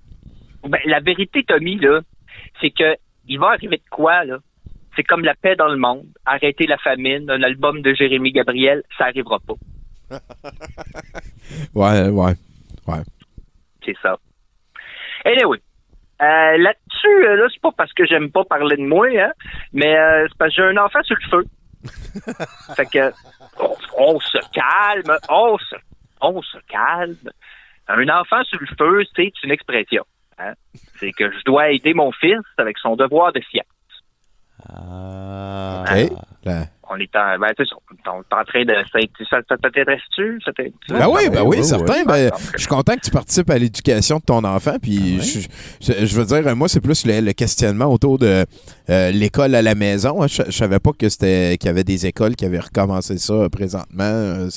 Ben, la vérité, Tommy, là, c'est que il va arriver de quoi, là? C'est comme la paix dans le monde. Arrêter la famine, un album de Jérémy Gabriel, ça arrivera pas.
Ouais, ouais. Ouais.
C'est ça. Anyway. Euh, Là-dessus, euh, là, c'est pas parce que j'aime pas parler de moi, hein, mais euh, c'est parce que j'ai un enfant sur le feu. fait que on, on se calme, on se, on se calme. Un enfant sur le feu, c'est une expression. hein. C'est que je dois aider mon fils avec son devoir de science.
Ah.
OK. Là.
On est en, ben, tu sais, on est en train de, ça, t'intéresse-tu?
Ben oui, ben oui, certain. Ben,
Ah,
je suis content que tu participes à l'éducation de ton enfant. Puis je, je- je veux dire, moi, c'est plus le, le questionnement autour de euh, l'école à la maison. hein. Je, je savais pas que c'était qu'il y avait des écoles qui avaient recommencé ça présentement. Euh,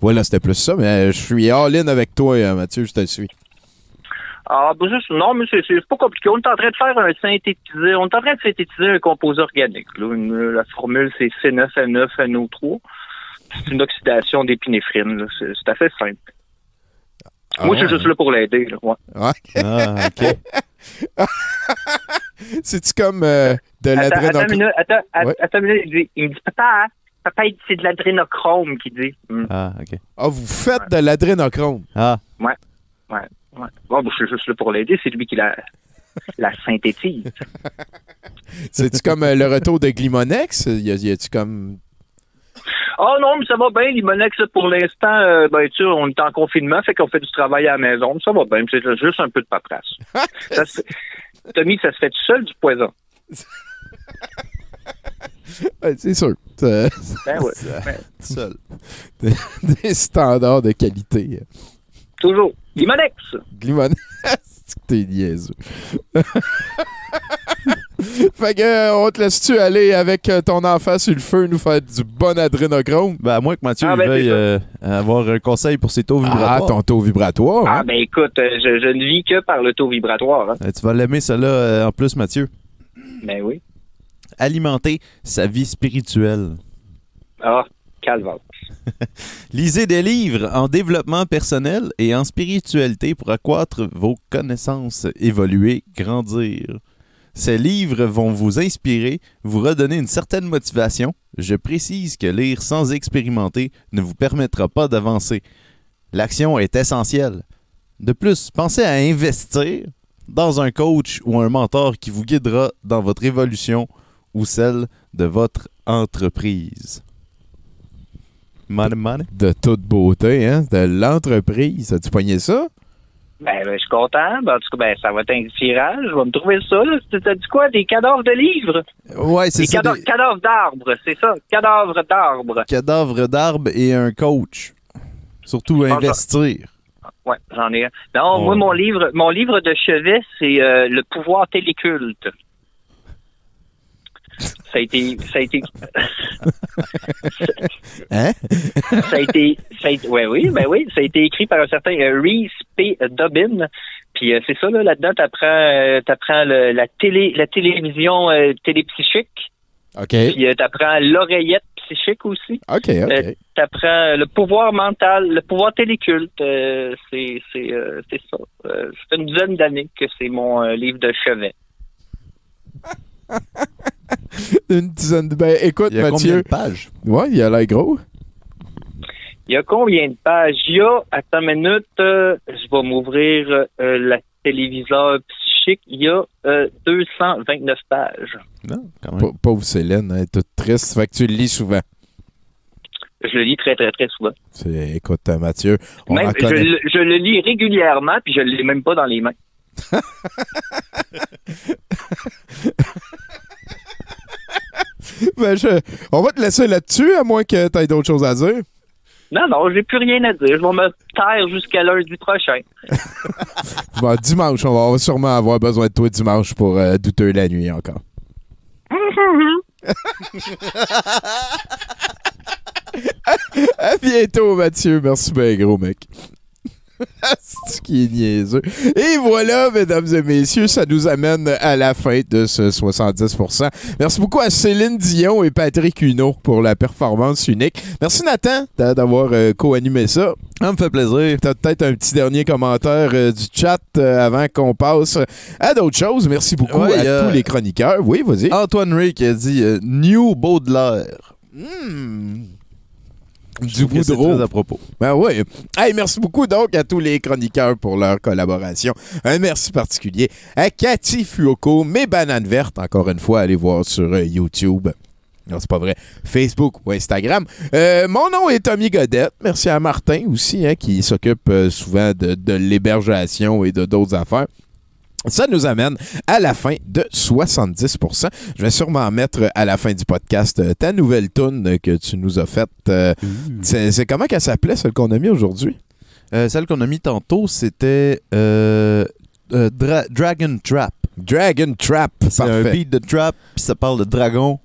Voilà, c'était plus ça. Mais euh, je suis all-in avec toi, Mathieu. Je te suis.
Ah, ben, juste, non, mais c'est c'est pas compliqué. On est en train de faire un synthétisé. On est en train de synthétiser un composé organique. là. Une- la formule, c'est C9N9NO3. C'est une oxydation d'épinéphrine. là. C'est c'est assez simple.
Ah
Moi, je
ouais?
suis juste là pour l'aider. là, ouais.
Ouais.
Ah, OK.
C'est-tu comme euh, de
Attends, attends une
l'adrénochrome?
Attends, att-
Ouais.
attends une minute. Il, dit- il me dit, papa, papa, il dit, c'est de l'adrénochrome qu'il dit. Hmm.
Ah, OK.
Ah, vous faites de l'adrénochrome.
Ah.
Ouais. Ouais. Ouais. Bon, je suis juste là pour l'aider. C'est lui qui la, la synthétise.
C'est-tu comme euh, le retour de Glimonex? Y a- y a-tu comme.
Oh non, mais ça va bien, Limonex, pour l'instant, euh, ben, tu sais, on est en confinement, fait qu'on fait du travail à la maison, mais ça va bien, c'est juste un peu de paperasse. ça se fait- Tommy, ça se fait tout seul du poison.
Ouais, c'est sûr.
Ben ouais. Ben,
Seul.
des standards de qualité.
Toujours. Limonex!
Que t'es niaiseux. fait que, euh, on te laisse-tu aller avec euh, ton enfant sur le feu nous faire du bon adrénochrome?
Ben, à moins que Mathieu
Ah, ben,
veuille euh, avoir un conseil pour ses taux
Ah,
vibratoires.
ton taux vibratoire.
Ah ben écoute, euh, je, je ne vis que par le taux vibratoire. Hein.
Euh, tu vas l'aimer, cela euh, en plus, Mathieu.
Ben oui.
Alimenter sa vie spirituelle.
Ah,
Lisez des livres en développement personnel et en spiritualité pour accroître vos connaissances, évoluer, grandir. Ces livres vont vous inspirer, vous redonner une certaine motivation. Je précise que lire sans expérimenter ne vous permettra pas d'avancer. L'action est essentielle. De plus, pensez à investir dans un coach ou un mentor qui vous guidera dans votre évolution ou celle de votre entreprise. Money, money.
de toute beauté, hein? De l'entreprise. As-tu pogné ça?
Ben, ben, je suis content. Ben, en tout cas, ben, ça va être un tirage. Je vais me trouver ça. T'as dit quoi? Des cadavres de livres?
Ouais, c'est ça.
cadavres,
des
cadavres d'arbres, c'est ça. Cadavres d'arbres.
cadavres d'arbres et un coach. Surtout investir.
Ouais, j'en ai un. Non,
Oh.
moi, mon livre, mon livre de chevet, c'est euh, Le pouvoir téléculte. Ça a été, ça a été,
Hein?
ça a été, ça a été- ouais, oui, ben oui, ça a été écrit par un certain euh, Reese P. Dobbin. Puis euh, c'est ça là, là-dedans, t'apprends, euh, t'apprends le- la télé, la télévision euh, télépsychique.
OK.
Puis t'apprends l'oreillette psychique aussi.
OK, OK.
T'apprends le pouvoir mental, le pouvoir téléculte. c'est, c'est, c'est ça. Ça fait une dizaine d'années que c'est mon livre de chevet.
Une dizaine de... Ben, écoute,
Il y a
Mathieu...
combien de pages?
Ouais, il a l'air gros.
Il y a combien de pages? Il y a, attends une minute, euh, je vais m'ouvrir euh, la téléviseur psychique. Il y a euh, 229 pages.
Non, quand
Pa- Pauvre Céline, elle est toute triste. Fait que tu le lis souvent.
Je le lis très, très, très souvent.
C'est- Écoute, euh, Mathieu, on
Même, je, le- je le lis régulièrement, puis je ne l'ai même pas dans les mains.
Ben, je- On va te laisser là-dessus, à moins que tu aies d'autres choses à dire.
Non, non, j'ai plus rien à dire. Je vais me taire jusqu'à lundi prochain.
Bon, dimanche, on va, sûrement avoir besoin de toi dimanche pour euh, douteux la nuit encore. À bientôt, Mathieu. Merci bien gros, mec. Qui est niaiseux. Et voilà, mesdames et messieurs, ça nous amène à la fin de ce 70%. Merci beaucoup à Céline Dion et Patrick Huneau pour la performance unique. Merci Nathan d'a- d'avoir euh, co-animé ça.
Ça me fait plaisir.
T'as peut-être un petit dernier commentaire euh, du chat euh, avant qu'on passe à d'autres choses. Merci beaucoup
Ouais,
à tous les chroniqueurs. Oui, vas-y.
Antoine Ray qui a dit New Baudelaire.
Du Boudreau.
très à propos.
Ben oui. Hey, merci beaucoup donc à tous les chroniqueurs pour leur collaboration. Un merci particulier à Cathy Fuoco, mes bananes vertes. Encore une fois, allez voir sur euh, YouTube. Non, c'est pas vrai. Facebook ou Instagram. Euh, mon nom est Tommy Godette. Merci à Martin aussi, hein, qui s'occupe euh, souvent de, de l'hébergation et de d'autres affaires. Ça nous amène à la fin de 70%. Je vais sûrement mettre à la fin du podcast euh, ta nouvelle tune que tu nous as faite. Euh, c'est c'est comment qu'elle s'appelait, celle qu'on a mis aujourd'hui?
Euh, celle qu'on a mis tantôt, c'était euh, Dra- Dragon Trap.
Dragon Trap.
C'est un beat de trap, puis ça parle de dragon.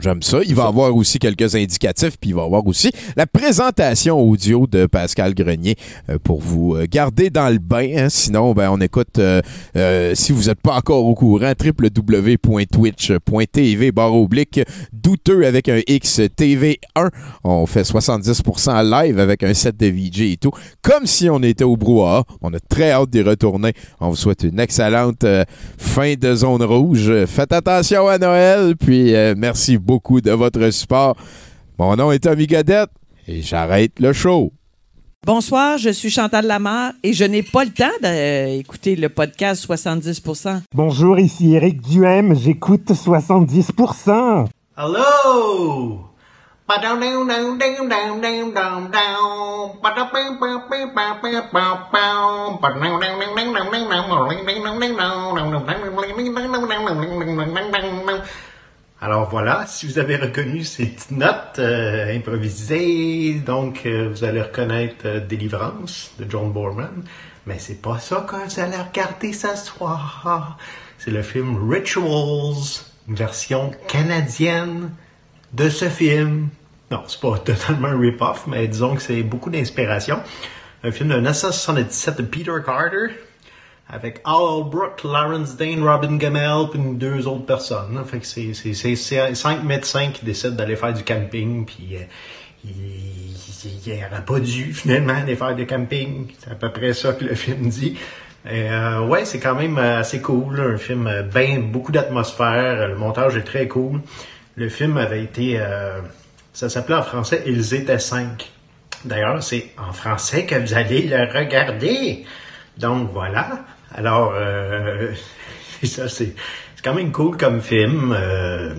J'aime ça. Il va y avoir aussi quelques indicatifs, puis il va y avoir aussi la présentation audio de Pascal Grenier euh, pour vous euh, garder dans le bain. hein. Sinon, ben, on écoute, euh, euh, si vous n'êtes pas encore au courant, www.twitch.tv barre oblique douteux avec un X TV1. On fait 70% live avec un set de VJ et tout. Comme si on était au brouhaha. On a très hâte d'y retourner. On vous souhaite une excellente euh, fin de zone rouge. Faites attention à Noël, puis merci beaucoup de votre support. Mon nom est Tommy Godette et j'arrête le show.
Bonsoir, je suis Chantal Lamar et je n'ai pas le temps d'écouter le podcast 70%
Bonjour, ici Eric Duhem, j'écoute 70%.
Hello! Alors voilà, si vous avez reconnu ces petites notes euh, improvisées, donc euh, vous allez reconnaître euh, Délivrance de John Borman, mais c'est pas ça que vous allez regarder ce soir. C'est le film Rituals, une version canadienne de ce film. Non, c'est pas totalement un rip-off, mais disons que c'est beaucoup d'inspiration. Un film de 1977 de Peter Carter, avec Al Albrook, Lawrence Dane, Robin Gamel, puis deux autres personnes. Fait c'est, c'est, c'est, cinq médecins qui décident d'aller faire du camping, puis euh, ils n'auraient pas dû finalement aller faire du camping. C'est à peu près ça que le film dit. Et, euh, ouais, c'est quand même euh, assez cool. Un film euh, ben beaucoup d'atmosphère. Le montage est très cool. Le film avait été, ça s'appelait en français Ils étaient cinq. D'ailleurs, c'est en français que vous allez le regarder. Donc voilà. Alors, euh, ça c'est quand même cool comme film. Euh,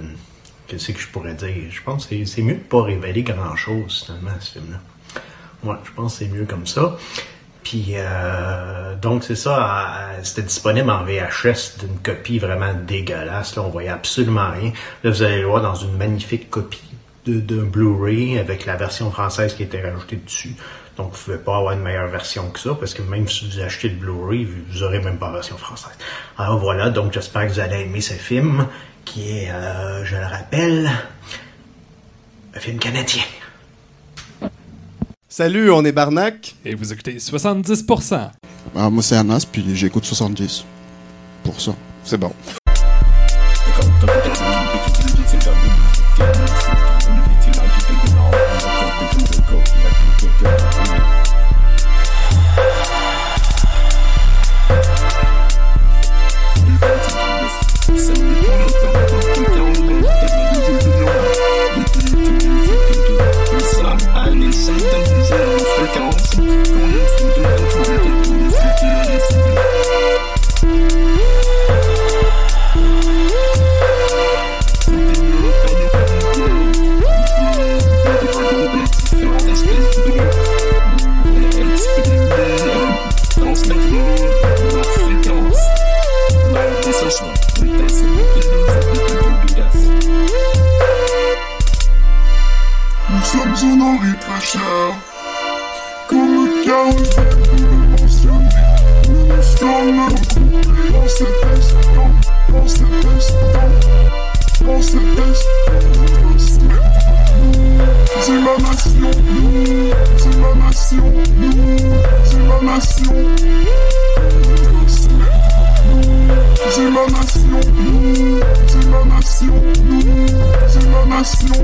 qu'est-ce que je pourrais dire? Je pense que c'est- mieux de pas révéler grand-chose, finalement, ce film-là. Ouais, je pense que c'est mieux comme ça. Puis, euh, donc, c'est ça, c'était disponible en VHS d'une copie vraiment dégueulasse. Là, on voyait absolument rien. Là, vous allez le voir dans une magnifique copie de Blu-ray avec la version française qui était rajoutée dessus. Donc, vous pouvez pas avoir une meilleure version que ça, parce que même si vous achetez le Blu-ray, vous aurez même pas la version française. Alors voilà, donc j'espère que vous allez aimer ce film, qui est, euh, je le rappelle, un film canadien.
Salut, on est Barnac.
Et vous écoutez 70%.
Ah, moi, c'est Anas, puis j'écoute 70. Pour ça. C'est bon.
Honorés très cher, comme le chaos de mentionné. Nous nous sommes regroupés dans cet instant, dans cet instant, dans cet instant. C'est ma nation, c'est ma nation, c'est ma nation. C'est ma nation, c'est ma nation, c'est ma nation.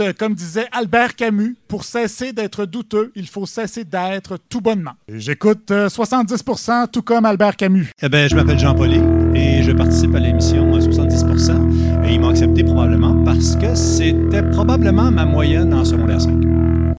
Euh, comme disait Albert Camus, pour cesser d'être douteux, il faut cesser d'être tout bonnement. J'écoute euh, 70% tout comme Albert Camus.
Eh ben, je m'appelle Jean Pauly et je participe à l'émission à 70%. Et ils m'ont accepté probablement parce que c'était probablement ma moyenne en secondaire 5.